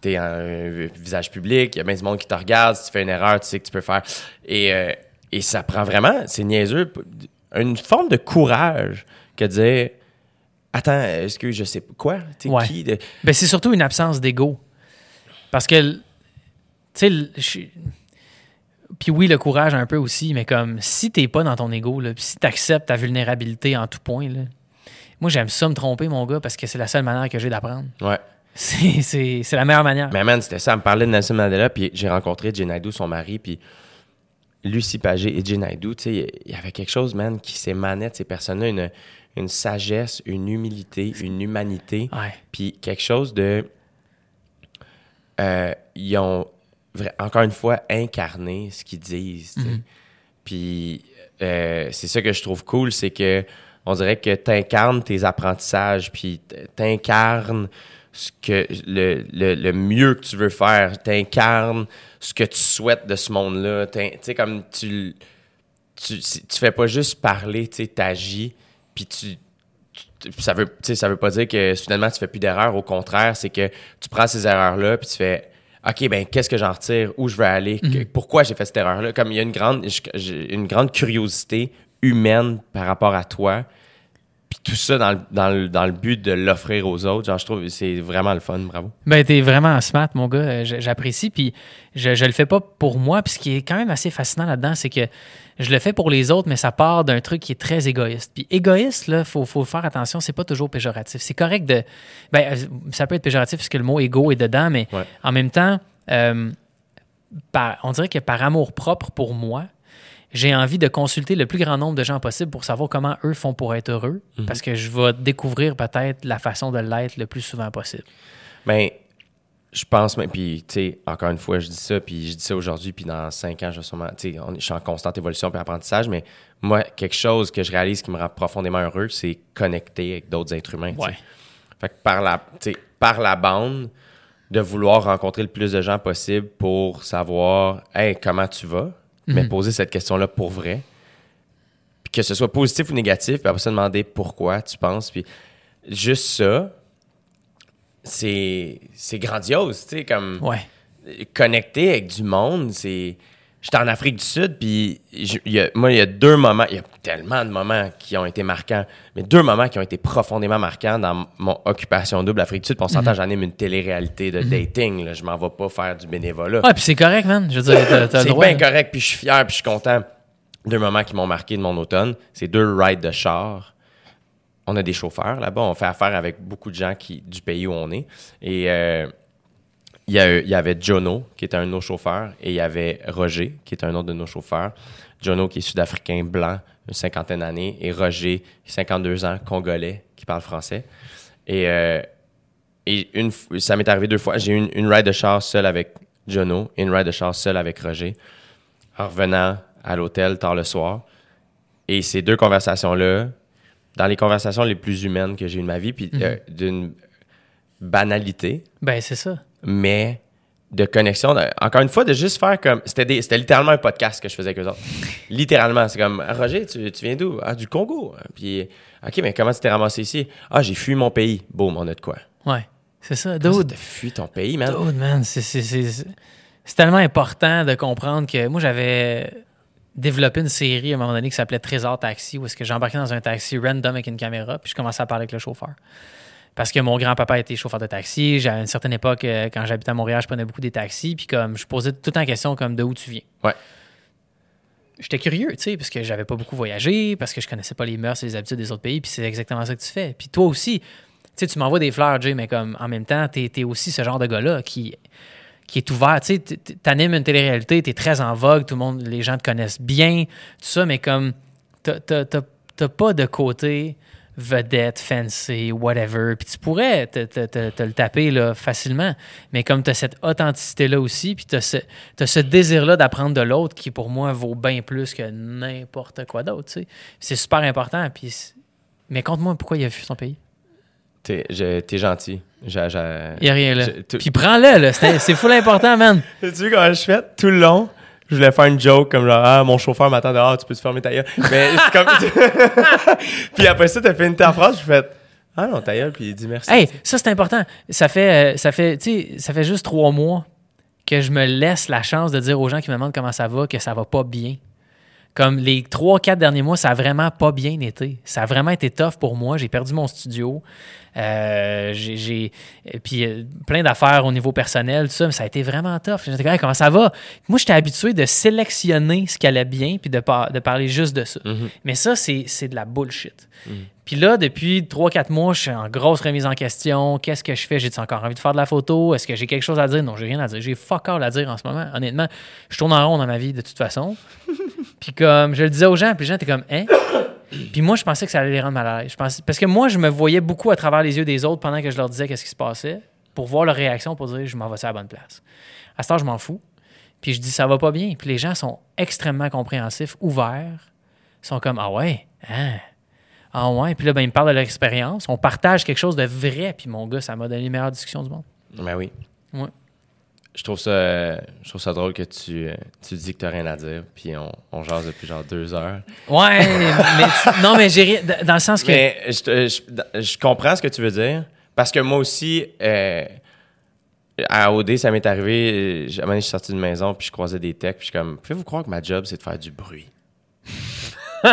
A: t'es un visage public, il y a bien du monde qui te regarde, si tu fais une erreur, tu sais que tu peux faire. Et, et ça prend vraiment, c'est niaiseux, une forme de courage que de dire Attends, est-ce que je sais quoi? Sais,
D: Ouais.
A: qui? de-
D: Ben, c'est surtout une absence d'ego. Parce que, sais, je- puis oui, le courage un peu aussi, mais comme si t'es pas dans ton ego, là, si t'acceptes ta vulnérabilité en tout point, là, moi j'aime ça me tromper, mon gars, parce que c'est la seule manière que j'ai d'apprendre.
A: Ouais.
D: C'est, c'est, c'est la meilleure manière.
A: Mais man, c'était ça. Elle me parlait de Nelson Mandela, puis j'ai rencontré Jane Aidoo, son mari, puis Lucie Pagé et Jane Aidoo, tu sais, il y avait quelque chose, man, qui s'émanait de ces personnes-là, une, une sagesse, une humilité, une humanité,
D: Ouais.
A: puis quelque chose de... euh, ils ont, encore une fois, incarné ce qu'ils disent, sais. Puis euh, c'est ça que je trouve cool, c'est que on dirait que tu incarnes tes apprentissages, puis tu incarnes ce que le, le- le mieux que tu veux faire, tu incarnes ce que tu souhaites de ce monde-là. Tu sais, comme tu, tu, tu fais pas juste parler, tu agis, puis tu, ça veut, ça veut pas dire que soudainement tu fais plus d'erreurs. Au contraire, c'est que tu prends ces erreurs-là, puis tu fais OK, ben qu'est-ce que j'en retire? Où je veux aller? Que- pourquoi j'ai fait cette erreur-là? Comme il y a une grande, une grande curiosité humaine par rapport à toi. Puis tout ça dans le, dans le, dans le but de l'offrir aux autres. Genre, je trouve que c'est vraiment le fun. Bravo.
D: Ben, t'es vraiment smart, mon gars. Euh, J'apprécie. Puis je, je le fais pas pour moi. Puis ce qui est quand même assez fascinant là-dedans, c'est que je le fais pour les autres, mais ça part d'un truc qui est très égoïste. Puis égoïste, là, faut, faut faire attention, c'est pas toujours péjoratif. C'est correct de. Ben, euh, ça peut être péjoratif parce que le mot égo est dedans, mais
A: Ouais.
D: en même temps, euh, par- on dirait que par amour propre pour moi, j'ai envie de consulter le plus grand nombre de gens possible pour savoir comment eux font pour être heureux, parce que je vais découvrir peut-être la façon de l'être le plus souvent possible.
A: Ben, je pense, même, puis, tu sais, encore une fois, je dis ça, puis je dis ça aujourd'hui, puis dans cinq ans, je sûrement, on je suis en constante évolution puis apprentissage, mais moi, quelque chose que je réalise qui me rend profondément heureux, c'est connecter avec d'autres êtres humains.
D: Ouais.
A: Fait que par la, par la bande, de vouloir rencontrer le plus de gens possible pour savoir, hey, comment tu vas, mais poser cette question-là pour vrai. Puis que ce soit positif ou négatif, puis après ça, demander pourquoi tu penses. Puis juste ça, c'est c'est grandiose, tu sais, comme
D: Ouais.
A: connecter avec du monde, c'est. J'étais en Afrique du Sud, puis y a- moi, il y a deux moments, il y a tellement de moments qui ont été marquants, mais deux moments qui ont été profondément marquants dans mon occupation double Afrique du Sud. Puis on s'entend, j'anime une télé-réalité de dating, là. je m'en vais pas faire du bénévolat.
D: Ah, puis c'est correct, man. Je veux dire, t'as,
A: c'est bien correct, puis je suis fier, puis je suis content. Deux moments qui m'ont marqué de mon automne, c'est deux rides de char. On a des chauffeurs là-bas, on fait affaire avec beaucoup de gens du pays où on est. Et euh, il y, avait Jono, qui était un de nos chauffeurs, et il y avait Roger, qui est un autre de nos chauffeurs. Jono, qui est sud-africain, blanc, une cinquantaine d'années, et Roger, 52 ans, congolais, qui parle français. Et, euh, ça m'est arrivé deux fois. J'ai eu une, ride de char seule avec Jono une ride de char seule avec Roger, en revenant à l'hôtel tard le soir. Et ces deux conversations-là, dans les conversations les plus humaines que j'ai eues de ma vie, puis euh, d'une banalité,
D: Ben, c'est ça.
A: mais de connexion. de- encore une fois, de juste faire comme. C'était des- c'était littéralement un podcast que je faisais avec eux autres. littéralement. C'est comme Roger, tu, tu viens d'où? Ah, du Congo. Puis, OK, mais comment tu t'es ramassé ici? Ah, j'ai fui mon pays. Boum, on a de quoi
D: Ouais. C'est ça. Dude.
A: T'as fui ton pays, man?
D: Dude, man. C'est, c'est, c'est, c'est- c'est tellement important de comprendre que moi, j'avais développé une série à un moment donné qui s'appelait Trésor Taxi, où est-ce que j'embarquais dans un taxi random avec une caméra, puis je commençais à parler avec le chauffeur. Parce que mon grand-papa était chauffeur de taxi. À une certaine époque, euh, quand j'habitais à Montréal, je prenais beaucoup des taxis. Puis comme je posais tout la question comme de où tu viens.
A: Ouais.
D: J'étais curieux, tu sais, parce que j'avais pas beaucoup voyagé, parce que je connaissais pas les mœurs et les habitudes des autres pays. Puis c'est exactement ça que tu fais. Puis toi aussi, tu sais, tu m'envoies des fleurs, Jay, mais comme en même temps, t'es es aussi ce genre de gars-là qui, qui est ouvert. Tu sais, t'animes une télé-réalité, t'es très en vogue, tout le monde, les gens te connaissent bien, tout ça, mais comme t'as- pas de côté vedette, fancy, whatever. Puis tu pourrais te, te- te- te le taper là, facilement, mais comme tu as cette authenticité-là aussi, puis tu as ce, ce désir-là d'apprendre de l'autre qui, pour moi, vaut bien plus que n'importe quoi d'autre. C'est super important. Puis, mais conte-moi pourquoi il a vu son pays.
A: T'es gentil.
D: A rien là. Puis prends-le, là. C'est c'est full important, man.
A: Tu vu comment je fais? Tout le long? Je voulais faire une joke comme genre, ah, mon chauffeur m'attend dehors, tu peux te fermer ta gueule? Mais c'est comme. puis après ça, t'as fait une ta phrase, je fais, ah non, ta gueule, puis il dit merci.
D: Hey, ça c'est important. Ça fait, euh, ça fait, tu sais, ça fait juste trois mois que je me laisse la chance de dire aux gens qui me demandent comment ça va que ça va pas bien. Comme les trois, quatre derniers mois, ça a vraiment pas bien été. Ça a vraiment été tough pour moi. J'ai perdu mon studio. Euh, j'ai, j'ai- et puis euh, plein d'affaires au niveau personnel, tout ça, mais ça a été vraiment tough. J'étais comme, Hey, comment ça va? Moi, j'étais habitué de sélectionner ce qui allait bien puis de, par- de parler juste de ça. Mais ça, c'est, c'est de la bullshit. Puis là, depuis 3-4 mois, je suis en grosse remise en question. Qu'est-ce que je fais? J'ai encore envie de faire de la photo? Est-ce que j'ai quelque chose à dire? Non, j'ai rien à dire. J'ai fuck all à dire en ce moment. Honnêtement, je tourne en rond dans ma vie de toute façon. puis comme je le disais aux gens, puis les gens étaient comme, hein? Puis moi, je pensais que ça allait les rendre mal à l'aise. Parce que moi, je me voyais beaucoup à travers les yeux des autres pendant que je leur disais qu'est-ce qui se passait pour voir leur réaction, pour dire je m'en vais à la bonne place? À ce temps, je m'en fous. Puis je dis ça va pas bien. Puis les gens sont extrêmement compréhensifs, ouverts. Ils sont comme ah ouais, hein? Ah ouais. Puis là, ben, ils me parlent de leur expérience. On partage quelque chose de vrai. Puis mon gars, ça m'a donné les meilleures discussions du monde.
A: Ben oui.
D: Ouais.
A: Je trouve ça, je trouve ça drôle que tu, tu dis que t'as rien à dire, puis on, on jase depuis genre deux heures.
D: Ouais, mais tu- non, mais j'ai ri- d- dans le sens que.
A: Mais je, je- je comprends ce que tu veux dire, parce que moi aussi, euh, à OD, ça m'est arrivé, à un moment donné, je suis sorti de maison, puis je croisais des techs, puis je suis comme, pouvez-vous croire que ma job, c'est de faire du bruit?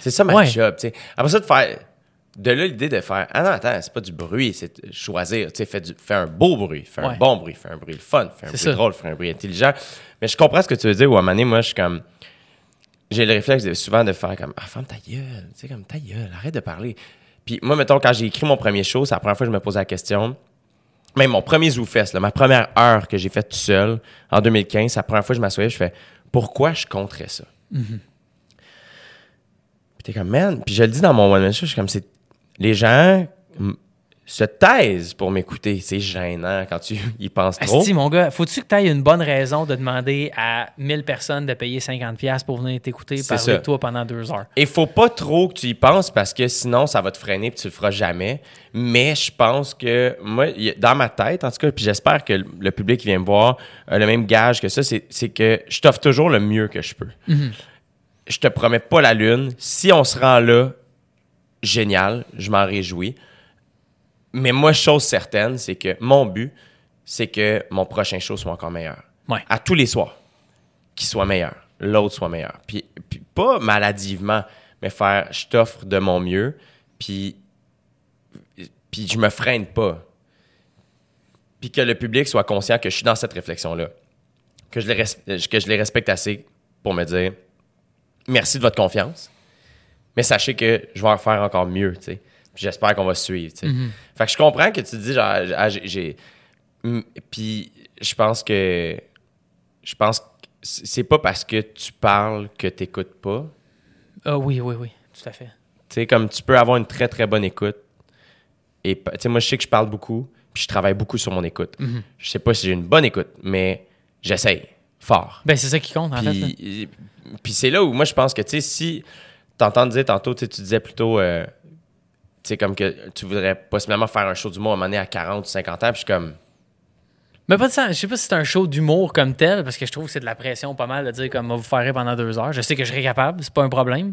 A: c'est ça ma
D: Ouais.
A: job, tu sais. Après ça, de faire... De là, l'idée de faire, ah non, attends, c'est pas du bruit, c'est choisir, tu sais, fais, du- fais un beau bruit, fais un bon bruit, fais un bruit le fun, fais un bruit
D: ça.
A: drôle, fais un bruit intelligent. Mais je comprends ce que tu veux dire, ou à un moment donné, moi, je suis comme, j'ai le réflexe de- souvent de faire comme, ah, ferme ta gueule, tu sais, comme ta gueule, arrête de parler. Puis moi, mettons, quand j'ai écrit mon premier show, c'est la première fois que je me posais la question. Même mon premier ZooFest, là, ma première heure que j'ai faite tout seul, en 2015, c'est la première fois que je m'assoyais, je fais, pourquoi je compterais ça? Puis t'es comme, man, puis je le dis dans mon one-man show, je suis comme, c'est, les gens, se taisent pour m'écouter. C'est gênant quand tu y penses trop.
D: Asti, mon gars, faut-tu que tu aies une bonne raison de demander à 1000 personnes de payer 50$ pour venir t'écouter parler de toi pendant deux heures?
A: Et faut pas trop que tu y penses parce que sinon, ça va te freiner puis tu le feras jamais. Mais je pense que, moi, dans ma tête, en tout cas, puis j'espère que le- public qui vient me voir a le même gage que ça, c'est c'est que je t'offre toujours le mieux que je peux. Je te promets pas la lune. Si on se rend là, génial, je m'en réjouis. Mais moi, chose certaine, c'est que mon but, c'est que mon prochain show soit encore meilleur.
D: Ouais.
A: À tous les soirs. Qu'il soit meilleur. L'autre soit meilleur. Puis, puis pas maladivement, mais faire je t'offre de mon mieux, puis, puis je me freine pas. Puis que le public soit conscient que je suis dans cette réflexion-là. Que je, les res- que je les respecte assez pour me dire merci de votre confiance, mais sachez que je vais en faire encore mieux, tu sais. Puis j'espère qu'on va suivre, tu sais. Fait que je comprends que tu dis, genre, ah, j'ai- j'ai. Mm, Puis je pense que. Je pense que c'est pas parce que tu parles que t'écoutes pas.
D: Ah oui, oui, oui, tout à fait.
A: Tu sais, comme tu peux avoir une très, très bonne écoute. Et, tu sais, moi, je sais que je parle beaucoup, puis je travaille beaucoup sur mon écoute. Je sais pas si j'ai une bonne écoute, mais j'essaye fort.
D: Ben, c'est ça qui compte, en fait. là.
A: Puis, puis c'est là où moi je pense que tu sais si t'entends dire tantôt tu sais, tu disais plutôt euh, tu sais comme que tu voudrais possiblement faire un show d'humour à un moment donné à 40 ou 50 ans puis je suis comme
D: Mais pas de ça. Je sais pas si c'est un show d'humour comme tel, parce que je trouve que c'est de la pression pas mal de dire comme on va vous faire rire pendant deux heures. Je sais que je serai capable, c'est pas un problème.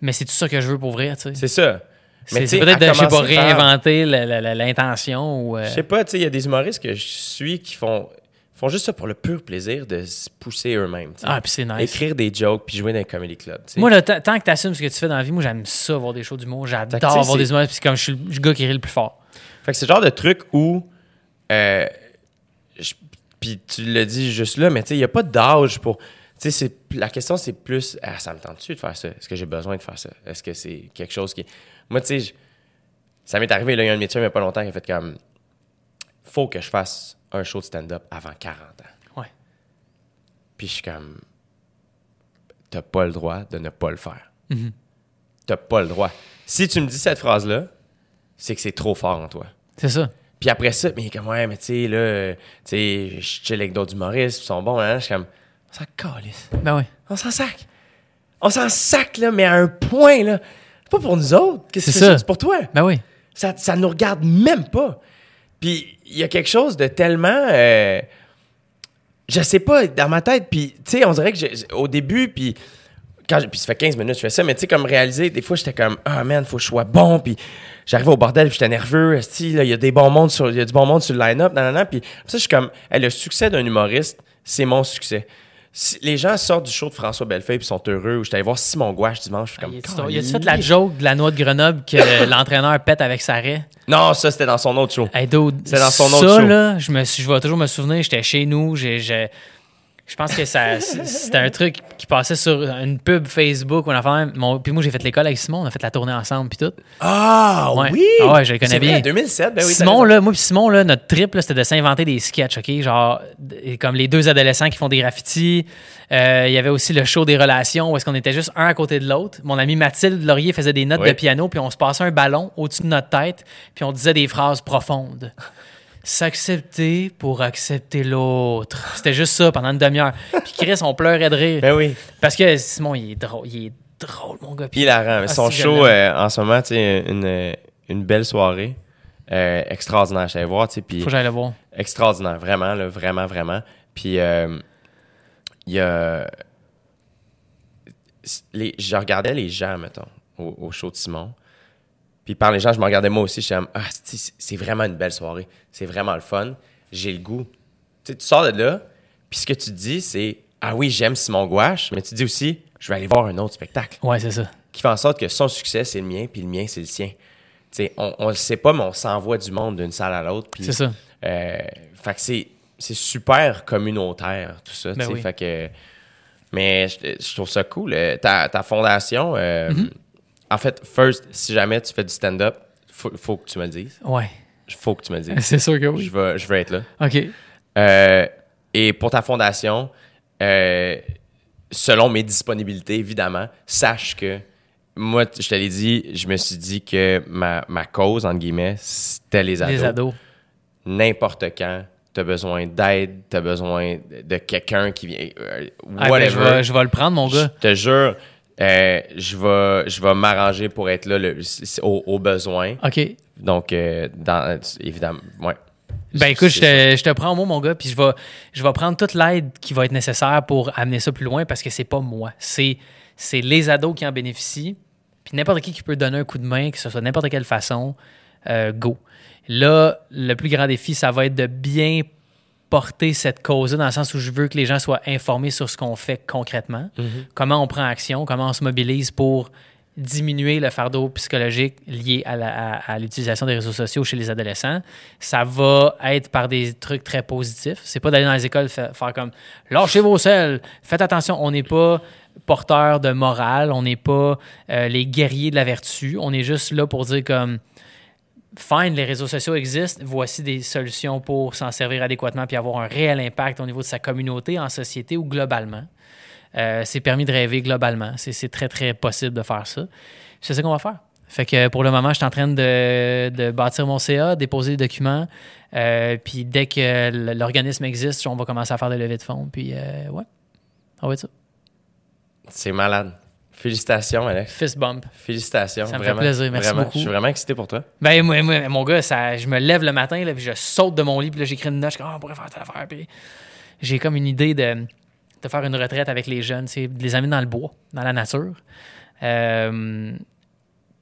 D: Mais c'est tout ça que je veux pour vrai, tu sais.
A: c'est ça tu
D: c'est peut-être de, je sais pas, réinventer l'intention ou. euh,
A: je sais pas tu sais il y a des humoristes que je suis qui font font juste ça pour le pur plaisir de se pousser eux-mêmes.
D: Ah, puis c'est nice.
A: écrire des jokes puis jouer dans les comedy clubs sais.
D: Moi, là, tant que tu assumes ce que tu fais dans la vie, moi, j'aime ça, voir des shows d'humour. J'adore voir des humoristes. Puis comme je suis le gars qui rit le plus fort.
A: Fait que c'est le genre de truc où. euh, Puis tu le dis juste là, mais tu sais, il n'y a pas d'âge pour. Tu sais, la question, c'est plus. Ah, ça me tente-tu de faire ça? Est-ce que j'ai besoin de faire ça? Est-ce que c'est quelque chose qui. Moi, tu sais, ça m'est arrivé, là, il y a un métier il n'y a pas longtemps qui a fait comme. Faut que je fasse un show de stand-up avant 40 ans.
D: Ouais.
A: Puis je suis comme. T'as pas le droit de ne pas le faire. T'as pas le droit. Si tu me dis cette phrase-là, c'est que c'est trop fort en toi.
D: C'est ça.
A: Puis après ça, mais comme, ouais, mais tu sais, là, tu sais, je chill avec d'autres humoristes, ils sont bons, hein. Je suis comme, on s'en calisse.
D: Ben oui.
A: On s'en sac. On s'en sac, là, mais à un point, là. C'est pas pour nous autres.
D: C'est ça.
A: ça? C'est pour toi.
D: Ben oui.
A: Ça, ça nous regarde même pas. Puis il y a quelque chose de tellement. euh, je sais pas, dans ma tête. Puis, tu sais, on dirait que au début, puis. Quand puis ça fait 15 minutes que je fais ça, mais tu sais, comme réaliser, des fois, j'étais comme, ah man, faut que je sois bon. Puis j'arrivais au bordel, puis j'étais nerveux. Il y a des bons mondes sur, y a du bon monde sur le line-up. nan, nan, nan. Puis ça, je suis comme, le succès d'un humoriste, c'est mon succès. Si les gens sortent du show de François Bellefeuille puis sont heureux, ou j'étais allé voir Simon Gouache dimanche, je suis comme,
D: Y a-tu y a-tu fait la joke de la noix de Grenoble que l'entraîneur pète avec sa raie?
A: Non, ça, c'était dans son autre show.
D: Hey,
A: dans son
D: ça,
A: autre show.
D: là, je, me, je vais toujours me souvenir, j'étais chez nous, j'ai- je pense que ça, c'était un truc qui passait sur une pub Facebook. On a fait, mon, puis moi, j'ai fait l'école avec Simon, on a fait la tournée ensemble, puis tout.
A: Ah
D: Ouais.
A: oui!
D: Ah ouais, je le connais
A: C'est vrai,
D: bien.
A: 2007, ben oui.
D: Simon, là, moi puis Simon, là, notre trip, c'était de s'inventer des sketchs, OK? Genre, comme les deux adolescents qui font des graffitis. Euh, Il y avait aussi le show des relations où est-ce qu'on était juste un à côté de l'autre. Mon ami Mathilde Laurier faisait des notes
A: Oui.
D: de piano, puis on se passait un ballon au-dessus de notre tête, puis on disait des phrases profondes. S'accepter pour accepter l'autre. C'était juste ça pendant une demi-heure. Puis Chris, on pleurait de rire.
A: Ben oui.
D: Parce que Simon, il est drôle. Il est drôle, mon gars. Puis
A: Hilarant. Mais
D: Ah,
A: son
D: si,
A: show, euh, en ce moment, tu sais, une, euh, une belle soirée. euh, extraordinaire. Allé voir, tu sais, puis
D: faut que j'aille le voir.
A: extraordinaire. Vraiment, là, vraiment, vraiment. Puis, euh, il y a... Les, je regardais les gens, mettons, au, au show de Simon. Puis par les gens, je me regardais moi aussi. Je suis comme, ah, c'est vraiment une belle soirée. C'est vraiment le fun. J'ai le goût. Tu sais, tu sors de là, puis ce que tu te dis, c'est, ah oui, j'aime Simon Gouache, mais tu dis aussi, je vais aller voir un autre spectacle
D: Ouais, c'est ça.
A: qui fait en sorte que son succès, c'est le mien, puis le mien, c'est le sien. Tu sais, on, on le sait pas, mais on s'envoie du monde d'une salle à l'autre.
D: C'est ça.
A: euh, fait que c'est, super communautaire, tout ça.
D: Ben oui.
A: Fait que, mais je, je trouve ça cool. euh, Ta, ta fondation, euh,
D: Mm-hmm.
A: En fait, first, si jamais tu fais du stand-up, faut, faut que tu me le dises.
D: Ouais.
A: Faut que tu me le dises.
D: C'est sûr que
A: je,
D: oui.
A: vais, je vais être là.
D: OK.
A: Euh, et pour ta fondation, euh, selon mes disponibilités, évidemment, sache que moi, je te l'ai dit, je me suis dit que ma, ma cause, entre guillemets, c'était les ados.
D: Les ados.
A: N'importe quand, t'as besoin d'aide, t'as besoin de quelqu'un qui vient. euh,
D: Ah, ben, je, vais, je vais le prendre, mon
A: Je
D: gars.
A: te jure, euh, je vais, je vais m'arranger pour être là le- au, au besoin.
D: OK.
A: Donc, euh, dans, évidemment, ouais.
D: Ben écoute, je te, je te prends au mot, mon gars, puis je vais, je vais prendre toute l'aide qui va être nécessaire pour amener ça plus loin parce que c'est pas moi. C'est, c'est les ados qui en bénéficient. Puis n'importe qui qui peut donner un coup de main, que ce soit n'importe quelle façon, euh, go. Là, le plus grand défi, ça va être de bien porter cette cause-là dans le sens où je veux que les gens soient informés sur ce qu'on fait concrètement, comment on prend action, comment on se mobilise pour diminuer le fardeau psychologique lié à, l'utilisation des réseaux sociaux chez les adolescents. Ça va être par des trucs très positifs. C'est pas d'aller dans les écoles fa- faire comme lâchez vos selles, faites attention, on n'est pas porteur de morale, on n'est pas euh, les guerriers de la vertu, on est juste là pour dire comme fine, les réseaux sociaux existent, voici des solutions pour s'en servir adéquatement puis avoir un réel impact au niveau de sa communauté, en société ou globalement. Euh, c'est permis de rêver globalement. C'est très, très possible de faire ça. C'est ça qu'on va faire. Fait que pour le moment, je suis en train de, de bâtir mon CA, déposer les documents. euh, puis dès que l'organisme existe, on va commencer à faire des levées de fonds. Puis euh, ouais, ça va être ça.
A: C'est malade. Félicitations, Alex.
D: Fist bump.
A: Félicitations.
D: Ça me fait plaisir. Merci
A: vraiment.
D: beaucoup.
A: Je suis vraiment excité pour toi.
D: Ben, moi, moi, mon gars, ça, je me lève le matin, là, puis je saute de mon lit, puis là, j'écris une note, je suis comme, Ah, on pourrait faire telle affaire. Puis j'ai comme une idée de, de faire une retraite avec les jeunes, c'est de les amener dans le bois, dans la nature. Euh,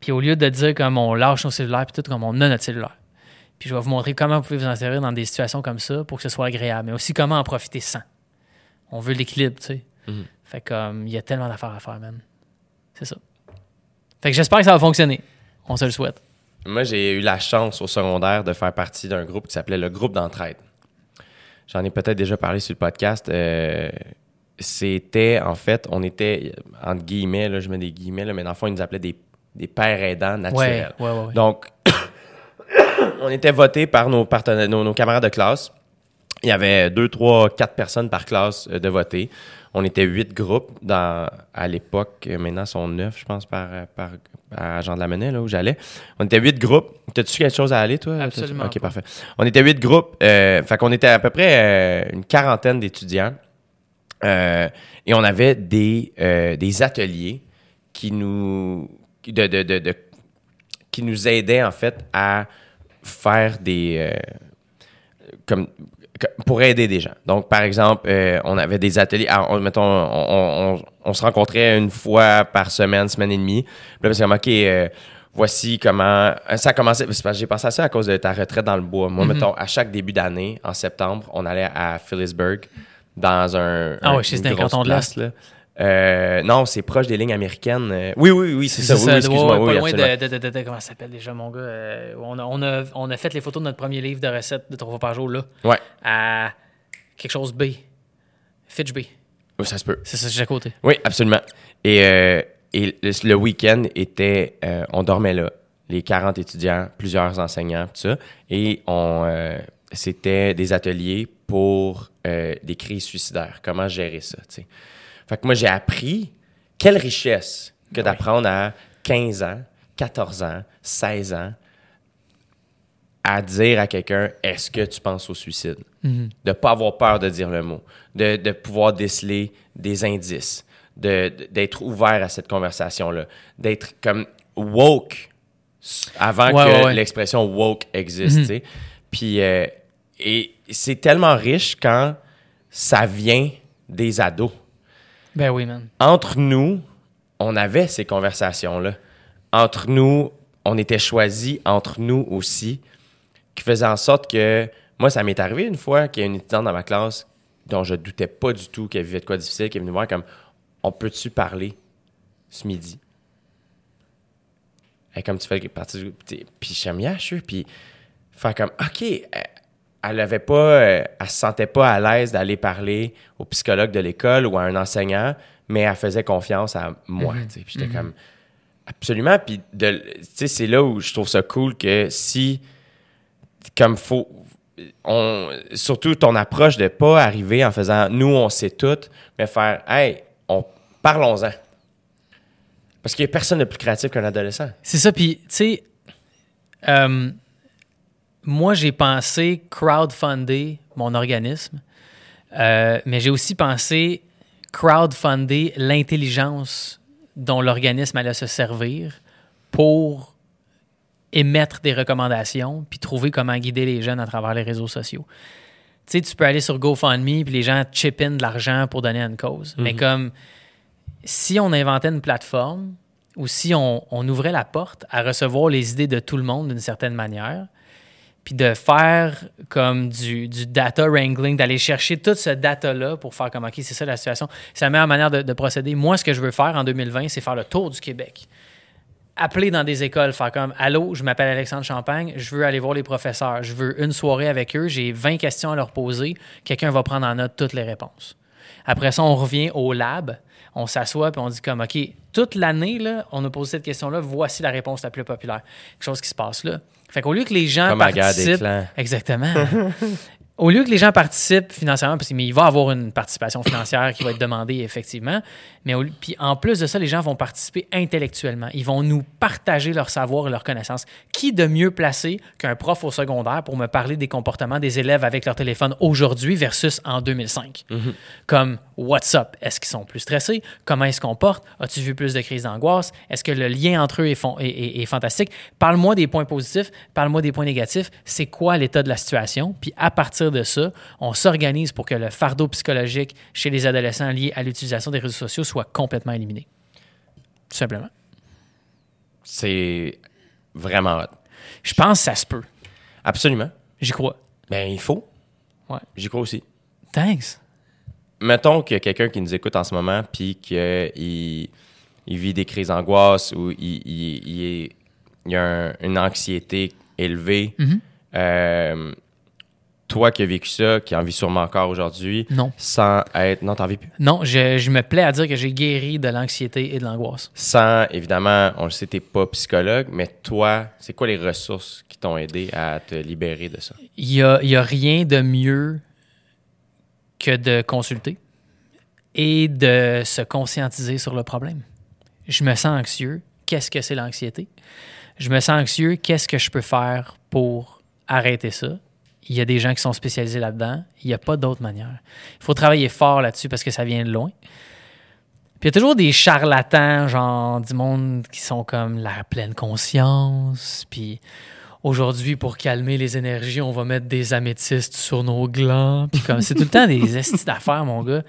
D: puis au lieu de dire comme on lâche nos cellulaires, puis tout comme on a notre cellulaire. Puis je vais vous montrer comment vous pouvez vous en servir dans des situations comme ça pour que ce soit agréable, mais aussi comment en profiter sans. On veut l'équilibre, tu sais.
A: Mhm.
D: Fait comme, il y a tellement d'affaires à faire, man. C'est ça. Fait que j'espère que ça va fonctionner. On se le souhaite.
A: Moi, j'ai eu la chance au secondaire de faire partie d'un groupe qui s'appelait le groupe d'entraide. J'en ai peut-être déjà parlé sur le podcast. Euh, c'était, en fait, on était, entre guillemets, là, je mets des guillemets, là, mais dans le fond, ils nous appelaient des, des pères aidants naturels.
D: ouais, ouais. ouais.
A: Donc, on était votés par nos, partenaires, nos, nos camarades de classe. Il y avait deux, trois, quatre personnes par classe euh, de voter. On était huit groupes dans, à l'époque. euh, Maintenant, ils sont neuf, je pense, par, par, à Jean de la Menet, là où j'allais. On était huit groupes. T'as-tu quelque chose à aller, toi?
D: Absolument
A: OK,
D: pas.
A: parfait. On était huit groupes. Euh, fait qu'on était à peu près euh, une quarantaine d'étudiants. Euh, et on avait des, des ateliers qui nous, de, de, de, de- qui nous aidaient, en fait, à faire des... comme pour aider des gens. Donc, par exemple, euh, on avait des ateliers. ah, on- mettons, on, on- on- se rencontrait une fois par semaine, semaine et demie. Puis là, c'est comme, OK, euh, voici comment. Ça a commencé. parce que J'ai pensé à ça à cause de ta retraite dans le bois. Moi, mettons, à chaque début d'année, en septembre, on allait à Phillipsburg dans un.
D: Ah
A: un- une
D: c'est
A: grosse
D: canton de.
A: Euh, non, c'est proche des lignes américaines. Euh, Oui, oui, oui, c'est ça. Oui, oui,
D: ouais,
A: excuse-moi.
D: pas
A: oui,
D: loin de, de, de- de- de- Comment ça s'appelle déjà, mon gars? Euh, on, a, on, a, on a fait les photos de notre premier livre de recettes de trois fois par jour, là,
A: Ouais,
D: à quelque chose B. Fitch B.
A: Oui, ça se peut.
D: C'est ça, c'est à côté.
A: Oui, absolument. Et, et le, le week-end était, on dormait là, les 40 étudiants, plusieurs enseignants, tout ça, et on, c'était des ateliers pour des crises suicidaires, comment gérer ça, tu sais? Fait que moi, j'ai appris quelle richesse que d'apprendre à 15 ans, 14 ans, 16 ans, à dire à quelqu'un, est-ce que tu penses au suicide? De ne pas avoir peur de dire le mot, de, de pouvoir déceler des indices, de- d'être ouvert à cette conversation-là, d'être comme woke avant
D: Ouais,
A: que
D: ouais, ouais.
A: l'expression woke existe. sais. Puis, euh, et c'est tellement riche quand ça vient des ados
D: Ben oui, man.
A: entre nous, on avait ces conversations-là. Entre nous, on était choisis entre nous aussi, qui faisait en sorte que moi, ça m'est arrivé une fois qu'il y a une étudiante dans ma classe dont je doutais pas du tout qu'elle vivait de quoi difficile, qui est venue me voir comme on peut-tu parler ce midi? Et comme tu fais partie du puis je suis. Puis faire comme OK, elle- avait pas, euh, elle se sentait pas à l'aise d'aller parler au psychologue de l'école ou à un enseignant, mais elle faisait confiance à moi. sais. Puis j'étais comme absolument. Puis de- tu sais, c'est là où je trouve ça cool que si comme faut on, surtout ton approche de pas arriver en faisant nous on sait tout, mais faire hey, on parlons-en. Parce qu'il n'y a personne de plus créatif qu'un adolescent.
D: C'est ça, puis tu sais, euh, moi j'ai pensé crowdfunder mon organisme, euh, mais j'ai aussi pensé crowdfunder l'intelligence dont l'organisme allait se servir pour émettre des recommandations puis trouver comment guider les jeunes à travers les réseaux sociaux. Tu sais, tu peux aller sur GoFundMe puis les gens chip in de l'argent pour donner à une cause. Mais comme si on inventait une plateforme ou si on, on ouvrait la porte à recevoir les idées de tout le monde d'une certaine manière, puis de faire comme du, data wrangling, d'aller chercher tout ce data-là pour faire comme, OK, c'est ça la situation. C'est la meilleure manière de, de procéder. Moi, ce que je veux faire en 2020, c'est faire le tour du Québec. Appeler dans des écoles, faire comme, Allô, je m'appelle Alexandre Champagne, je veux aller voir les professeurs, je veux une soirée avec eux, j'ai 20 questions à leur poser, quelqu'un va prendre en note toutes les réponses. Après ça, on revient au lab, on s'assoit puis on dit comme, OK, toute l'année, là, on a posé cette question-là, voici la réponse la plus populaire. Quelque chose qui se passe là. Fait qu'au lieu que les gens
A: Comme
D: participent... Exactement. Au lieu que les gens participent financièrement, parce qu'il va y avoir une participation financière qui va être demandée effectivement, mais au- puis en plus de ça, les gens vont participer intellectuellement. Ils vont nous partager leur savoir et leurs connaissances. Qui de mieux placé qu'un prof au secondaire pour me parler des comportements des élèves avec leur téléphone aujourd'hui versus en 2005? Comme What's up? Est-ce qu'ils sont plus stressés? Comment ils se comportent? As-tu vu plus de crises d'angoisse? Est-ce que le lien entre eux est, fon- est- est- est fantastique? Parle-moi des points positifs, parle-moi des points négatifs. C'est quoi l'état de la situation? Puis à partir de ça, on s'organise pour que le fardeau psychologique chez les adolescents lié à l'utilisation des réseaux sociaux soit complètement éliminé. Tout simplement.
A: C'est vraiment hot.
D: Je pense que ça se peut.
A: Absolument.
D: J'y crois.
A: Ben, il faut.
D: Ouais.
A: J'y crois aussi.
D: Thanks.
A: Mettons qu'il y a quelqu'un qui nous écoute en ce moment, puis qu'il il vit des crises d'angoisse ou il, il- il est- il y a un- une anxiété élevée.
D: Mhm.
A: Euh, toi qui as vécu ça, qui en vis sûrement encore aujourd'hui,
D: Non.
A: sans être. Non, t'en vis plus.
D: Non, je, je me plais à dire que j'ai guéri de l'anxiété et de l'angoisse.
A: Sans, évidemment, on le sait, t'es pas psychologue, mais toi, c'est quoi les ressources qui t'ont aidé à te libérer de ça?
D: Il a, il y a rien de mieux que de consulter et de se conscientiser sur le problème. Je me sens anxieux. Qu'est-ce que c'est l'anxiété? Je me sens anxieux. Qu'est-ce que je peux faire pour arrêter ça? Il y a des gens qui sont spécialisés là-dedans. Il n'y a pas d'autre manière. Il faut travailler fort là-dessus parce que ça vient de loin. Puis il y a toujours des charlatans, genre du monde qui sont comme la pleine conscience. Puis aujourd'hui, pour calmer les énergies, on va mettre des améthystes sur nos glands. Puis comme c'est tout le temps des estis d'affaires, mon gars.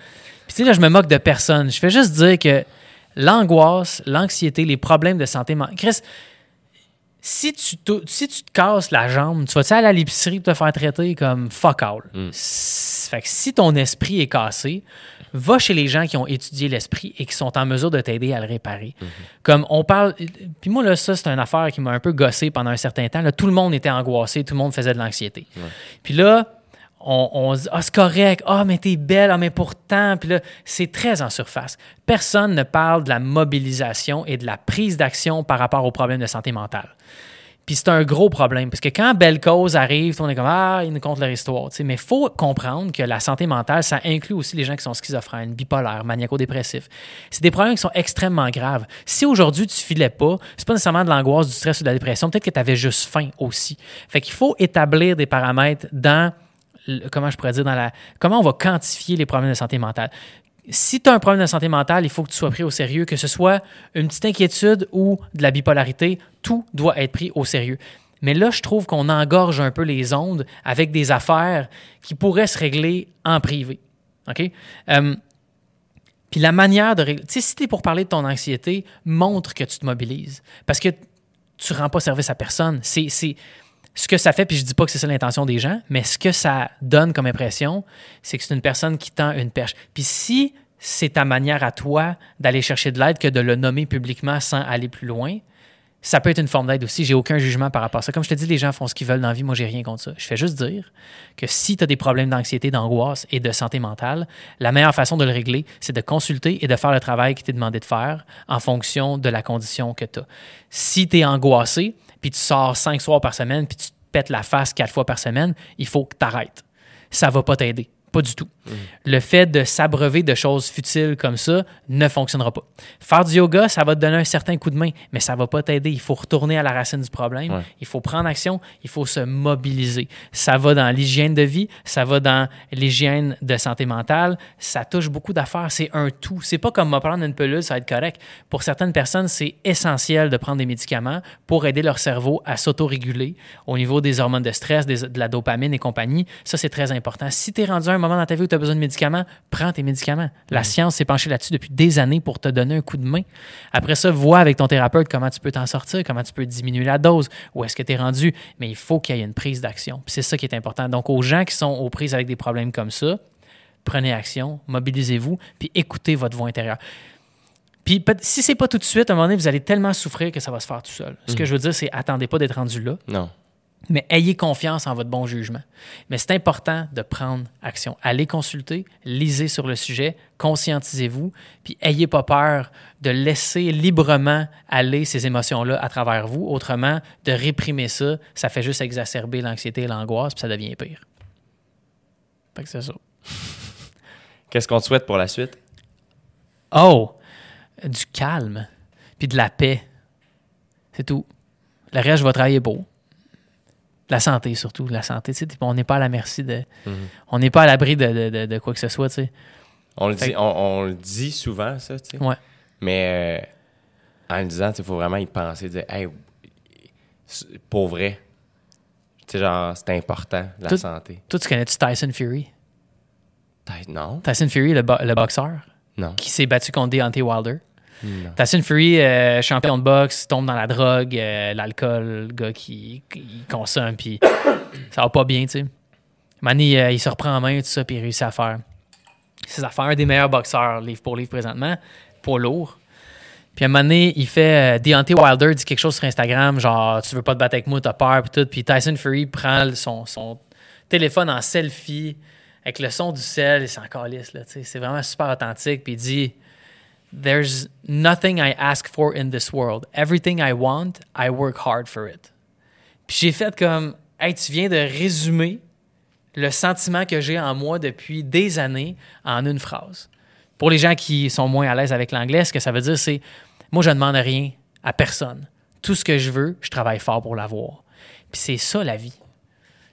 D: Puis tu sais, là, je me moque de personne. Je fais juste dire que l'angoisse, l'anxiété, les problèmes de santé mentale. Chris, si tu, te- si tu te casses la jambe, tu vas-tu aller à l'épicerie pour te faire traiter comme fuck all? S- Fait que si ton esprit est cassé, va chez les gens qui ont étudié l'esprit et qui sont en mesure de t'aider à le réparer. Comme on parle. Puis moi, là, ça, c'est une affaire qui m'a un peu gossé pendant un certain temps. Là, tout le monde était angoissé, tout le monde faisait de l'anxiété. Puis là, on, on se dit Ah, c'est correct, ah, mais t'es belle, ah, mais pourtant. Puis là, c'est très en surface. Personne ne parle de la mobilisation et de la prise d'action par rapport aux problèmes de santé mentale. Puis c'est un gros problème parce que quand Belle Cause arrive, on est comme Ah, ils nous comptent leur histoire. Mais il faut comprendre que la santé mentale, ça inclut aussi les gens qui sont schizophrènes, bipolaires, maniaco-dépressifs. C'est des problèmes qui sont extrêmement graves. Si aujourd'hui tu filais pas, c'est pas nécessairement de l'angoisse, du stress ou de la dépression, peut-être que tu avais juste faim aussi. Fait qu'il faut établir des paramètres dans comment je pourrais dire dans la comment on va quantifier les problèmes de santé mentale. Si tu as un problème de santé mentale, il faut que tu sois pris au sérieux, que ce soit une petite inquiétude ou de la bipolarité, tout doit être pris au sérieux. Mais là, je trouve qu'on engorge un peu les ondes avec des affaires qui pourraient se régler en privé. OK? Euh, puis la manière de régler. Tu sais, si tu es pour parler de ton anxiété, montre que tu te mobilises. Parce que tu rends pas service à personne. C'est c'est- ce que ça fait, puis je dis pas que c'est ça l'intention des gens, mais ce que ça donne comme impression, c'est que c'est une personne qui tend une perche. Puis si c'est ta manière à toi d'aller chercher de l'aide que de le nommer publiquement sans aller plus loin, ça peut être une forme d'aide aussi. J'ai aucun jugement par rapport à ça. Comme je te dis, les gens font ce qu'ils veulent dans la vie. Moi, j'ai rien contre ça. Je fais juste dire que si tu as des problèmes d'anxiété, d'angoisse et de santé mentale, la meilleure façon de le régler, c'est de consulter et de faire le travail qui t'est demandé de faire en fonction de la condition que tu as. Si tu es angoissé, puis tu sors cinq soirs par semaine, puis tu te pètes la face quatre fois par semaine, il faut que tu arrêtes. Ça va pas t'aider. Pas du tout. Le fait de s'abreuver de choses futiles comme ça ne fonctionnera pas. Faire du yoga, ça va te donner un certain coup de main, mais ça va pas t'aider. Il faut retourner à la racine du problème.
A: Ouais.
D: Il faut prendre action. Il faut se mobiliser. Ça va dans l'hygiène de vie, ça va dans l'hygiène de santé mentale. Ça touche beaucoup d'affaires. C'est un tout. C'est pas comme me prendre une pilule, ça va être correct. Pour certaines personnes, c'est essentiel de prendre des médicaments pour aider leur cerveau à s'autoréguler au niveau des hormones de stress, des- de la dopamine et compagnie. Ça, c'est très important. Si tu es rendu un moment dans ta vie où tu as besoin de médicaments, prends tes médicaments. La science s'est penchée là-dessus depuis des années pour te donner un coup de main. Après ça, vois avec ton thérapeute comment tu peux t'en sortir, comment tu peux diminuer la dose, où est-ce que tu es rendu. Mais il faut qu'il y ait une prise d'action. C'est ça qui est important. Donc, aux gens qui sont aux prises avec des problèmes comme ça, prenez action, mobilisez-vous, puis écoutez votre voix intérieure. Puis si c'est pas tout de suite, à un moment donné, vous allez tellement souffrir que ça va se faire tout seul. Ce que je veux dire, c'est attendez pas d'être rendu là,
A: Non.
D: Mais ayez confiance en votre bon jugement. Mais c'est important de prendre action. Allez consulter, lisez sur le sujet, conscientisez-vous, puis ayez pas peur de laisser librement aller ces émotions-là à travers vous. Autrement, de réprimer ça, ça fait juste exacerber l'anxiété et l'angoisse, puis ça devient pire. Fait que c'est ça.
A: Qu'est-ce qu'on te souhaite pour la suite?
D: Oh, du calme, puis de la paix. C'est tout. Le reste, je vais travailler pour. La santé, surtout. La santé, tu sais, on n'est pas à la merci de. On n'est pas à l'abri de, de- de- de quoi que ce soit, tu sais.
A: On le,
D: Fait
A: dit,
D: que-
A: on, on le dit souvent, ça, tu sais.
D: Ouais.
A: Mais euh, en le disant, il faut vraiment y penser, dire, hey, pour vrai, tu sais, genre, c'est important, la
D: Tout-
A: santé.
D: Toi, tu connais-tu Tyson Fury?
A: Non.
D: Tyson Fury, le, bo- le boxeur,
A: Non.
D: qui s'est battu contre Deontay Wilder? Tyson Fury, euh, champion de boxe, tombe dans la drogue, euh, l'alcool, le gars qui, consomme, puis ça va pas bien, tu sais. Manny, il se reprend en main, tout ça, puis il réussit à faire ses affaires. Un des meilleurs boxeurs, livre pour livre présentement, poids lourd. Puis à un moment donné, il fait. euh, Deontay Wilder dit quelque chose sur Instagram, genre, tu veux pas te battre avec moi, t'as peur, puis tout. Puis Tyson Fury prend son, téléphone en selfie avec le son du sel, et c'est encore lisse, là, tu sais. C'est vraiment super authentique, puis il dit. There's nothing I ask for in this world. Everything I want, I work hard for it. Puis j'ai fait comme, hey, tu viens de résumer le sentiment que j'ai en moi depuis des années en une phrase. Pour les gens qui sont moins à l'aise avec l'anglais, ce que ça veut dire, c'est, moi, je ne demande rien à personne. Tout ce que je veux, je travaille fort pour l'avoir. Puis c'est ça la vie.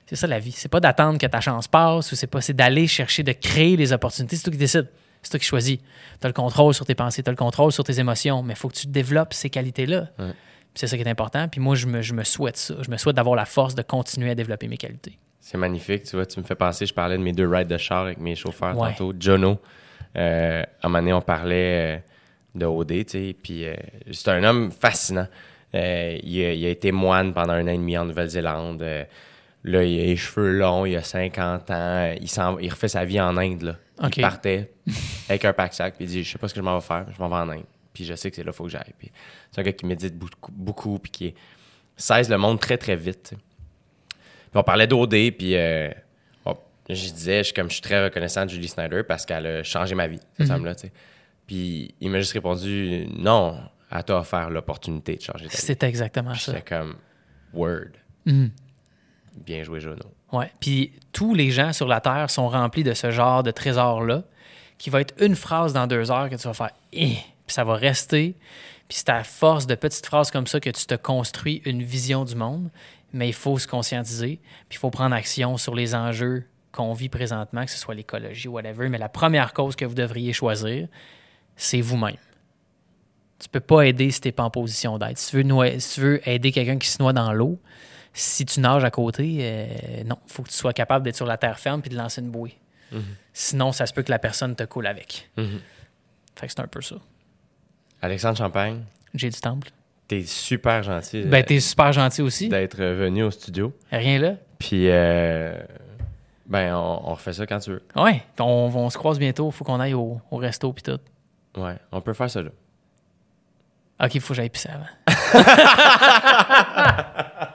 D: C'est ça la vie. C'est pas d'attendre que ta chance passe ou c'est pas, c'est d'aller chercher, de créer les opportunités. C'est toi qui décides. C'est toi qui choisis. Tu as le contrôle sur tes pensées, tu as le contrôle sur tes émotions, mais il faut que tu développes ces qualités-là.
A: Ouais.
D: C'est ça qui est important. Puis moi, je me, je me souhaite ça. Je me souhaite d'avoir la force de continuer à développer mes qualités.
A: C'est magnifique, tu vois, tu me fais penser, je parlais de mes deux rides de char avec mes chauffeurs
D: Ouais.
A: tantôt. Jono, euh, à un moment donné, on parlait euh, de OD, tu sais, puis euh, c'est un homme fascinant. Euh, il, a, il a été moine pendant un an et demi en Nouvelle-Zélande. Là, il a les cheveux longs, il a 50 ans. Il, il refait sa vie en Inde, là. Il partait avec un pack-sac, puis il dit, je sais pas ce que je m'en vais faire, je m'en vais en Inde. Puis je sais que c'est là qu'il faut que j'aille. Puis c'est un gars qui médite beaucoup, beaucoup puis qui saisit le monde très, très vite. Puis on parlait d'OD, puis euh, je disais, je, comme je suis très reconnaissant de Julie Snyder parce qu'elle a changé ma vie, cette sais. Puis il m'a juste répondu, non, elle t'a offert l'opportunité de changer ta vie.
D: C'est exactement ça.
A: J'étais comme, word.
D: Mhm.
A: Bien joué, Jono.
D: Ouais. Puis tous les gens sur la Terre sont remplis de ce genre de trésor-là, qui va être une phrase dans deux heures que tu vas faire Eh puis ça va rester. Puis c'est à force de petites phrases comme ça que tu te construis une vision du monde. Mais il faut se conscientiser, puis il faut prendre action sur les enjeux qu'on vit présentement, que ce soit l'écologie ou whatever. Mais la première cause que vous devriez choisir, c'est vous-même. Tu peux pas aider si tu n'es pas en position d'aide. Si tu veux aider quelqu'un qui se noie dans l'eau, si tu nages à côté, euh, non, il faut que tu sois capable d'être sur la terre ferme puis de lancer une bouée. Sinon, ça se peut que la personne te coule avec.
A: Mhm.
D: Fait que c'est un peu ça.
A: Alexandre Champagne,
D: J'ai du temple.
A: t'es super gentil euh,
D: Ben, t'es super gentil aussi.
A: d'être venu au studio.
D: Rien là.
A: Puis, euh, ben, on, on refait ça quand tu veux.
D: Ouais, on, on se croise bientôt. Faut qu'on aille au, au resto puis tout.
A: Ouais, on peut faire ça là.
D: Ok, il faut que j'aille pisser avant.